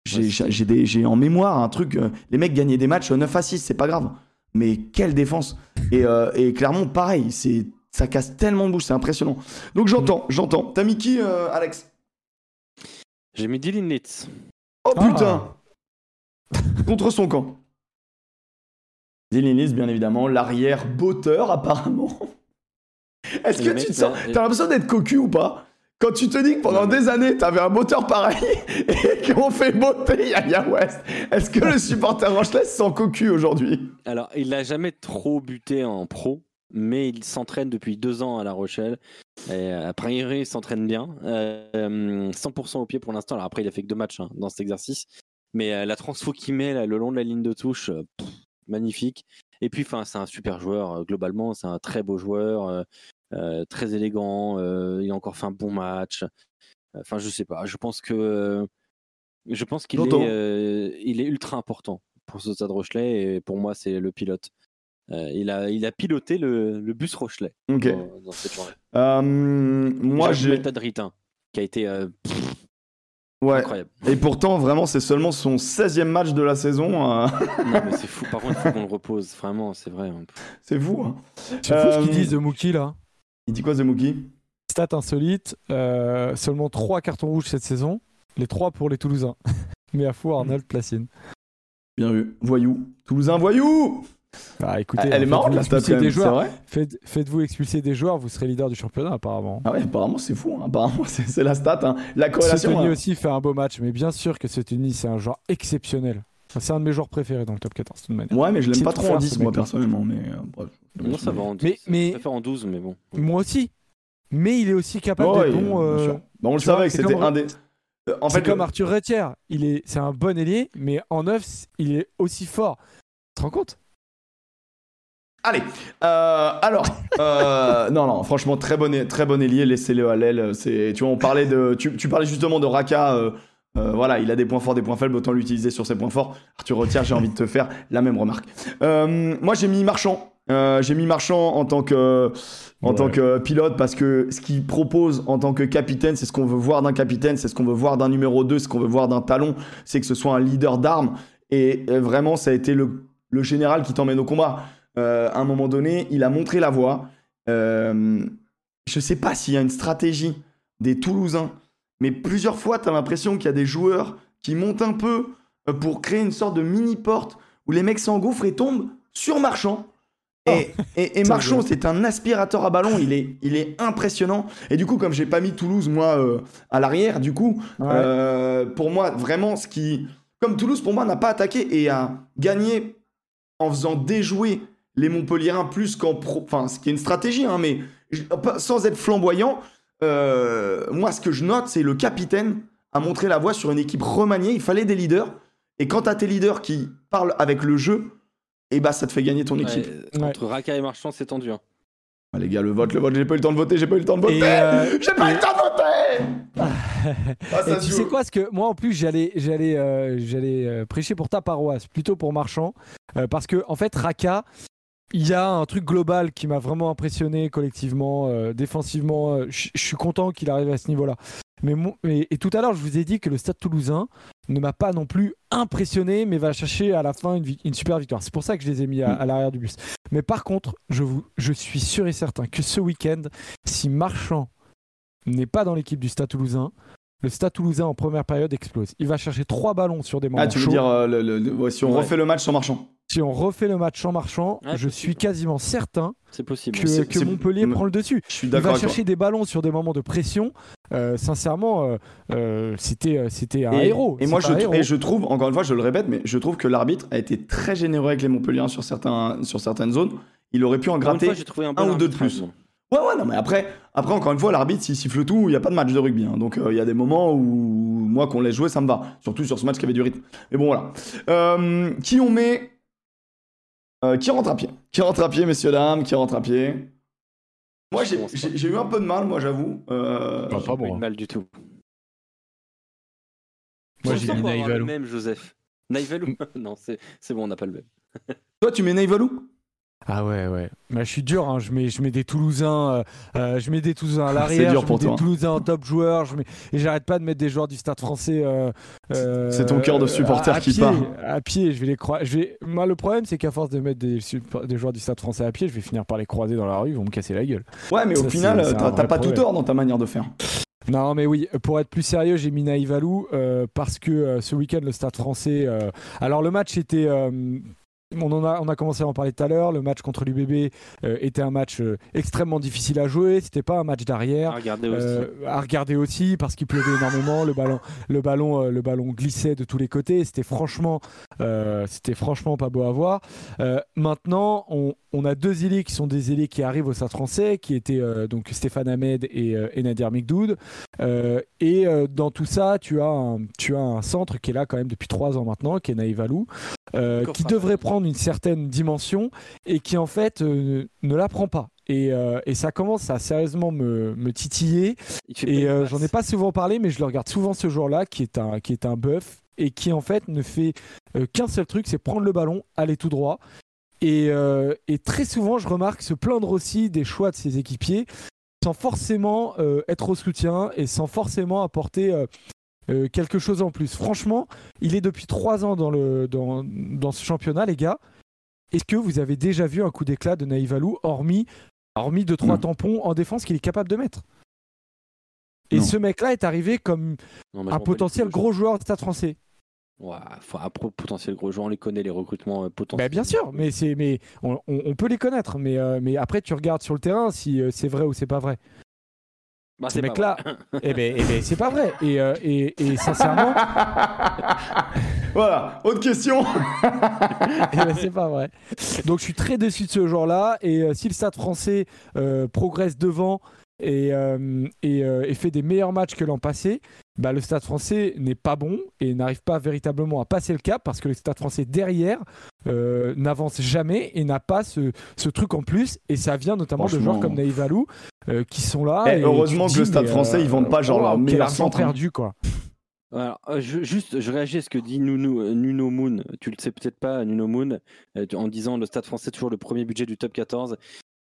J'ai en mémoire un truc. euh, les mecs gagnaient des matchs 9 à 6, c'est pas grave. Mais quelle défense Et, euh, et Clermont, pareil, c'est ça casse tellement de bouches, c'est impressionnant. Donc j'entends, j'entends. T'as mis qui, euh, Alex? J'ai mis Dylan Litz. Oh Ah. putain Contre son camp. Dylan Lis, bien évidemment, l'arrière botteur apparemment. Est-ce que tu te sens. T'as l'impression d'être cocu ou pas? Quand tu te dis que pendant des années, t'avais un moteur pareil et qu'on fait botter Yaya West, est-ce que le supporter Rochelet se sent cocu aujourd'hui? Alors, il n'a jamais trop buté en pro, mais il s'entraîne depuis deux ans à La Rochelle. Et a priori, il s'entraîne bien. Euh, 100% au pied pour l'instant. Alors après, il a fait que deux matchs hein, dans cet exercice. Mais euh, la transfo qu'il met là, le long de la ligne de touche, euh, pff, magnifique. Et puis, c'est un super joueur. euh, globalement, c'est un très beau joueur, euh, euh, très élégant. euh, il a encore fait un bon match. Enfin, je sais pas. Je pense que euh, je pense qu'il est, euh, il est ultra important pour ce Stade Rochelet et pour moi, c'est le pilote. Euh, il, a, il a piloté le, le bus Rochelet Ok. dans, dans cette journée. Euh, moi, j'ai. qui a été euh, pff, Ouais. incroyable. Et pourtant, vraiment, c'est seulement son 16e match de la saison. euh, Non, mais c'est fou. Par contre, il faut qu'on le repose. Vraiment, c'est vrai. c'est fou. hein. C'est fou ce Euh, qu'ils disent de Mookie là. Il dit quoi, Zemouki Stat insolite, euh, seulement 3 cartons rouges cette saison, les 3 pour les Toulousains. Mais à fou Arnold Placine. Bien vu. Voyou. Toulousain, voyou Ah, écoutez, Elle est faites-vous marrante la stat des joueurs. Faites- Faites-vous expulser des joueurs, vous serez leader du championnat apparemment. Ah ouais, apparemment c'est fou. hein. Apparemment c'est c'est la stat. hein. La corrélation. Tony hein. aussi fait un beau match, mais bien sûr que ce Tony c'est un joueur exceptionnel. C'est un de mes joueurs préférés dans le top 14, de toute manière. Ouais, mais je l'aime pas trop en fort, 10, ce moi, personnellement. Mais euh, bref. Non, ça va en 12. Mais- mais- Je préfère en 12, mais bon. Moi aussi. Mais il est aussi capable Ouais, d'être ouais, bon. bien euh, sûr. Bah, on le savait que c'est c'était un des. Euh, En c'est fait, comme Arthur Retière. Il est, c'est un bon ailier, mais en neuf, c- il est aussi fort. Tu te rends compte? Allez, euh, alors, euh, non, non, franchement, très bon, très bon ailier, laissez-le à l'aile. C'est, tu vois, on parlait de, tu, tu parlais justement de Raka. euh, euh, voilà, il a des points forts, des points faibles, autant l'utiliser sur ses points forts. Arthur Retière, j'ai envie de te faire la même remarque. Euh, moi, j'ai mis Marchand. Euh, j'ai mis Marchand en tant que, en Ouais. tant que pilote parce que ce qu'il propose en tant que capitaine, c'est ce qu'on veut voir d'un capitaine, c'est ce qu'on veut voir d'un numéro 2, ce qu'on veut voir d'un talon, c'est que ce soit un leader d'armes. Et vraiment, ça a été le, le général qui t'emmène au combat. À un moment donné, il a montré la voie. Je sais pas s'il y a une stratégie des Toulousains, mais plusieurs fois, tu as l'impression qu'il y a des joueurs qui montent un peu euh, pour créer une sorte de mini-porte où les mecs s'engouffrent et tombent sur Marchand. Et, et, et Ça, Marchand, c'est un aspirateur à ballon, il est, il est impressionnant. Et du coup, comme j'ai pas mis Toulouse, moi, euh, à l'arrière, du coup, Ouais. euh, pour moi, vraiment, ce qui. Comme Toulouse, pour moi, n'a pas attaqué et a gagné en faisant déjouer les Montpelliérains plus qu'en pro. Enfin, ce qui est une stratégie, hein, mais sans être flamboyant, moi, ce que je note, c'est le capitaine a montré la voie sur une équipe remaniée. Il fallait des leaders. Et quand t'as tes leaders qui parlent avec le jeu, et bah, ça te fait gagner ton équipe. Ouais, Entre Raka et Marchand, c'est tendu. hein. Ah, les gars, le vote, le vote, j'ai pas eu le temps de voter, j'ai pas eu le temps de voter. Et, euh, j'ai pas eu le temps de voter. Ah, ça Et tu joue. sais quoi, parce que moi en plus j'allais j'allais euh, j'allais euh, prêcher pour ta paroisse, plutôt pour Marchand, euh, parce que en fait Raka, il y a un truc global qui m'a vraiment impressionné collectivement, euh, défensivement. euh, Je suis content qu'il arrive à ce niveau-là. Mais, mon- et, et tout à l'heure, je vous ai dit que le Stade Toulousain ne m'a pas non plus impressionné, mais va chercher à la fin une, super victoire. C'est pour ça que je les ai mis à, à l'arrière du bus. Mais par contre, je, vous, je suis sûr et certain que ce week-end, si Marchand n'est pas dans l'équipe du Stade Toulousain, le Stade Toulousain en première période explose. Il va chercher trois ballons sur des moments Ah, tu veux chauds. dire, euh, le- le- le- ouais, si on Ouais. refait le match sans marchand Si on refait le match en marchand, Ouais, je possible. suis quasiment certain C'est possible. que, Montpellier prend le dessus. Je suis Il va toi. chercher des ballons sur des moments de pression. Euh, sincèrement, euh, euh, c'était c'était un Et, héros. et moi, je, un trou- héros. et je trouve, encore une fois, je le répète, mais je trouve que l'arbitre a été très généreux avec les Montpelliérains sur, certains, sur certaines zones. Il aurait pu en gratter. fois, j'ai trouvé un, ou deux de plus. Bon. Ouais, ouais, non, mais après, après encore une fois, l'arbitre, s'il siffle tout, il n'y a pas de match de rugby. hein. Donc, euh, il y a des moments où, moi, qu'on laisse jouer, ça me va. Surtout sur ce match qui avait du rythme. Mais bon, voilà. Euh, qui on met Euh, Qui rentre à pied? Qui rentre à pied, messieurs, dames? Qui rentre à pied? Moi, j'ai eu un peu de mal, moi, j'avoue. J'ai pas pas de mal du tout. Moi, Je j'ai mis Naïvalou. même, Joseph. Naïvalou Non, c'est c'est bon, on n'a pas le même. Toi, tu mets Neivalou Ah ouais, ouais. Bah, je suis dur, hein. je, mets, je mets des Toulousains, euh, euh, je mets des Toulousains à l'arrière, je mets toi. des Toulousains en top je mets... et j'arrête pas de mettre des joueurs du Stade français. euh, euh, C'est ton cœur de supporter à- à qui pied, part. À pied, je vais les croiser. Je vais... Moi, le problème, c'est qu'à force de mettre des, joueurs du Stade français à pied, je vais finir par les croiser dans la rue, ils vont me casser la gueule. Ouais, mais au final, t'as pas tout tort dans ta manière de faire. Non, mais oui, pour être plus sérieux, j'ai mis Naïvalou euh, parce que euh, ce week-end, le Stade français. euh, Alors, le match était. On, en a, on a commencé à en parler tout à l'heure. Le match contre l'UBB euh, était un match euh, extrêmement difficile à jouer. C'était pas un match d'arrière. Ah, regardez aussi. Euh, à regarder aussi parce qu'il pleuvait énormément, le ballon, le ballon, euh, le ballon glissait de tous les côtés. C'était franchement, c'était franchement pas beau à voir. Maintenant, on, on a deux ailiers qui sont des ailiers qui arrivent au Stade Français, qui étaient donc Stéphane Ahmed et, et Nadir Mikdoud. Et dans tout ça, tu as un, tu as un centre qui est là quand même depuis trois ans maintenant, qui est Naïvalou, qui devrait prendre une certaine dimension et qui en fait euh, ne la prend pas. Et, euh, et ça commence à sérieusement me, me titiller. Et euh, j'en ai pas souvent parlé, mais je le regarde souvent ce jour-là, qui est un qui est un bœuf et qui en fait ne fait euh, qu'un seul truc, c'est prendre le ballon, aller tout droit. Et, et très souvent, je remarque se plaindre aussi des choix de ses équipiers, sans forcément être au soutien et sans forcément apporter euh, quelque chose en plus. Franchement, il est depuis trois ans dans le dans, dans ce championnat, les gars. Est-ce que vous avez déjà vu un coup d'éclat de Naïvalou, hormis hormis deux trois Non. tampons en défense qu'il est capable de mettre? Et Non. ce mec-là est arrivé comme Non, un potentiel gros joueur de stade français. Ouais, faut un potentiel gros joueur, on les connaît, les recrutements euh, potentiels. Bah, bien sûr, mais, c'est, mais on, on- on peut les connaître. Mais, euh, mais après, tu regardes sur le terrain si c'est vrai ou c'est pas vrai. Bah, Ces c'est pas mecs-là, vrai. eh ben, eh ben, c'est pas vrai. Et, euh, et, et sincèrement, Voilà, autre question. eh ben, c'est pas vrai. Donc je suis très déçu de ce joueur-là. Et euh, si le Stade français euh, progresse devant et, euh, et, euh, et fait des meilleurs matchs que l'an passé, bah, le Stade français n'est pas bon et n'arrive pas véritablement à passer le cap parce que le Stade français derrière euh, n'avance jamais et n'a pas ce, ce truc en plus. Et ça vient notamment de joueurs comme Naïf Alou euh, qui sont là. Eh, et heureusement que le Stade mais, français, ils vendent pas genre leur quel meilleur centre, hein. perdu quoi. Alors, euh, je- juste, je réagis à ce que dit Nuno, euh, Nuno Moon. Tu le sais peut-être pas, Nuno Moon, euh, en disant le Stade français toujours le premier budget du top 14.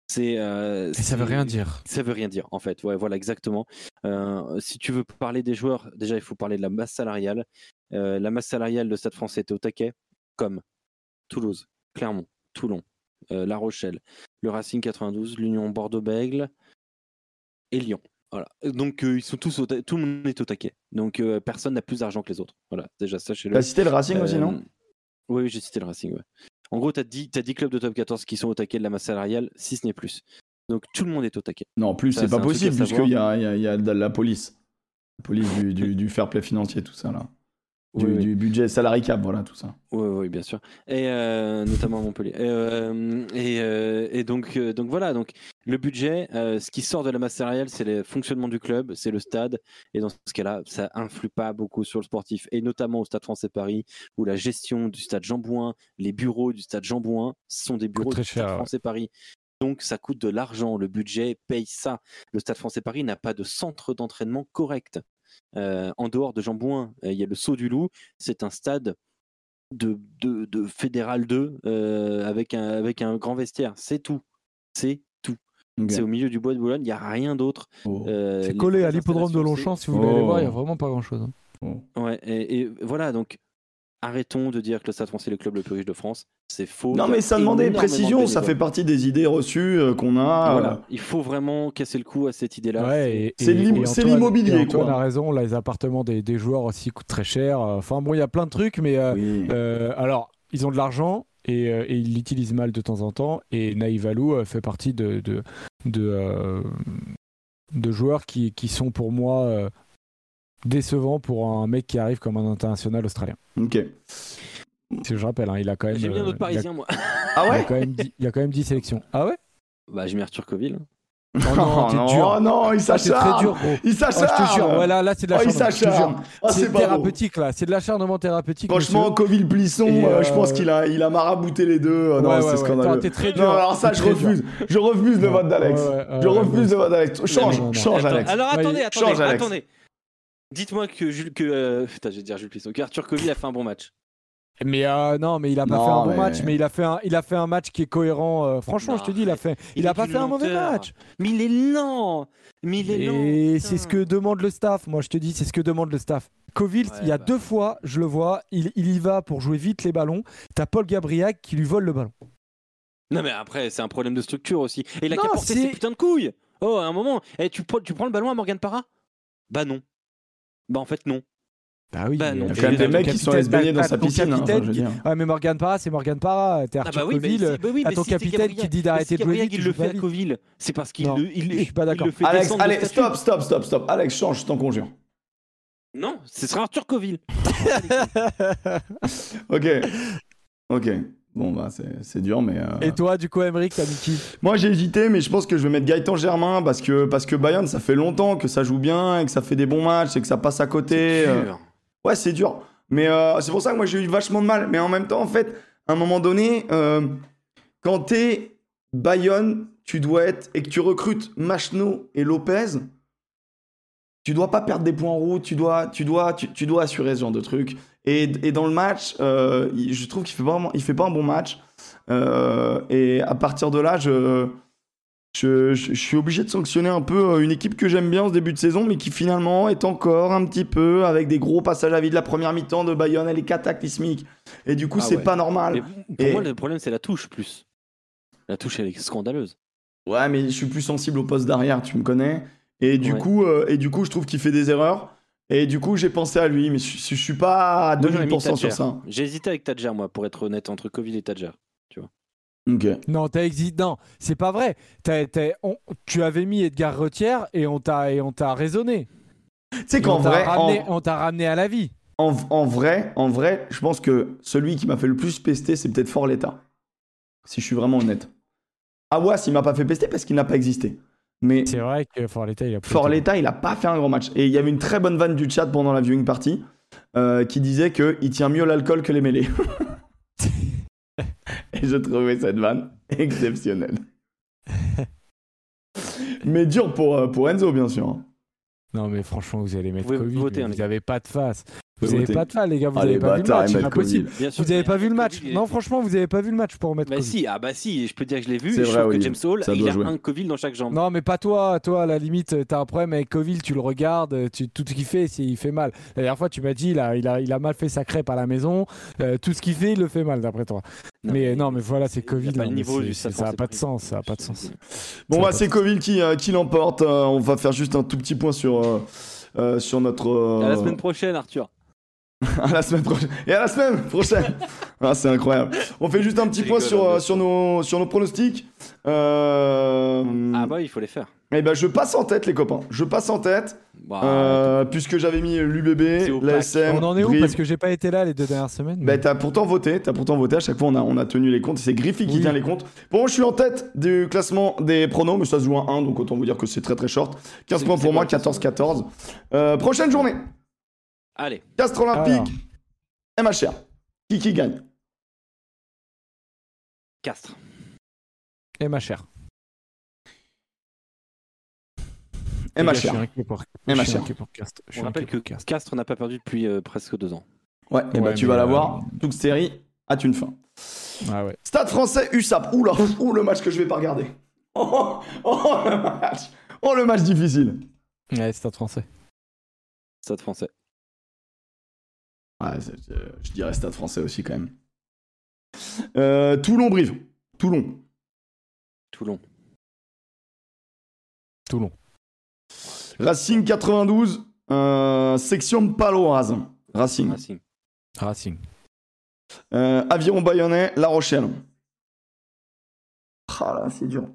C'est. euh, ça veut rien dire. Ça veut rien dire, en fait. Ouais, voilà, exactement. Euh, si tu veux parler des joueurs, déjà, il faut parler de la masse salariale. Euh, la masse salariale, le Stade français était au taquet, comme Toulouse, Clermont, Toulon, euh, La Rochelle, le Racing 92, l'Union Bordeaux-Bègles et Lyon. Voilà. Donc, euh, ils sont tous au ta- tout le monde est au taquet. Donc, euh, personne n'a plus d'argent que les autres. Voilà, déjà, sachez-le. T'as cité le Racing aussi, Euh, non Oui, j'ai cité le Racing. Ouais. En gros, tu as 10, t'as 10 clubs de top 14 qui sont au taquet de la masse salariale, si ce n'est plus. Donc tout le monde est au taquet. Non, plus, Ça, c'est pas possible, puisqu'il y y, y a de la police. La police du, du, du fair play financier, tout ça, là. Du, Oui, oui. du budget salary cap, voilà, tout ça. Oui, oui, bien sûr. Et euh, notamment à Montpellier. Et, euh, et, euh, et donc, euh, donc voilà. Donc le budget, euh, ce qui sort de la masse salariale, c'est le fonctionnement du club, c'est le stade. Et dans ce cas-là, ça influe pas beaucoup sur le sportif, et notamment au Stade Français Paris, où la gestion du Stade Jean Bouin, les bureaux du Stade Jean Bouin sont des bureaux très du Stade ouais. Français Paris. Donc ça coûte de l'argent. Le budget paye ça. Le Stade Français Paris n'a pas de centre d'entraînement correct. Euh, en dehors de Jean Bouin, euh, il y a le Saut du Loup. C'est un stade de, de, de fédéral 2 euh, avec, un, avec un grand vestiaire. C'est tout. C'est tout. C'est au milieu du bois de Boulogne. Il n'y a rien d'autre. Oh. Euh, C'est collé à l'hippodrome de Longchamp, si vous voulez aller Oh. voir, il n'y a vraiment pas grand-chose. hein. Oh. Ouais, et, et voilà, donc arrêtons de dire que le Stade français est le club le plus riche de France. C'est faux. Non, mais ça demandait énormément de précision, ça fait partie des idées reçues euh, qu'on a. Voilà, euh, il faut vraiment casser le cou à cette idée-là. Ouais, c'est l'immobilier, quoi. a raison, là, les appartements des, des joueurs aussi coûtent très cher. Enfin bon, il y a plein de trucs, mais euh, oui. euh, alors, ils ont de l'argent et, euh, et ils l'utilisent mal de temps en temps. Et Naïf Alou euh, fait partie de, de, de, euh, de joueurs qui, qui sont pour moi euh, décevants pour un mec qui arrive comme un international australien. Ok. Si je rappelle, hein, il a quand même. J'aime bien euh, notre il a- parisien, moi. Ah il, a ouais quand même 10, il a quand même 10 sélections. Ah ouais? Bah, j'ai mis Arthur Coville. Oh non, t'es non, dur. oh non, il très s'acharne dur, gros. Il Oh, je s'acharne te jure, ouais, là, là c'est de Oh, l'acharnement. je s'acharne Oh, C'est thérapeutique là, c'est de l'acharnement thérapeutique. Franchement. Coville Plisson, Et, euh, je euh, pense qu'il a, il a marabouté les deux. Euh, non, Ouais, ouais, c'est ouais. scandaleux. Très dur. Non, alors ça, je refuse. Je refuse le Ouais, vote d'Alex. ouais, ouais, Je ouais, refuse ouais. le vote d'Alex. Change, non, non. change, Alex. Alors Ouais, attendez, attendez. Dites-moi que Jules, que euh, putain, je vais dire Jules Plisson, que Arthur Coville a fait un bon match. Mais euh, non, mais il a pas Non, fait un bon mais- match, mais il a fait un, il a fait un match qui est cohérent. euh, franchement, Non, je te dis, il a fait, il, a pas fait un mauvais match. Mais il est lent. Mais il est lent. Et c'est ce que demande le staff. Moi, je te dis, c'est ce que demande le staff. Coville, Ouais, il y a bah. deux fois, je le vois, il, il y va pour jouer vite les ballons. T'as Paul Gabriac qui lui vole le ballon. Non mais après, c'est un problème de structure aussi. Et il a qu'à porter c'est- ses putains de couilles. Oh, à un moment, eh, tu, prends- tu prends le ballon à Morgan Parra? Bah non. Bah en fait non. Bah oui. Bah non. Il y a quand même des mecs qui sont allés se baigner dans sa piscine. hein, capitaine enfin, je veux qui- dire. Ouais, mais Morgan Parra, c'est Morgan Parra. T'es Ah Arthur bah oui, mais Coville. si- bah oui, t'as mais ton si capitaine qui dit mais d'arrêter de jouer il le fait à. Coville. C'est parce qu'il le, il, je suis pas il d'accord. le fait Alex, allez, stop, stop, stop, stop. Alex, change, je t'en conjure. Non, ce sera Arthur Coville. Ok. Ok. Bon, bah, c'est dur, mais. euh, Et toi, du coup, Emeric, t'as mis qui? Moi, j'ai hésité, mais je pense que je vais mettre Gaëtan Germain parce que, parce que Bayern, ça fait longtemps que ça joue bien et que ça fait des bons matchs et que ça passe à côté. C'est euh, dur. Ouais, c'est dur. Mais euh, c'est pour ça que moi j'ai eu vachement de mal. Mais en même temps, en fait, à un moment donné, euh, quand t'es Bayonne, tu dois être et que tu recrutes Machno et Lopez, tu dois pas perdre des points en route. Tu dois, tu dois, tu, tu dois assurer ce genre de truc. Et, et dans le match, euh, je trouve qu'il fait vraiment, il fait pas un bon match. Euh, et à partir de là, je je, je- je suis obligé de sanctionner un peu euh, une équipe que j'aime bien en ce début de saison, mais qui finalement est encore un petit peu avec des gros passages à vide. La première mi-temps de Bayonne, elle est cataclysmique. Et du coup, Ah c'est ouais. pas normal. Mais pour Et- moi, le problème, c'est la touche plus. La touche, elle est scandaleuse. Ouais, mais je suis plus sensible au poste d'arrière, tu me connais. Et du, Ouais. coup, euh, et du coup, je trouve qu'il fait des erreurs. Et du coup, j'ai pensé à lui, mais je, je- je suis pas à Moi, j'aurais mis 2000% sur ça. J'ai hésité avec Tadjer, moi, pour être honnête, entre Coville et Tadjer. Ok. Non, t'as Non, c'est pas vrai. T'as- t'as- on- Tu avais mis Edgar Retière et on t'a et on t'a raisonné. Tu sais Et qu'en vrai, ramené, en, on t'a ramené à la vie. en, en vrai, en vrai, je pense que celui qui m'a fait le plus pester, c'est peut-être Fort l'État. Si je suis vraiment honnête. Awas, il m'a pas fait pester parce qu'il n'a pas existé. Mais C'est vrai que Fort l'État, il a. Il a pas fait un grand match. Et il y avait une très bonne vanne du chat pendant la viewing party euh, qui disait qu'il tient mieux l'alcool que les mêlées. Et je trouvais cette vanne exceptionnelle. Mais dur pour, euh, pour Enzo, bien sûr. Non, mais franchement, vous allez mettre Vous Covid. mais hein, vous gars. avez pas de face. Vous pouvez avez voter. pas de face, les gars. Vous Ah, avez les pas vu le match. impossible. Vous avez qu'il y pas vu le match Covid. Non, franchement, vous avez pas vu le match pour mettre Bah si, ah bah si, je peux dire que je l'ai vu. Et je vrai, trouve que Olivier. James Hall, Ça il a jouer. un Covid dans chaque jambe. Non, mais pas toi. Toi, à la limite, t'as un problème avec Covid, tu le regardes, tu, tout ce qu'il fait, il fait mal. La dernière fois, tu m'as dit, il a, il, a, il a mal fait sa crêpe à la maison. Euh, tout ce qu'il fait, il le fait mal, d'après toi. mais non, mais voilà, c'est Covid. pas non, le mais niveau du ça n'a pas de sens. Ça a pas de sens. Bon, bah, c'est Covid qui, euh, qui l'emporte. Euh, on va faire juste un tout petit point sur, euh, euh, sur notre. euh, À la semaine prochaine, Arthur. à la semaine prochaine. Et à la semaine prochaine. ah, c'est incroyable. On fait juste un petit point sur, euh, sur, nos, sur nos pronostics. Euh... Ah bah il faut les faire. Eh ben, je passe en tête, les copains. Je passe en tête. Bah, euh, puisque j'avais mis l'UBB, l'ASM. On en est où Brive. Parce que j'ai pas été là les deux dernières semaines. Bah, mais- t'as pourtant voté, t'as pourtant voté. À chaque fois, on a, on a tenu les comptes. C'est Griffy qui tient les comptes. Bon, je suis en tête du classement des pronos, mais ça se joue à 1, donc autant vous dire que c'est très très short. 15 C'est- points pour moi, bon, c'est 14-14. Euh, prochaine journée, Allez, Castres Olympique, MHR. Qui qui gagne Castres. Et ma chère. MHR. inquiet pour, Et ma chère. pour Castres. On rappelle que Castres. Castres n'a pas perdu depuis euh, presque deux ans. Ouais, et bah tu vas euh, l'avoir. Toute série a une fin. Ah ouais. Stade français USAP. Oula, ouh le match que je vais pas regarder. Oh, oh, le match. Oh le match difficile. Ouais, Stade français. Stade français. Ouais, je dirais Stade français aussi quand même. Euh, Toulon-Brive. Toulon. Toulon. Toulon. Racing 92. euh, section Paloise. Racing. Racing. Racing. Euh, Aviron Bayonnais. La Rochelle. Ah là, c'est dur.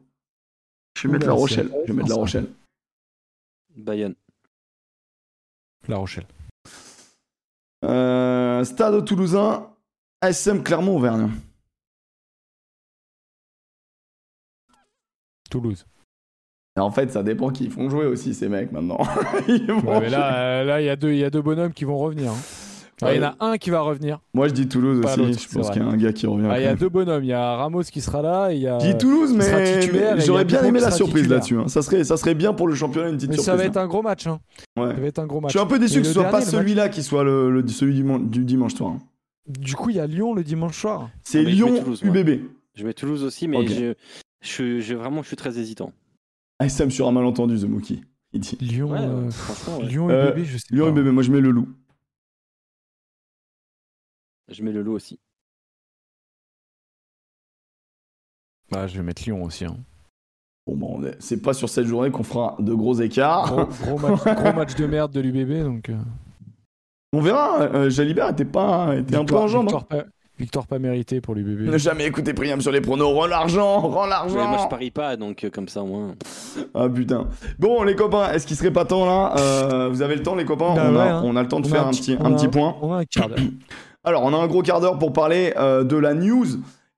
Je vais mettre La Rochelle. Je vais mettre La Rochelle. Bayonne. La Rochelle. Euh, Stade Toulousain. ASM Clermont-Auvergne. Toulouse. En fait, ça dépend qui ils font jouer aussi, ces mecs, maintenant. Ils vont Ouais, mais là, euh, là, il y a deux, il y a deux bonhommes qui vont revenir. hein. Ah, Il y en a un qui va revenir. Moi, je dis Toulouse Pas aussi. Je pense qu'il y a un gars qui revient. Ah, Il y a deux bonhommes. Il y a Ramos qui sera là. et Il y a... Je dis Toulouse, mais, j'aurais bien aimé la surprise là-dessus. hein. Ça, serait, ça serait bien pour le championnat, une petite Mais surprise. ça va être hein. un gros match. hein. Ouais. Ça va être un gros Je match. suis un peu déçu Et que ce soit pas dernier, celui-là qui soit le, le- celui du, man- du dimanche soir. hein. Du coup, il y a Lyon le dimanche soir. C'est Ah, je Lyon. UBB. Je mets Toulouse aussi, mais je, je, je- vraiment, je suis très hésitant. ASM sur un malentendu, The Mookie. Il dit. Lyon, euh. Lyon Euh, UBB, je sais Lyon. UBB, moi je mets le loup. Je mets le loup aussi. Bah, je vais mettre Lyon aussi. hein. Bon, bon, on est- c'est pas sur cette journée qu'on fera de gros écarts. Gros, gros match, gros match de merde de l'UBB. Donc, euh, On verra. Euh, Jalibert était, pas, était un peu en jambe. hein. victoire, pas, victoire pas méritée pour l'UBB. Ne jamais écouter Priam sur les pronos. Rends l'argent, rends Ouais, l'argent. moi, je parie pas, donc euh, comme ça, au moins. Ah putain. Bon les copains, est-ce qu'il serait pas temps là Euh, Vous avez le temps les copains? Bah on, a, hein. on a le temps de On faire un un petit- un petit point. On a un quart d'heure. Alors on a un gros quart d'heure pour parler euh, de la news.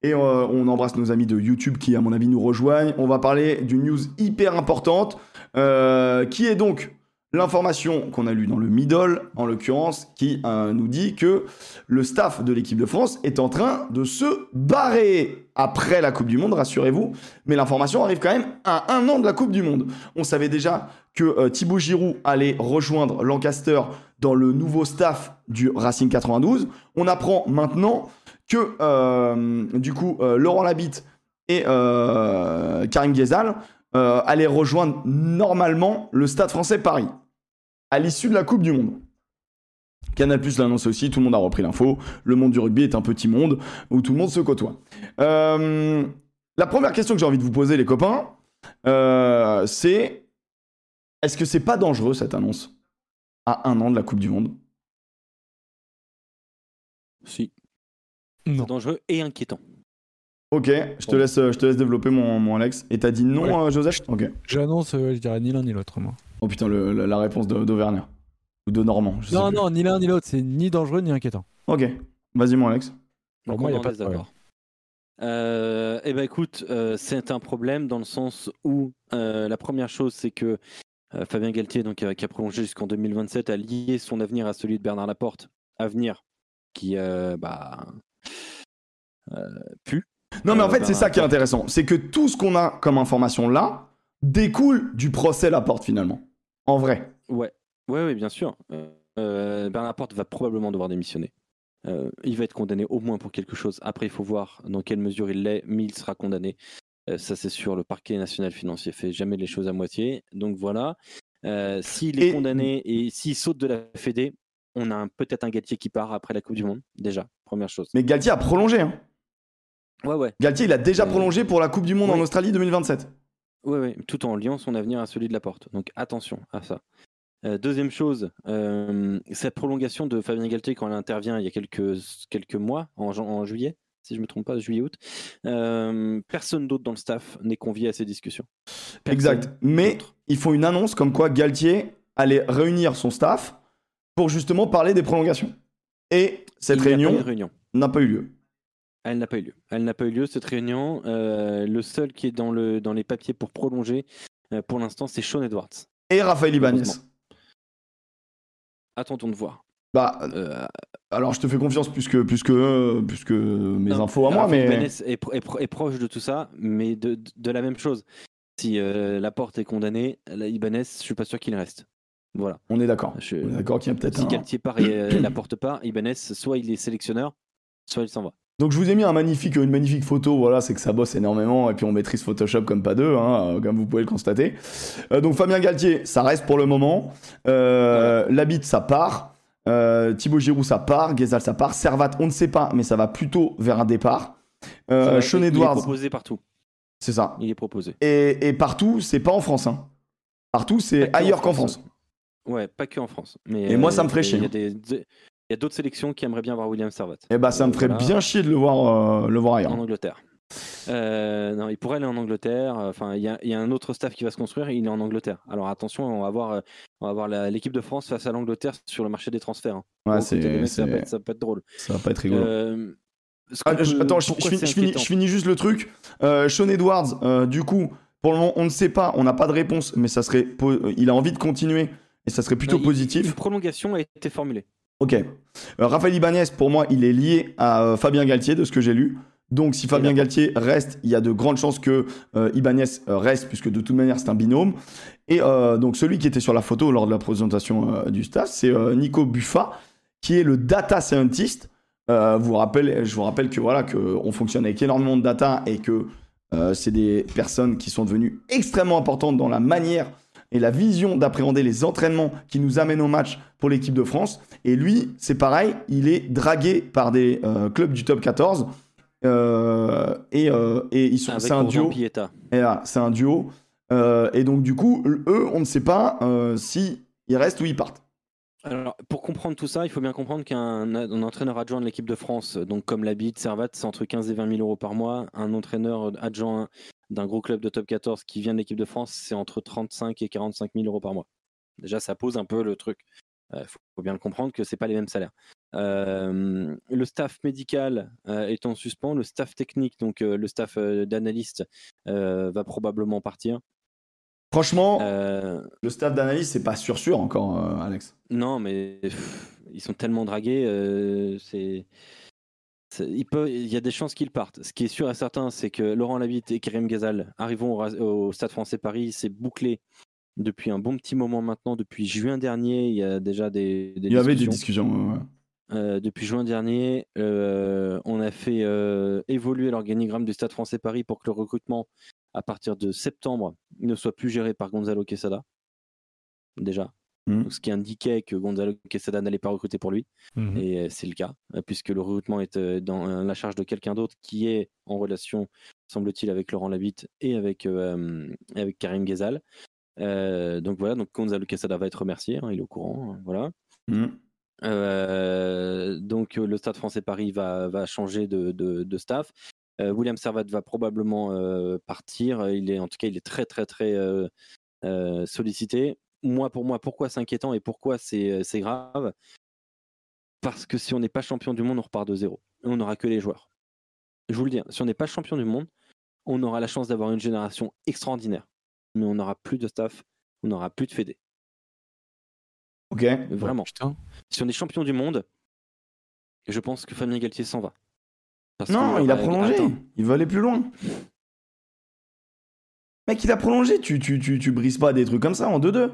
Et euh, on embrasse nos amis de YouTube qui à mon avis nous rejoignent. On va parler d'une news hyper importante euh, qui est donc l'information qu'on a lue dans le middle en l'occurrence qui nous dit que le staff de l'équipe de France est en train de se barrer après la Coupe du Monde, rassurez-vous. Mais l'information arrive quand même à un an de la Coupe du Monde. On savait déjà que euh, Thibaut Giroud allait rejoindre Lancaster dans le nouveau staff du Racing 92. On apprend maintenant que euh, du coup euh, Laurent Labitte et Karim Ghezal allaient rejoindre normalement le Stade français Paris à l'issue de la Coupe du Monde. Canal Plus l'a annoncé aussi, tout le monde a repris l'info. Le monde du rugby est un petit monde où tout le monde se côtoie. La première question que j'ai envie de vous poser, les copains, c'est est-ce que c'est pas dangereux cette annonce à un an de la Coupe du Monde? Si. Non. C'est dangereux et inquiétant. Ok, je te, laisse, je te laisse développer mon, mon Alex. Et t'as dit non, Ouais. euh, Joseph? Ok. J'annonce, euh, je dirais ni l'un ni l'autre, moi. Oh putain, le- la, la réponse d'Auvergnat. Ou de Normand. je sais Non, plus. non, ni l'un ni l'autre, c'est ni dangereux ni inquiétant. Ok, vas-y, mon Alex. Pour Donc moi, on y a est pas de désaccord. Euh, eh ben écoute, euh, c'est un problème dans le sens où euh, la première chose c'est que Fabien Galtier, donc, euh, qui a prolongé jusqu'en 2027, a lié son avenir à celui de Bernard Laporte. Avenir qui euh, bah, euh, pue. Non, mais en Euh, fait, c'est ça qui est intéressant. C'est que tout ce qu'on a comme information là découle du procès Laporte finalement. En vrai. Ouais, ouais, ouais, bien sûr. Euh, euh, Bernard Laporte va probablement devoir démissionner. Euh, il va être condamné au moins pour quelque chose. Après, il faut voir dans quelle mesure il l'est, mais il sera condamné. Euh, ça, c'est sûr. Le parquet national financier fait jamais les choses à moitié. Donc voilà. Euh, s'il est Et- condamné et s'il saute de la Fédé, on a peut-être un Galtier qui part après la Coupe du Monde. Déjà, première chose. Mais Galtier a prolongé. Hein. Ouais, ouais, Galtier, il a déjà Euh, prolongé pour la Coupe du Monde en. Australie 2027. ouais, ouais, tout en liant son avenir à celui de la porte. Donc attention à ça. Euh, deuxième chose, euh, cette prolongation de Fabien Galtier quand elle intervient il y a quelques, quelques mois, en juillet, si je ne me trompe pas, juillet-août, euh, personne d'autre dans le staff n'est convié à ces discussions. Personne Exact. Mais ils font une annonce comme quoi Galtier allait réunir son staff pour justement parler des prolongations. Et cette Il réunion n'a pas eu lieu. Elle n'a pas eu lieu. Elle n'a pas eu lieu, cette réunion. Euh, le seul qui est dans, le, dans les papiers pour prolonger, euh, pour l'instant, c'est Sean Edwards. Et Raphaël Ibanez. Heureusement. Attendons de voir. Bah, Euh, alors je te fais confiance plus que, plus que, plus que mes Non, infos à moi, mais. Ibanez est, pro- est pro- est proche de tout ça, mais de, de la même chose. Si euh, Laporte est condamné, la Ibanez, je suis pas sûr qu'il reste. Voilà. On est d'accord. Je- On est d'accord qu'il y a peut-être Si un. Galtier part et euh, Laporte part, Ibanez, soit il est sélectionneur, soit il s'en va. Donc je vous ai mis un magnifique, une magnifique photo, voilà, c'est que ça bosse énormément et puis on maîtrise Photoshop comme pas deux, hein, euh, comme vous pouvez le constater. Euh, donc Fabien Galtier, ça reste pour le moment. Euh, ça part. Euh, Thibaut Giroud, ça part. Ghezal, ça part. Servat, on ne sait pas, mais ça va plutôt vers un départ. Euh, Sean il est Edwards, proposé partout. c'est ça. Il est proposé. Et, et partout, c'est pas en France. Hein. Partout, c'est ailleurs en qu'en France. Ouais, pas que en France. Mais, Et moi, ça me ferait mais chier, Il y a hein. il y a d'autres sélections qui aimeraient bien voir William Servat Et bah, ça me ferait Voilà. bien chier de le voir, euh, le voir ailleurs. en Angleterre. Euh, non, il pourrait aller en Angleterre. Enfin, il y, a- il y a un autre staff qui va se construire. Il est en Angleterre. Alors attention, on va voir, euh, on va voir l'équipe de France face à l'Angleterre sur le marché des transferts. hein. Ouais, Bon, c'est, écoutez, les mecs, ça, va être, ça va pas être drôle. ça va pas être rigolo. Euh, Ah, je- attends, je, finis, c'est je finis- inquiétant je finis juste le truc. Euh, Sean Edwards, euh, du coup, pour le moment, on ne sait pas, on n'a pas de réponse, mais ça serait, po- euh, il a envie de continuer et ça serait plutôt Non, il- positif. Une prolongation a été formulée. Ok. Euh, Raphaël Ibanez, pour moi, il est lié à euh, Fabien Galtier, de ce que j'ai lu. Donc, si Fabien. Galtier reste, il y a de grandes chances que euh, Ibanez reste, puisque de toute manière, c'est un binôme. Et euh, donc, celui qui était sur la photo lors de la présentation euh, du staff, c'est Nico Buffa, qui est le data scientist. Vous rappelle, je vous rappelle que voilà, que on fonctionne avec énormément de data et que c'est des personnes qui sont devenues extrêmement importantes dans la manière et la vision d'appréhender les entraînements qui nous amènent au match pour l'équipe de France. Et lui, c'est pareil, il est dragué par des euh, clubs du top 14. Euh, et, euh, et ils sont, c'est un duo. Et là, c'est un duo. Euh, et donc, du coup, eux, on ne sait pas euh, si ils restent ou ils partent. Alors, pour comprendre tout ça, il faut bien comprendre qu'un un entraîneur adjoint de l'équipe de France, donc comme l'habite Servat, c'est entre 15 et 20 000 euros par mois. Un entraîneur adjoint d'un gros club de top 14 qui vient de l'équipe de France, c'est entre 35 et 45 000 euros par mois. Déjà, ça pose un peu le truc. Il faut, faut bien le comprendre que c'est pas les mêmes salaires. Euh, le staff médical euh, est en suspens, le staff technique, donc euh, le staff euh, d'analyste, euh, va probablement partir. Franchement, Euh, le staff d'analyse, c'est pas sûr sûr encore, euh, Alex. Non, mais pff, ils sont tellement dragués, euh, c'est. Il, peut, il y a des chances qu'ils partent. Ce qui est sûr et certain, c'est que Laurent Labitte et Karim au, Ra- au Stade français Paris. C'est bouclé depuis un bon petit moment maintenant. Depuis juin dernier, il y a déjà des, des Il y avait des discussions. ouais. Euh, depuis juin dernier, euh, on a fait euh, évoluer l'organigramme du Stade français Paris pour que le recrutement, à partir de septembre, ne soit plus géré par Gonzalo Quesada. Déjà. Donc, ce qui indiquait que Gonzalo Quesada n'allait pas recruter pour lui. Mhm. Et c'est le cas, puisque le recrutement est dans la charge de quelqu'un d'autre qui est en relation, semble-t-il, avec Laurent Labitte et avec, euh, et avec Karim Ghezal. Euh, donc voilà, donc Gonzalo Quesada va être remercié, hein, il est au courant. hein, voilà. Mhm. Euh, donc euh, le Stade français Paris va, va changer de, de- de staff. Euh, William Servat va probablement euh, partir. Il est, en tout cas, il est très, très, très sollicité. Moi, pour moi, pourquoi c'est inquiétant et pourquoi c'est grave? Parce que si on n'est pas champion du monde, on repart de zéro. On n'aura que les joueurs. Je vous le dis, hein, si on n'est pas champion du monde, on aura la chance d'avoir une génération extraordinaire. Mais on n'aura plus de staff, on n'aura plus de fédé. Ok. Vraiment. Putain. Si on est champion du monde, je pense que Fabien Galtier s'en va. Parce Non, il a bah, prolongé. attends, Il veut aller plus loin. Mec, il a prolongé. Tu, tu, tu, tu brises pas des trucs comme ça en 2-2.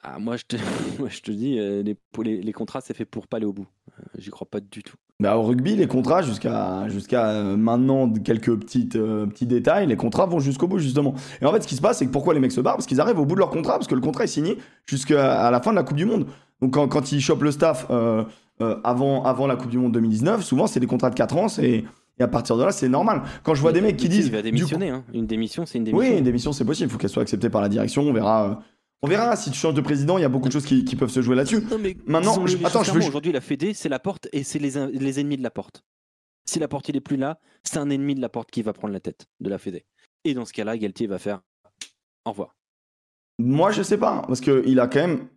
ah, moi, je te, moi, je te dis, euh, les, les contrats, c'est fait pour pas aller au bout. Euh, J'y crois pas du tout. Bah, au rugby, les contrats, jusqu'à jusqu'à euh, maintenant, quelques petites, euh, petits détails, les contrats vont jusqu'au bout, justement. Et en fait, ce qui se passe, c'est que pourquoi les mecs se barrent? Parce qu'ils arrivent au bout de leur contrat, parce que le contrat est signé jusqu'à la fin de la Coupe du Monde. Donc, quand, quand ils chopent le staff euh, euh, avant, avant la Coupe du Monde 2019, souvent, c'est des contrats de 4 ans, c'est- et à partir de là, c'est normal. Quand je vois des mecs qui disent. Il va démissionner. hein. Une démission, c'est une démission. Oui, une démission, c'est possible. Il faut qu'elle soit acceptée par la direction. On verra. On verra si tu changes de président. Il y a beaucoup de choses qui, qui peuvent se jouer là-dessus. Maintenant, je- attends, je veux Aujourd'hui, la Fédé, c'est la porte et c'est les, ennemis de la porte. Si la porte il est plus là, c'est un ennemi de la porte qui va prendre la tête de la Fédé. Et dans ce cas-là, Galtier va faire au revoir. Moi, je sais pas. Parce qu'il a quand même.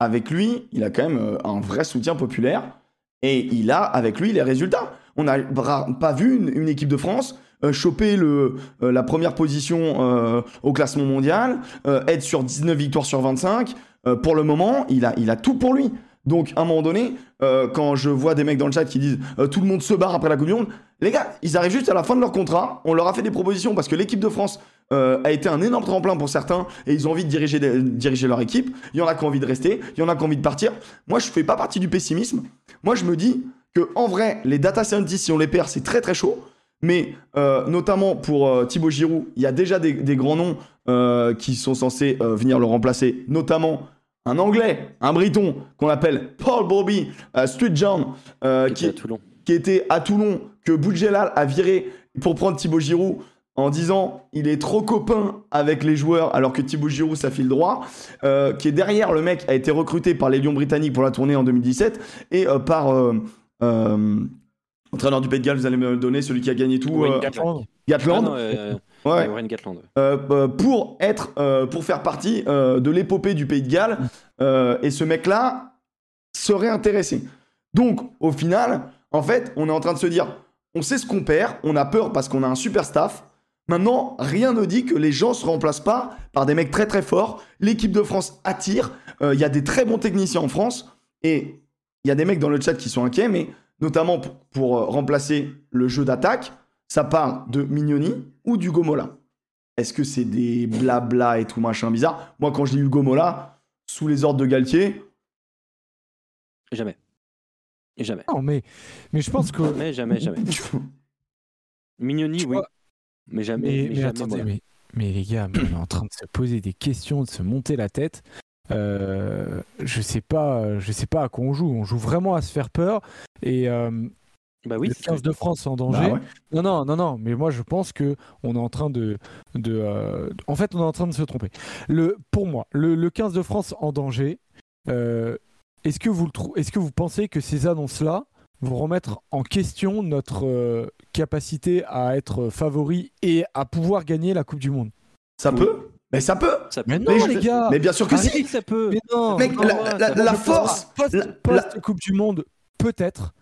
Avec lui, il a quand même euh, un vrai soutien populaire. Et il a avec lui les résultats. On n'a pas vu une, une équipe de France choper le, euh, la première position euh, au classement mondial, euh, être sur 19 victoires sur 25. Euh, pour le moment, il a, il a tout pour lui. Donc, à un moment donné, euh, quand je vois des mecs dans le chat qui disent euh, tout le monde se barre après la Coupe du Monde, les gars, ils arrivent juste à la fin de leur contrat. On leur a fait des propositions parce que l'équipe de France euh, a été un énorme tremplin pour certains et ils ont envie de diriger, diriger leur équipe. Il y en a qui ont envie de rester, il y en a qui ont envie de partir. Moi, je fais pas partie du pessimisme. Moi, je me dis que en vrai, les data scientists, si on les perd, c'est très très chaud. Mais euh, notamment pour euh, Thibaut Giroud, il y a déjà des, des grands noms euh, qui sont censés venir le remplacer, notamment un Anglais, un Briton qu'on appelle Paul Bobby Street John, euh, Qui qui, était à Toulon. que Boudjelal a viré pour prendre Thibaut Giroud en disant il est trop copain avec les joueurs alors que Thibaut Giroud ça file droit, euh, qui est derrière le mec a été recruté par les Lions britanniques pour la tournée en 2017 et euh, par euh, entraîneur du Pays de Galles, vous allez me le donner celui qui a gagné tout, Wayne euh, Gatland. Ah Gatland, non, euh, ouais, Gatland. euh, euh, pour être, euh, pour faire partie euh, de l'épopée du Pays de Galles. Euh, et ce mec-là serait intéressé. Donc, au final, en fait, on est en train de se dire, on sait ce qu'on perd, on a peur parce qu'on a un super staff. Maintenant, rien ne dit que les gens se remplacent pas par des mecs très très forts. L'équipe de France attire. Euh, Il y a des très bons techniciens en France. Et il y a des mecs dans le chat qui sont inquiets, mais notamment pour, euh, remplacer le jeu d'attaque, ça parle de Mignoni ou du Gomola. Est-ce que c'est des blabla et tout machin bizarre? Moi, quand je lis Hugo Mola, sous les ordres de Galtier, Jamais. Jamais. Non, mais, mais je pense que. Mais jamais, jamais. Mignoni, oui. vois- Mais jamais. Mais, Mais, mais jamais attendez, Mola. mais, mais les gars, mais on est en train de se poser des questions, de se monter la tête. Euh, je sais pas, je sais pas à quoi on joue. On joue vraiment à se faire peur. Et euh, Bah oui. le c'est- 15 de France en danger. bah ouais. Non, non, non, non. Mais moi, je pense que on est en train de, de euh, en fait, on est en train de se tromper. Le, pour moi, le, le 15 de France en danger. euh, est-ce que vous le Est-ce que vous pensez que ces annonces-là vont remettre en question notre euh, capacité à être favori et à pouvoir gagner la Coupe du Monde? Ça Oui. peut Mais ça peut Ça Mais non, Mais je- les gars. Mais bien sûr que Ah, si ça peut. Mais non. Mec, non, la, ouais, la- force pense- la- Post, post Coupe du Monde, peut-être.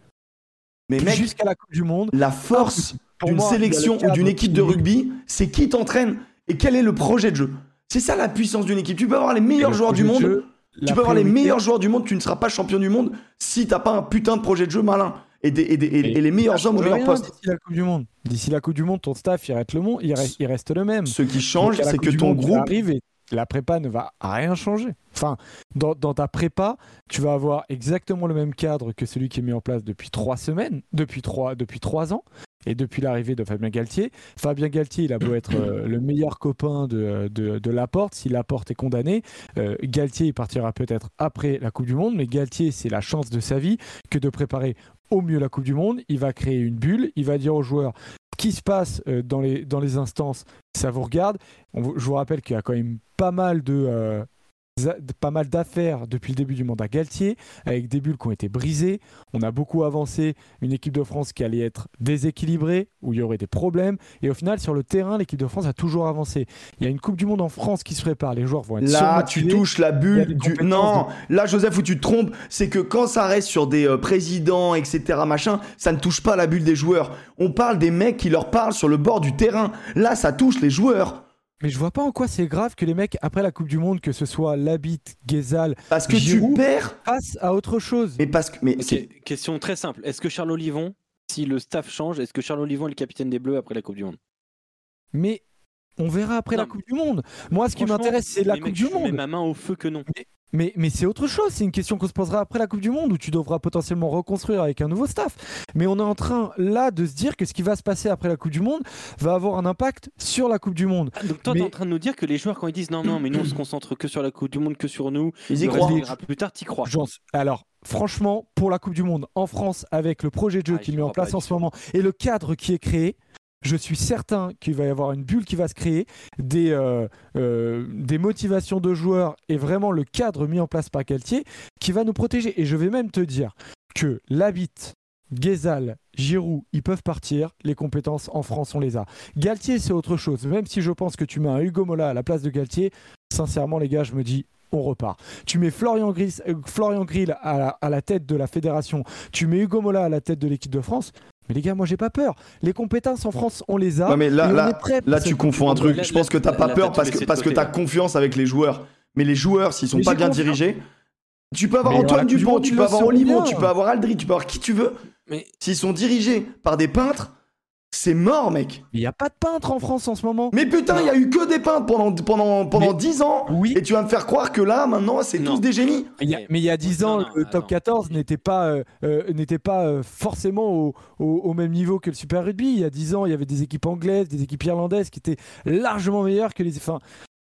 Mais mec, jusqu'à la Coupe du Monde. la force Pour d'une sélection ou d'une équipe de rugby, c'est qui t'entraîne et quel est le projet de jeu. C'est ça la puissance d'une équipe. Tu peux avoir les meilleurs le joueurs du monde, jeu, tu peux avoir les meilleurs joueurs du monde, tu ne seras pas champion du monde si t'as pas un putain de projet de jeu malin et, des- et des- et- Mais et les meilleurs hommes au meilleur poste. D'ici la Coupe du Monde. D'ici la Coupe du Monde, ton staff, il reste le, monde, il reste, il reste le même. Ce qui change, c'est que ton groupe arrives et la prépa ne va rien changer. Enfin, dans, dans ta prépa, tu vas avoir exactement le même cadre que celui qui est mis en place depuis trois semaines, depuis trois, depuis trois ans. Et depuis l'arrivée de Fabien Galtier, Fabien Galtier, il a beau être euh, le meilleur copain de, de, de Laporte, si Laporte est condamné, euh, Galtier il partira peut-être après la Coupe du Monde, mais Galtier, c'est la chance de sa vie que de préparer au mieux la Coupe du Monde. Il va créer une bulle, il va dire aux joueurs ce qui se passe euh, dans, les, dans les instances, ça vous regarde. Je vous rappelle qu'il y a quand même pas mal de euh, pas mal d'affaires depuis le début du mandat Galtier, avec des bulles qui ont été brisées. On a beaucoup avancé une équipe de France qui allait être déséquilibrée, où il y aurait des problèmes. Et au final, sur le terrain, l'équipe de France a toujours avancé. Il y a une Coupe du Monde en France qui se prépare. Les joueurs vont être Là, tu touches la bulle du. Non, là, Joseph, où tu te trompes, c'est que quand ça reste sur des euh, présidents, etc., machin, ça ne touche pas la bulle des joueurs. On parle des mecs qui leur parlent sur le bord du terrain. Là, ça touche les joueurs. Mais je vois pas en quoi c'est grave que les mecs, après la Coupe du Monde, que ce soit Labitte, Gezal, Parce que Giroud. tu perds. passent à autre chose. Mais parce que. Mais Ok, c'est- question très simple. Est-ce que Charles Olivon, si le staff change, est-ce que Charles Olivon est le capitaine des Bleus après la Coupe du Monde? Mais on verra après Non, la Coupe du Monde. Moi, ce qui m'intéresse, c'est la Coupe mecs, du je mets Monde. ma main au feu que non. Mais, mais c'est autre chose, c'est une question qu'on se posera après la Coupe du Monde où tu devras potentiellement reconstruire avec un nouveau staff. Mais on est en train là de se dire que ce qui va se passer après la Coupe du Monde va avoir un impact sur la Coupe du Monde. Ah, donc toi, Mais- t'es en train de nous dire que les joueurs, quand ils disent non, non, mais nous, on se concentre que sur la Coupe du Monde, que sur nous, ils y croient. plus tard, t'y crois. Alors, franchement, pour la Coupe du Monde en France, avec le projet de jeu Ah, qui est j'y mis en place en ce moment et le cadre qui est créé, je suis certain qu'il va y avoir une bulle qui va se créer, des, euh, euh, des motivations de joueurs et vraiment le cadre mis en place par Galtier qui va nous protéger. Et je vais même te dire que Labitte, Gezal, Giroud, ils peuvent partir. Les compétences en France, on les a. Galtier, c'est autre chose. Même si je pense que tu mets un Hugo Mola à la place de Galtier, sincèrement, les gars, je me dis, on repart. Tu mets Florian Grill, euh, Grill à, la, à la tête de la fédération, tu mets Hugo Mola à la tête de l'équipe de France. Mais les gars, moi j'ai pas peur. Les compétences en France, on les a. Ouais, mais là, prêt tu confonds un truc. Je pense que t'as pas là, peur parce que, parce que t'as confiance avec les joueurs. Mais les joueurs, s'ils sont Mais pas bien confiance. dirigés, tu peux avoir Mais Antoine Dupont, tu peux avoir Olivon, tu peux avoir Aldri, tu peux avoir qui tu veux. Mais S'ils sont dirigés par des peintres, c'est mort, mec. Il n'y a pas de peintre en France en ce moment. Mais putain, il y a eu que des peintres pendant, pendant, pendant Mais- 10 ans. Oui. Et tu vas me faire croire que là, maintenant, c'est tous des génies. Il y a- mais il y a 10 ans, Non, non, le top attends. 14 n'était pas, euh, euh, n'était pas euh, forcément au, au- au même niveau que le Super Rugby. Il y a 10 ans, il y avait des équipes anglaises, des équipes irlandaises qui étaient largement meilleures que les. Enfin,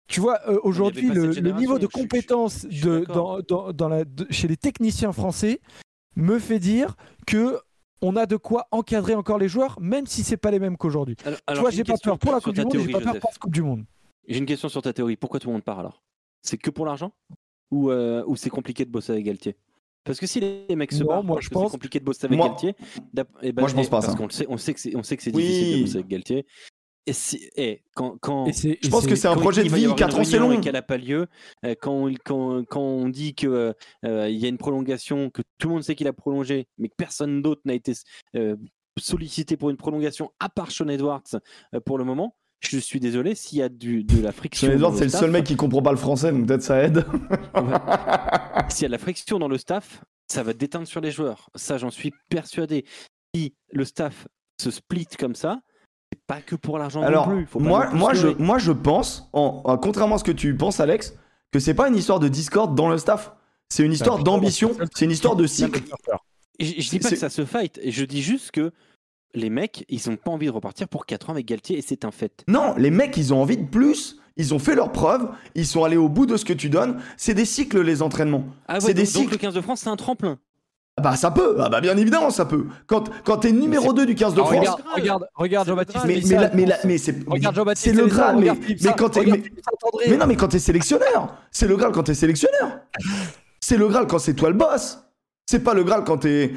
tu vois, euh, aujourd'hui, le, niveau de je compétence je de, dans, dans- dans la, de- chez les techniciens français me fait dire que on a de quoi encadrer encore les joueurs, même si c'est pas les mêmes qu'aujourd'hui. Tu vois, j'ai pas question peur pour la sur Coupe ta du Monde, j'ai théorie, pas peur pour la Coupe du Monde. J'ai une question sur ta théorie. Pourquoi tout le monde part alors? C'est que pour l'argent ou, euh, ou c'est compliqué de bosser avec Galtier? Parce que si les mecs se Non, barrent, moi, je que pense- c'est compliqué de bosser avec Moi- Galtier. eh ben, Moi, je pense pas parce ça. qu'on sait, on sait que c'est, on sait que c'est Oui. difficile de bosser avec Galtier. Et eh, quand, quand, Et c'est- Je pense que c'est un projet de vie, avoir une 4 ans, c'est long. Et qu'elle n'a pas lieu, euh, quand, on- quand, quand on dit qu'il y a une prolongation, que tout le monde sait qu'il a prolongé, mais que personne d'autre n'a été euh, sollicité pour une prolongation, à part Sean Edwards euh, pour le moment, je suis désolé, s'il y a du, de la friction. Sean Edwards, c'est le staff, seul mec qui comprend pas le français, donc peut-être ça aide. S'il y a de la friction dans le staff, ça va déteindre sur les joueurs. Ça, j'en suis persuadé. Si le staff se split comme ça, pas que pour l'argent Alors, non plus. Faut pas moi, moi, je, moi, je pense, en, en- contrairement à ce que tu penses, Alex, que c'est pas une histoire de discorde dans le staff. C'est une histoire d'ambition, c'est c'est une histoire de cycle. Je, je dis c'est- pas c'est- que ça se fight, je dis juste que les mecs, ils ont pas envie de repartir pour 4 ans avec Galtier, et c'est un fait. Non, les mecs, ils ont envie de plus. Ils ont fait leurs preuves. Ils sont allés au bout de ce que tu donnes. C'est des cycles, les entraînements. Ah C'est ouais, des donc, donc cycles. le 15 de France, c'est un tremplin. Ah Bah, ça peut. Ah bah, bien évidemment, ça peut. Quand, quand t'es numéro 2 du 15 de Ah, France. regarde, Jean-Baptiste. Mais, mais, mais, mais c'est le Graal. Mais, mais quand t'es. Mais, mais non, mais quand t'es sélectionneur. C'est le Graal quand t'es sélectionneur. C'est le Graal quand c'est toi le boss. C'est pas le Graal quand t'es.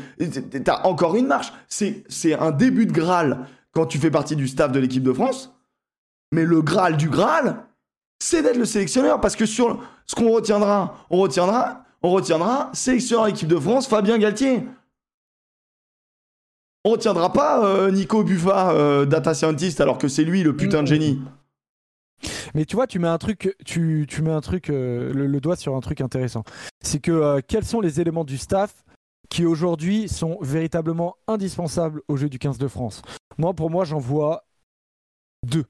T'as encore une marche. C'est c'est un début de Graal quand tu fais partie du staff de l'équipe de France. Mais le Graal du Graal, c'est d'être le sélectionneur. Parce que sur ce qu'on retiendra, on retiendra, on retiendra sélectionneur équipe de France, Fabien Galtier. On retiendra pas euh, Nico Buffa, euh, data scientist, alors que c'est lui le putain de génie. Mais tu vois, tu mets un truc, tu, tu mets un truc, euh, le, le doigt sur un truc intéressant. C'est que euh, quels sont les éléments du staff qui aujourd'hui sont véritablement indispensables au jeu du 15 de France? Moi, pour moi, j'en vois deux.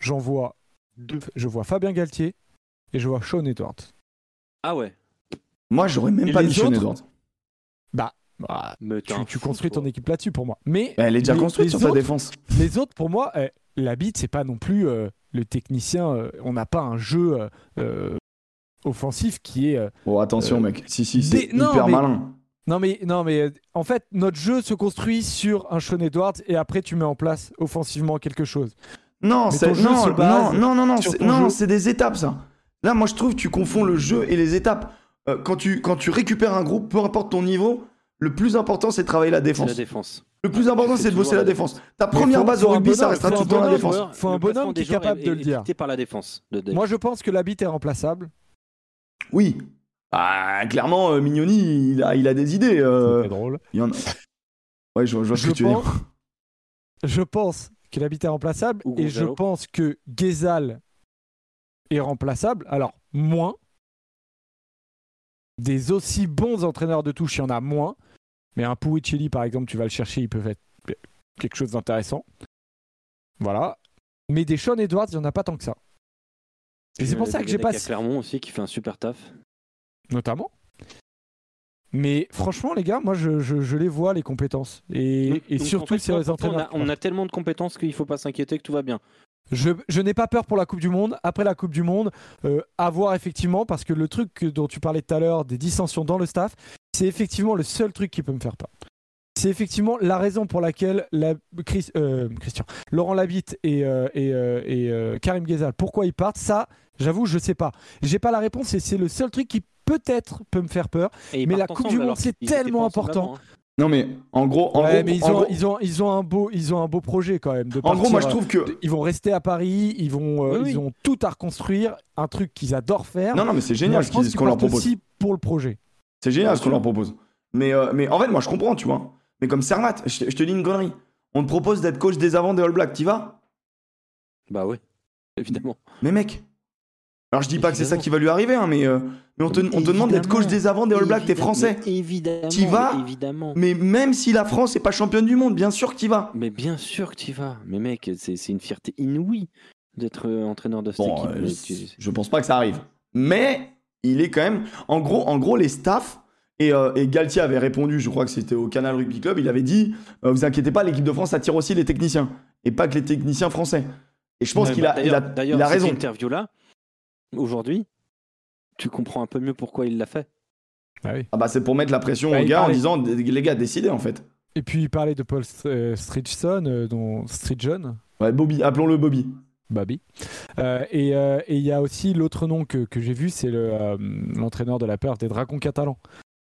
J'en vois deux. Je vois Fabien Galtier et je vois Sean Edwards. Ah ouais. Moi, j'aurais même Et pas mis Sean Edwards. Bah, bah, tu, construis ton équipe là-dessus pour moi. Mais Elle est déjà les- construite les sur ta autres- défense. Les autres, pour moi, eh, la bite, c'est pas non plus euh, le technicien. euh, on n'a pas un jeu euh, euh, offensif qui est. euh, Oh, attention, Euh, mec. Si, si, c'est des- non, hyper mais- malin. Non mais, non mais euh, en fait notre jeu se construit sur un Sean Edwards et après tu mets en place offensivement quelque chose. Non, c'est non, non, non, non, non, non, c'est des étapes, ça. Là, moi, je trouve que tu confonds le jeu et les étapes. Euh, quand, tu, quand tu récupères un groupe, peu importe ton niveau, le plus important, c'est de travailler la défense. la défense. Le plus important, C'est de bosser la défense. Ta première faut- base faut au rugby, ça restera tout le temps la défense. joueur. Faut un bonhomme qui est capable de le dire. par la défense. de. Moi, je pense que la bite est remplaçable. Oui. Ah, clairement, euh, Mignoni, il a, il a des idées. euh, C'est drôle. il y en a... Ouais, je, vois- je vois ce Je que tu veux pense, dire. je pense que la bite est remplaçable Ou et je pense que Gezal est remplaçable. Alors, moins. Des aussi bons entraîneurs de touche, il y en a moins. Mais un Puicelli, par exemple, tu vas le chercher, il peut être quelque chose d'intéressant. Voilà. Mais des Sean Edwards, il n'y en a pas tant que ça. Et c'est pour ça que j'ai pas. Il y a Clermont aussi qui fait un super taf. Notamment. Mais franchement, les gars, moi, je, je- je les vois, les compétences. Et, surtout, en fait, c'est les on entraîneurs. a, on a tellement de compétences qu'il faut pas s'inquiéter que tout va bien. Je, je n'ai pas peur pour la Coupe du Monde. Après la Coupe du Monde, euh, à voir effectivement, parce que le truc dont tu parlais tout à l'heure, des dissensions dans le staff, c'est effectivement le seul truc qui peut me faire peur. C'est effectivement la raison pour laquelle la, Chris- euh, Christian, Laurent Labitte et, euh, et, et, Karim Ghezal, pourquoi ils partent Ça, j'avoue, je sais pas. J'ai pas la réponse et c'est le seul truc qui peut-être peut me faire peur. Et Mais la Coupe du Monde, c'est tellement important. avant, hein. Non, mais en gros, en Ouais, gros, mais ils en ont, gros- ils, ont, ils, ont un beau, ils ont un beau projet quand même. De en gros, moi, je trouve que. euh, Ils vont rester à Paris, ils, vont, euh, Oui, oui. ils ont tout à reconstruire, un truc qu'ils adorent faire. Non, non, mais c'est génial ce qu'on leur propose. aussi pour le projet. C'est génial ce qu'on leur propose. Mais, euh, mais en fait, moi, je comprends, tu vois. Mais comme Sermat, je, te- je te dis une connerie. On te propose d'être coach des avants des All Blacks, t'y vas? Bah ouais, évidemment. Mais mec. Alors, je dis pas que c'est ça qui va lui arriver, hein, mais, euh, mais on te, on te demande d'être coach des avants des All Blacks, t'es français. mais Évidemment. T'y vas mais Évidemment. Mais même si la France n'est pas championne du monde, bien sûr que t'y vas. Mais bien sûr que tu y vas. Mais mec, c'est une fierté inouïe d'être euh, entraîneur de cette Bon, équipe. euh, tu- je pense pas que ça arrive. Mais il est quand même. En gros, en gros les staffs. Et, euh, et Galtier avait répondu, je crois que c'était au Canal Rugby Club, il avait dit euh, Vous inquiétez pas, l'équipe de France attire aussi les techniciens. Et pas que les techniciens français. Et je pense qu'il bah, a, il a, D'ailleurs, il a cette raison. interview-là, aujourd'hui, tu comprends un peu mieux pourquoi il l'a fait. Ah oui. Ah bah, c'est pour mettre la pression Bah, aux il gars en disant Les gars, décidez en fait. Et puis il parlait de Paul St- euh, Stridgeson, euh, dont Stridgeon, Ouais, Bobby, appelons-le Bobby. Bobby. Euh, et euh, et il y a aussi l'autre nom que, que j'ai vu, c'est le, euh, l'entraîneur de la peur des Dragons catalans.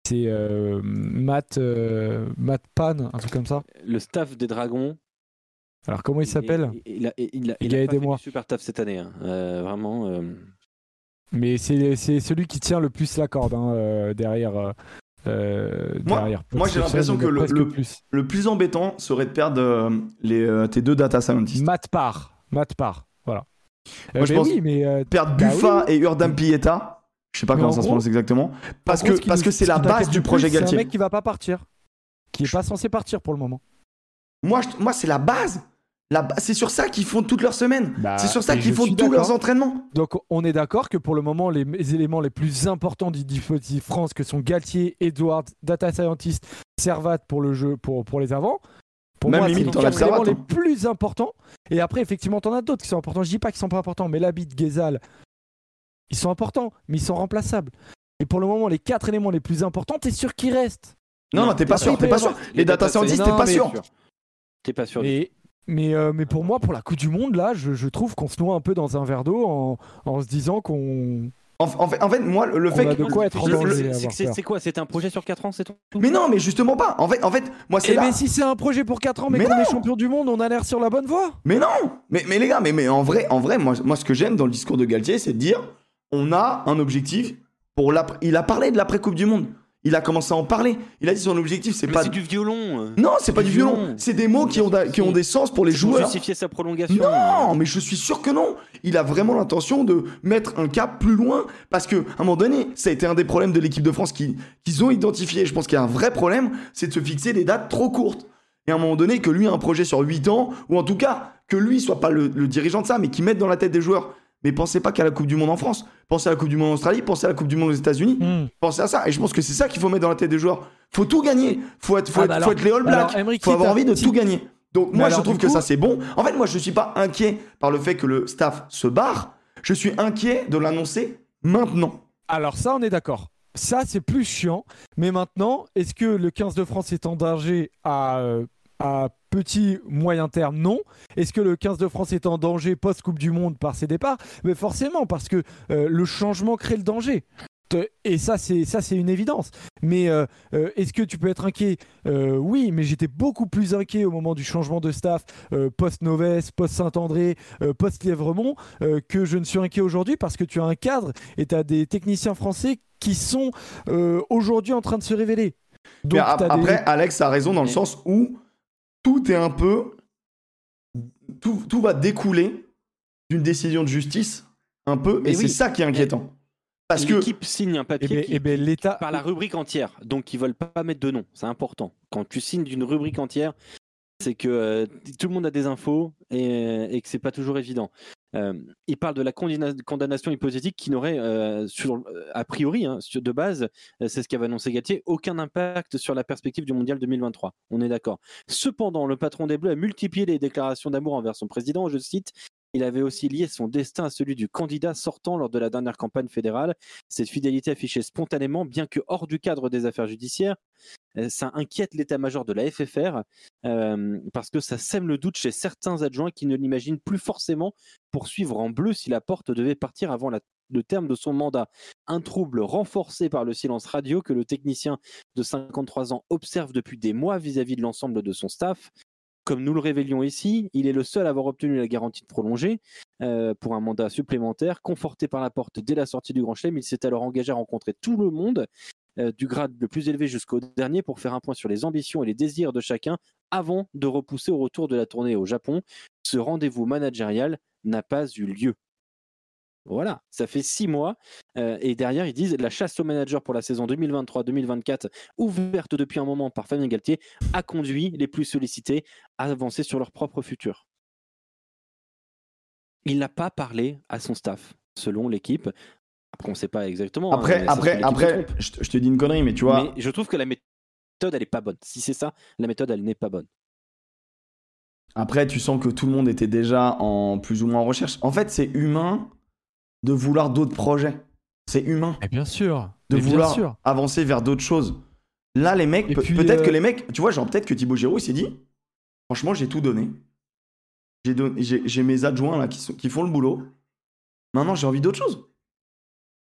C'est euh, Matt, euh, Matt Pan, un truc comme ça. Le staff des Dragons. Alors comment il s'appelle? Il, il a, il, a, il a pas fait aidez-moi. du super taf cette année. hein. Euh, vraiment. Mais c'est celui qui tient le plus la corde hein, euh, derrière. euh, euh, Moi- derrière moi, j'ai l'impression que le- plus. Le plus embêtant serait de perdre euh, les, euh, tes deux data scientists. Matt Parr. Matt Parr, voilà. Moi, je pense- oui, mais Perdre Bah Buffa et Urdam Pieta. Je sais pas Mais comment en ça se prononce exactement. Parce que parce que c'est ce la base du projet plus, C'est Galtier. un mec qui va pas partir, qui est pas censé partir pour le moment. Moi, je- moi c'est la base. La ba- c'est sur ça qu'ils font toute leur semaine. Bah, c'est sur ça qu'ils font tous leurs entraînements. Donc on est d'accord que pour le moment, les, les éléments les plus importants du dispositif France, que sont Galtier, Edward, Data Scientist, Servat pour le jeu, pour, pour les avants, pour Même moi, limite, c'est les éléments Servat, les hein. plus importants. Et après, effectivement, t'en as d'autres qui sont importants. Je dis pas qu'ils sont pas importants, mais Labit, Gezal, ils sont importants, mais ils sont remplaçables. Et pour le moment, les quatre éléments les plus importants, t'es sûr qu'ils restent. Non, non, t'es pas sûr, t'es pas sûr. Les data scientists, t'es pas sûr. T'es pas sûr. Mais, euh, mais pour moi, pour la Coupe du Monde, là, je, je trouve qu'on se noie un peu dans un verre d'eau en, en se disant qu'on. En, en fait, en fait, moi, le fait que. de quoi être en C'est- c'est- c'est- C'est c'est quoi C'était un projet sur 4 ans, c'est tout Mais non, mais justement pas. En fait, en fait moi, c'est Eh mais si c'est un projet pour 4 ans, mais, Mais qu'on est champion du monde, on a l'air sur la bonne voie. Mais non mais, mais les gars, mais, mais en vrai, en vrai moi, moi ce que j'aime dans le discours de Galtier, c'est de dire on a un objectif pour l'après. Il a parlé de l'après-Coupe du Monde. Il a commencé à en parler. Il a dit son objectif, c'est pas. c'est du violon. euh. Non, c'est pas du violon. violon. C'est des mots qui ont, qui ont des sens pour les C'est pour joueurs. justifier sa prolongation. Non, mais je suis sûr que non. Il a vraiment l'intention de mettre un cap plus loin parce que à un moment donné, ça a été un des problèmes de l'équipe de France qui- qu'ils ont identifié. Je pense qu'il y a un vrai problème, c'est de se fixer des dates trop courtes. Et à un moment donné, que lui ait un projet sur 8 ans, ou en tout cas, que lui soit pas le, le dirigeant de ça, mais qu'il mette dans la tête des joueurs. Mais pensez pas qu'à la Coupe du Monde en France. Pensez à la Coupe du Monde en Australie, pensez à la Coupe du Monde aux États-Unis. Pensez à ça. Et je pense que c'est ça qu'il faut mettre dans la tête des joueurs. Faut tout gagner. Faut être, faut Ah être, bah faut être les All Blacks. Faut avoir envie de tout gagner. Donc moi, je trouve que coup- ça c'est bon. En fait, moi, je suis pas inquiet par le fait que le staff se barre. Je suis inquiet de l'annoncer maintenant. Alors ça, on est d'accord. Ça, c'est plus chiant. Mais maintenant, est-ce que le 15 de France est en danger à, euh, à petit, moyen terme, non. Est-ce que le 15 de France est en danger post-Coupe du Monde par ses départs? Mais forcément, parce que euh, le changement crée le danger. Et ça, c'est ça, c'est une évidence. Mais euh, euh, est-ce que tu peux être inquiet? Euh, Oui, mais j'étais beaucoup plus inquiet au moment du changement de staff euh, post-Novès, post-Saint-André, euh, post-Lièvremont euh, que je ne suis inquiet aujourd'hui parce que tu as un cadre et tu as des techniciens français qui sont aujourd'hui en train de se révéler. Mais des- après, Alex a raison dans le sens où tout est un peu. Tout, tout va découler d'une décision de justice, un peu, Mais et c'est ça qui est inquiétant. Parce que. L'équipe signe un Eh papier ben, qui, eh ben, qui- l'État. par la rubrique entière, donc ils veulent pas mettre de nom, c'est important. Quand tu signes d'une rubrique entière, c'est que euh, tout le monde a des infos et, et que c'est pas toujours évident. Euh, il parle de la condamna- condamnation hypothétique qui n'aurait, euh, a priori, hein, de base, c'est ce qu'avait annoncé Galtier, aucun impact sur la perspective du mondial 2023. On est d'accord. Cependant, le patron des Bleus a multiplié les déclarations d'amour envers son président. Je cite il avait aussi lié son destin à celui du candidat sortant lors de la dernière campagne fédérale. Cette fidélité affichée spontanément, bien que hors du cadre des affaires judiciaires, ça inquiète l'état-major de la FFR euh, parce que ça sème le doute chez certains adjoints qui ne l'imaginent plus forcément poursuivre en bleu si la porte devait partir avant le terme de son mandat. Un trouble renforcé par le silence radio que le technicien de 53 ans observe depuis des mois vis-à-vis de l'ensemble de son staff. Comme nous le révélions ici, il est le seul à avoir obtenu la garantie de prolonger euh, pour un mandat supplémentaire. Conforté par la porte dès la sortie du Grand Chelem, il s'est alors engagé à rencontrer tout le monde, euh, du grade le plus élevé jusqu'au dernier, pour faire un point sur les ambitions et les désirs de chacun avant de repousser au retour de la tournée au Japon. Ce rendez-vous managérial n'a pas eu lieu. Voilà, ça fait six mois. euh, et derrière, ils disent la chasse au manager pour la saison 2023-2024, ouverte depuis un moment par Fabien Galtier, a conduit les plus sollicités à avancer sur leur propre futur. Il n'a pas parlé à son staff, selon l'équipe. Après, on ne sait pas exactement. hein, Après, après, après, je, te- je te dis une connerie, mais tu vois. Mais je trouve que la méthode, elle n'est pas bonne. Si c'est ça, la méthode, elle n'est pas bonne. Après, tu sens que tout le monde était déjà en plus ou moins en recherche. En fait, c'est humain de vouloir d'autres projets. C'est humain bien sûr. de vouloir sûr. avancer vers d'autres choses. Là, les mecs, Et peut- puis, peut-être euh, que les mecs, tu vois, genre peut-être que Thibaut Giroud il s'est dit, franchement, j'ai tout donné. J'ai don- mes adjoints là qui, sont- qui font le boulot. Maintenant, j'ai envie d'autre chose.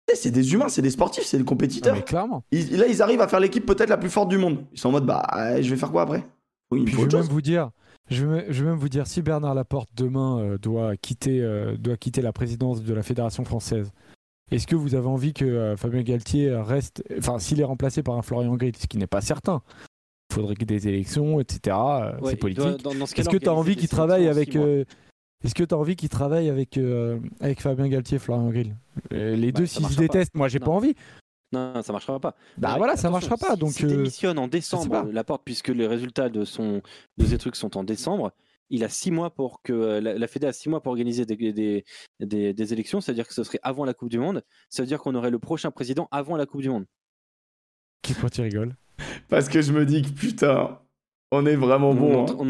Sais, C'est des humains, c'est des sportifs, c'est des compétiteurs. mais clairement. Ils- là, ils arrivent à faire l'équipe peut-être la plus forte du monde. Ils sont en mode, bah, euh, je vais faire quoi après? Oui, Puis je vais même vous dire, je vais, je vais même vous dire, si Bernard Laporte demain euh, doit quitter, euh, doit quitter la présidence de la fédération française, est-ce que vous avez envie que euh, Fabien Galtier reste, enfin, s'il est remplacé par un Florian Grill, ce qui n'est pas certain, il faudrait que des élections, etc. euh, Ouais, c'est politique. Est-ce que tu as envie qu'il travaille avec euh, Est-ce que tu as envie qu'il travaille avec, euh, avec Fabien Galtier et Florian Grill? Euh, Les Bah, deux, s'ils se pas. détestent, moi, j'ai Non. pas envie. Non, ça marchera pas. Bah Mais voilà, ça marchera pas. Donc, s'il euh, démissionne en décembre, la porte, puisque les résultats de son de ces trucs sont en décembre, il a six mois pour que la, la Fédé a six mois pour organiser des, des, des, des élections. C'est-à-dire que ce serait avant la Coupe du Monde. Ça veut dire qu'on aurait le prochain président avant la Coupe du Monde. qui pourquoi tu rigoles? Parce que je me dis que putain, on est vraiment bon. hein. on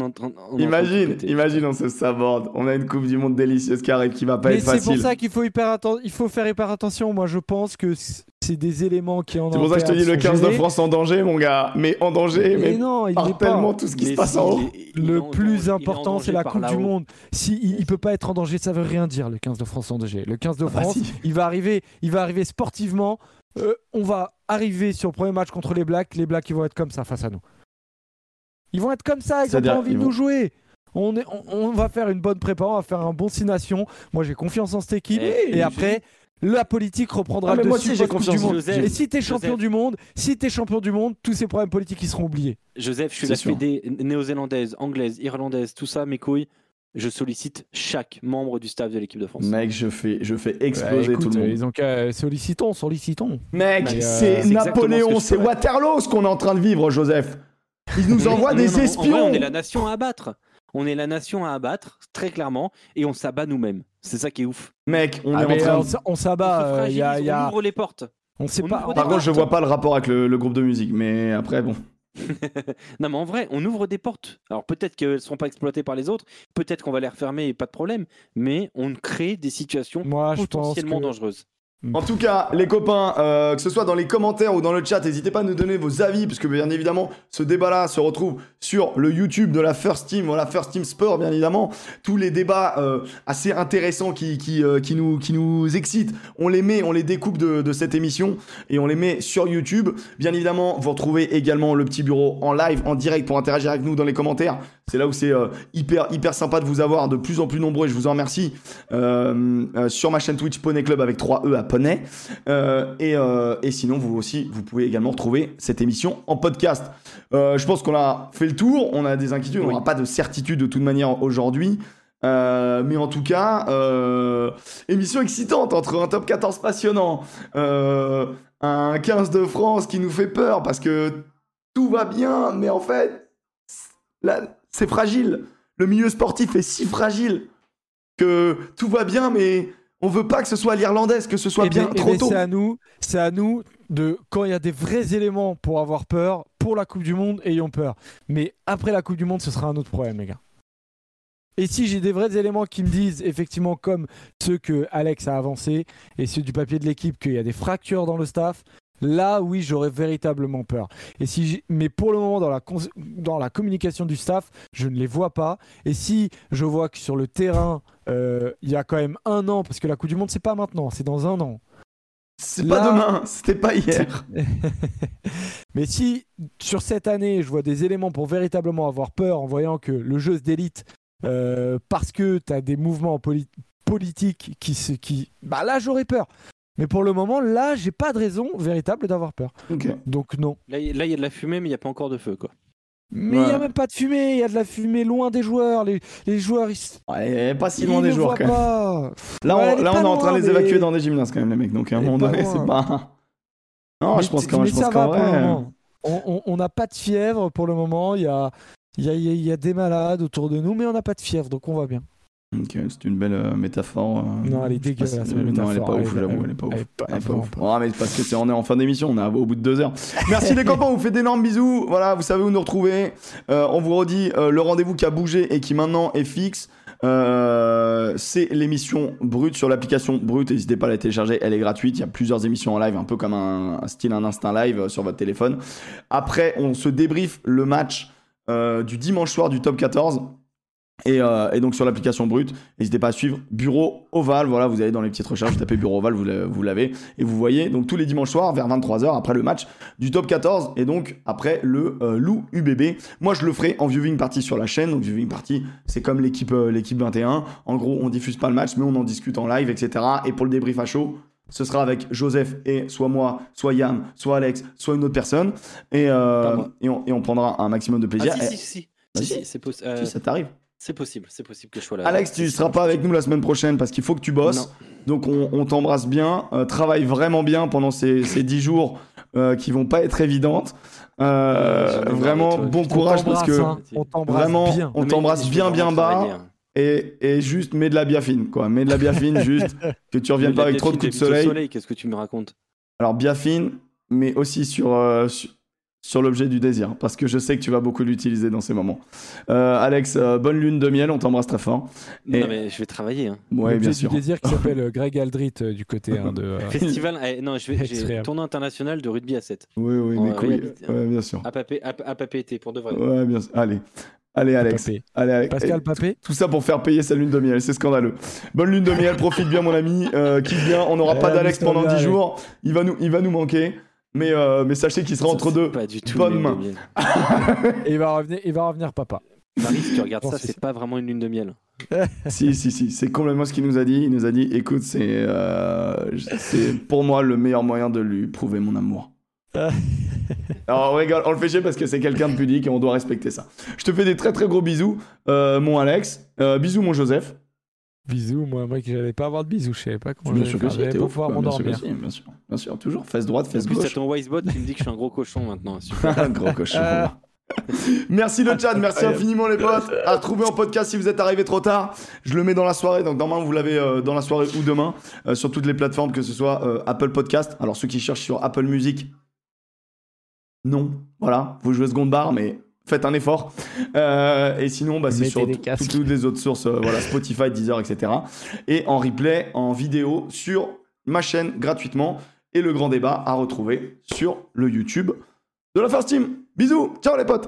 de Imagine, imagine, on se saborde. On a une Coupe du Monde délicieuse qui arrive qui va pas Mais être c'est facile. pour ça qu'il faut, hyper il faut faire hyper attention. Moi, je pense que c'est des éléments qui en C'est pour ça que je te dis le 15 de France en danger, mon gars. Mais en danger, mais, Mais non, il par n'est pas. tellement tout ce qui Mais se passe si, en haut. Le plus important, c'est la Coupe du. Monde. Si il, il peut pas être en danger, ça veut rien dire. Le 15 de France en danger. Le 15 de Ah bah France, si. il va arriver, il va arriver sportivement. Euh, on va arriver sur le premier match contre les Blacks. Les Blacks, ils vont être comme ça face à nous. Ils vont être comme ça. Ils ont pas envie de vont- nous jouer. On, est, on, on va faire une bonne prépa, on va faire un bon six nations. Moi, j'ai confiance en cette équipe. Eh, et après, la politique reprendra Ah, mais le moi dessus aussi, j'ai confiance du en monde. Joseph. Et si t'es champion Joseph. du monde, si t'es champion du monde, tous ces problèmes politiques ils seront oubliés. Joseph, je suis la sûr. Fédé néo-zélandaise, anglaise, irlandaise, tout ça, mes couilles. Je sollicite chaque membre du staff de l'équipe de France. Mec, je fais, je fais exploser écoute, tout le monde. Ils ont qu'à sollicitons, sollicitons. Mec, euh, c'est c'est exactement ce Napoléon, c'est. Waterloo ce qu'on est en train de vivre, Joseph. Ils nous On est- envoient des non, en vrai, espions. on est la nation à abattre. On est la nation à abattre, très clairement, et on s'abat nous-mêmes. C'est ça qui est ouf. Mec, on Ah, est en mais train on, de... s'abat. se euh, il y a, fragilise, il y a- on ouvre les portes. on sait on pas. ouvre des Par contre, je portes. vois pas le rapport avec le, le groupe de musique, mais après, bon. non, mais en vrai, on ouvre des portes. Alors peut-être qu'elles ne seront pas exploitées par les autres, peut-être qu'on va les refermer et pas de problème, mais on crée des situations Moi, je pense potentiellement que dangereuses. En tout cas, les copains, euh, que ce soit dans les commentaires ou dans le chat, n'hésitez pas à nous donner vos avis, puisque bien évidemment, ce débat-là se retrouve sur le YouTube de la First Team, voilà, First Team Sport, bien évidemment. Tous les débats euh, assez intéressants euh, qui, nous, qui nous excitent, on les met, on les découpe de cette émission et on les met sur YouTube. Bien évidemment, vous retrouvez également le petit bureau en live, en direct pour interagir avec nous dans les commentaires. C'est là où c'est euh, hyper, hyper sympa de vous avoir de plus en plus nombreux et je vous en remercie euh, euh, sur ma chaîne Twitch Poney Club avec 3 E à Poney. Et, et sinon, vous aussi, vous pouvez également retrouver cette émission en podcast. Je pense qu'on a fait le tour, on a des inquiétudes, on n'aura pas de certitude de toute manière aujourd'hui. Euh, mais en tout cas, euh, émission excitante entre un top 14 passionnant, euh, un 15 de France qui nous fait peur parce que tout va bien, mais en fait, là, c'est fragile. Le milieu sportif est si fragile que tout va bien, mais on veut pas que ce soit l'irlandaise, que ce soit Eh bien eh trop ben, tôt. C'est à nous, c'est à nous de quand il y a des vrais éléments pour avoir peur pour la Coupe du Monde, ayons peur. Mais après la Coupe du Monde, ce sera un autre problème, les gars. Et si j'ai des vrais éléments qui me disent effectivement comme ceux que Alex a avancé et ceux du papier de l'équipe qu'il y a des fractures dans le staff, là oui j'aurais véritablement peur. Et si mais pour le moment dans la cons- dans la communication du staff, je ne les vois pas. Et si je vois que sur le terrain euh, il y a quand même un an parce que la Coupe du Monde c'est pas maintenant, c'est dans un an. C'est pas demain, c'était pas hier. Mais si sur cette année, je vois des éléments pour véritablement avoir peur en voyant que le jeu se délite euh, parce que tu as des mouvements poli- politiques qui se. Qui... Bah là, j'aurais peur. Mais pour le moment, là, j'ai pas de raison véritable d'avoir peur. Donc non. Là, il y a de la fumée, mais il n'y a pas encore de feu, quoi. Mais il Ouais. y a même pas de fumée, il y a de la fumée loin des joueurs. Les, les joueurs, ils, Ouais, pas si ils loin des joueurs quand même. pas. Là, Ouais, on, là, pas on est en train de les mais- évacuer dans des gymnases quand même, les mecs. Donc à un moment donné, c'est pas. Non, Mais je pense le vrai. moment. On- n'a pas de fièvre pour le moment. Il y a, il y, a, il y a des malades autour de nous, mais on n'a pas de fièvre, donc on va bien. Ok, c'est une belle euh, métaphore. euh, Non, elle est dégueulasse, Non, elle est pas ouf, j'avoue, elle est pas elle ouf. est pas- Elle est pas vraiment ouf. pas. Ouais, mais parce que c'est on est en fin d'émission, on est au bout de deux heures. Merci les copains, on vous fait d'énormes bisous. Voilà, vous savez où nous retrouver. Euh, on vous redit euh, le rendez-vous qui a bougé et qui maintenant est fixe. Euh, c'est l'émission brute sur l'application brute. N'hésitez pas à la télécharger, elle est gratuite. Il y a plusieurs émissions en live, un peu comme un, un style un instinct live euh, sur votre téléphone. Après, on se débrief le match euh, du dimanche soir du top 14. Et, euh, et donc sur l'application brute, n'hésitez pas à suivre Bureau Oval. Voilà, vous allez dans les petites recherches, vous tapez Bureau Oval, vous l'avez-. Et vous voyez, donc tous les dimanches soirs, vers 23h, après le match du top 14, et donc après le euh, Loup UBB. Moi, je le ferai en viewing party sur la chaîne. Donc viewing party, c'est comme l'équipe euh, l'équipe 21. En gros, on diffuse pas le match, mais on en discute en live, etc. Et pour le débrief à chaud, ce sera avec Joseph et soit moi, soit Yann, soit Alex, soit une autre personne. Et, euh, et, on, et on prendra un maximum de plaisir. Ah, si, si, si. Vas-y. Si, si, possi- euh, si ça t'arrive. C'est possible, c'est possible que je sois là. Alex, tu seras pas avec nous la semaine prochaine parce qu'il faut que tu bosses. Donc on, on t'embrasse bien. Euh, travaille vraiment bien pendant ces, ces 10 jours euh, qui vont pas être évidentes. Euh, vraiment toi. bon On courage parce que hein. on vraiment bien. on t'embrasse bien bien bas hein. et, et juste mets de la biafine quoi. Mets de la biafine juste que tu reviennes pas avec trop de coups de soleil. Qu'est-ce que tu me racontes? Alors biafine mais aussi sur euh, sur, sur l'objet du désir parce que je sais que tu vas beaucoup l'utiliser dans ces moments. Euh, Alex, euh, bonne lune de miel, on t'embrasse très fort. Et- Non, mais je vais travailler. hein. Ouais, bien du sûr. désir qui s'appelle euh, Greg Aldrit euh, du côté hein, de. euh, Festival. eh, non, je vais. Tournoi international de rugby à 7. Oui oui, hein. Ouais, bien sûr. À Papé, à, à Papé été, pour de vrai. Ouais, bien sûr. Allez. Allez, Alex. Papé. Allez, Alex. Pascal Et Papé. Tout ça pour faire payer sa lune de miel, c'est scandaleux. Bonne lune de miel, profite bien, mon ami. Euh, kiffe bien. On n'aura pas d'Alex pendant bien, 10 Alex. jours. Il va nous, il va nous manquer. Mais, euh, mais sachez qu'il sera Ça, entre deux. Pas du tout. bonnes mains. Et il va revenir, il va revenir papa. Marie, si tu regardes Bon, ça, c'est pas vraiment une lune de miel. si, si, si. C'est complètement ce qu'il nous a dit. Il nous a dit écoute, c'est euh, pour moi le meilleur moyen de lui prouver mon amour. Alors on rigole, on le fait chier parce que c'est quelqu'un de pudique et on doit respecter ça. Je te fais des très très gros bisous, euh, mon Alex. Euh, bisous, mon Joseph. Bisous, moi, moi que j'allais pas avoir de bisous, je savais pas comment Bien sûr que faire, si, pas ouf, pouvoir bien que m'endormir. si, bien sûr, bien sûr, toujours fesse droite, En fesse plus, gauche. ton Wisebot qui me dit que je suis un gros cochon maintenant. Super. Un gros cochon. merci le chat, merci infiniment les potes. À retrouver en podcast si vous êtes arrivés trop tard. Je le mets dans la soirée, donc normalement vous l'avez euh, dans la soirée ou demain euh, sur toutes les plateformes, que ce soit euh, Apple Podcast. Alors ceux qui cherchent sur Apple Music, non, voilà, vous jouez seconde barre, mais faites un effort. Euh, et sinon, bah, c'est sur toutes les autres sources, euh, voilà, Spotify, Deezer, etc. Et en replay, en vidéo sur ma chaîne gratuitement et le grand débat à retrouver sur le YouTube de la First Team. Bisous, ciao les potes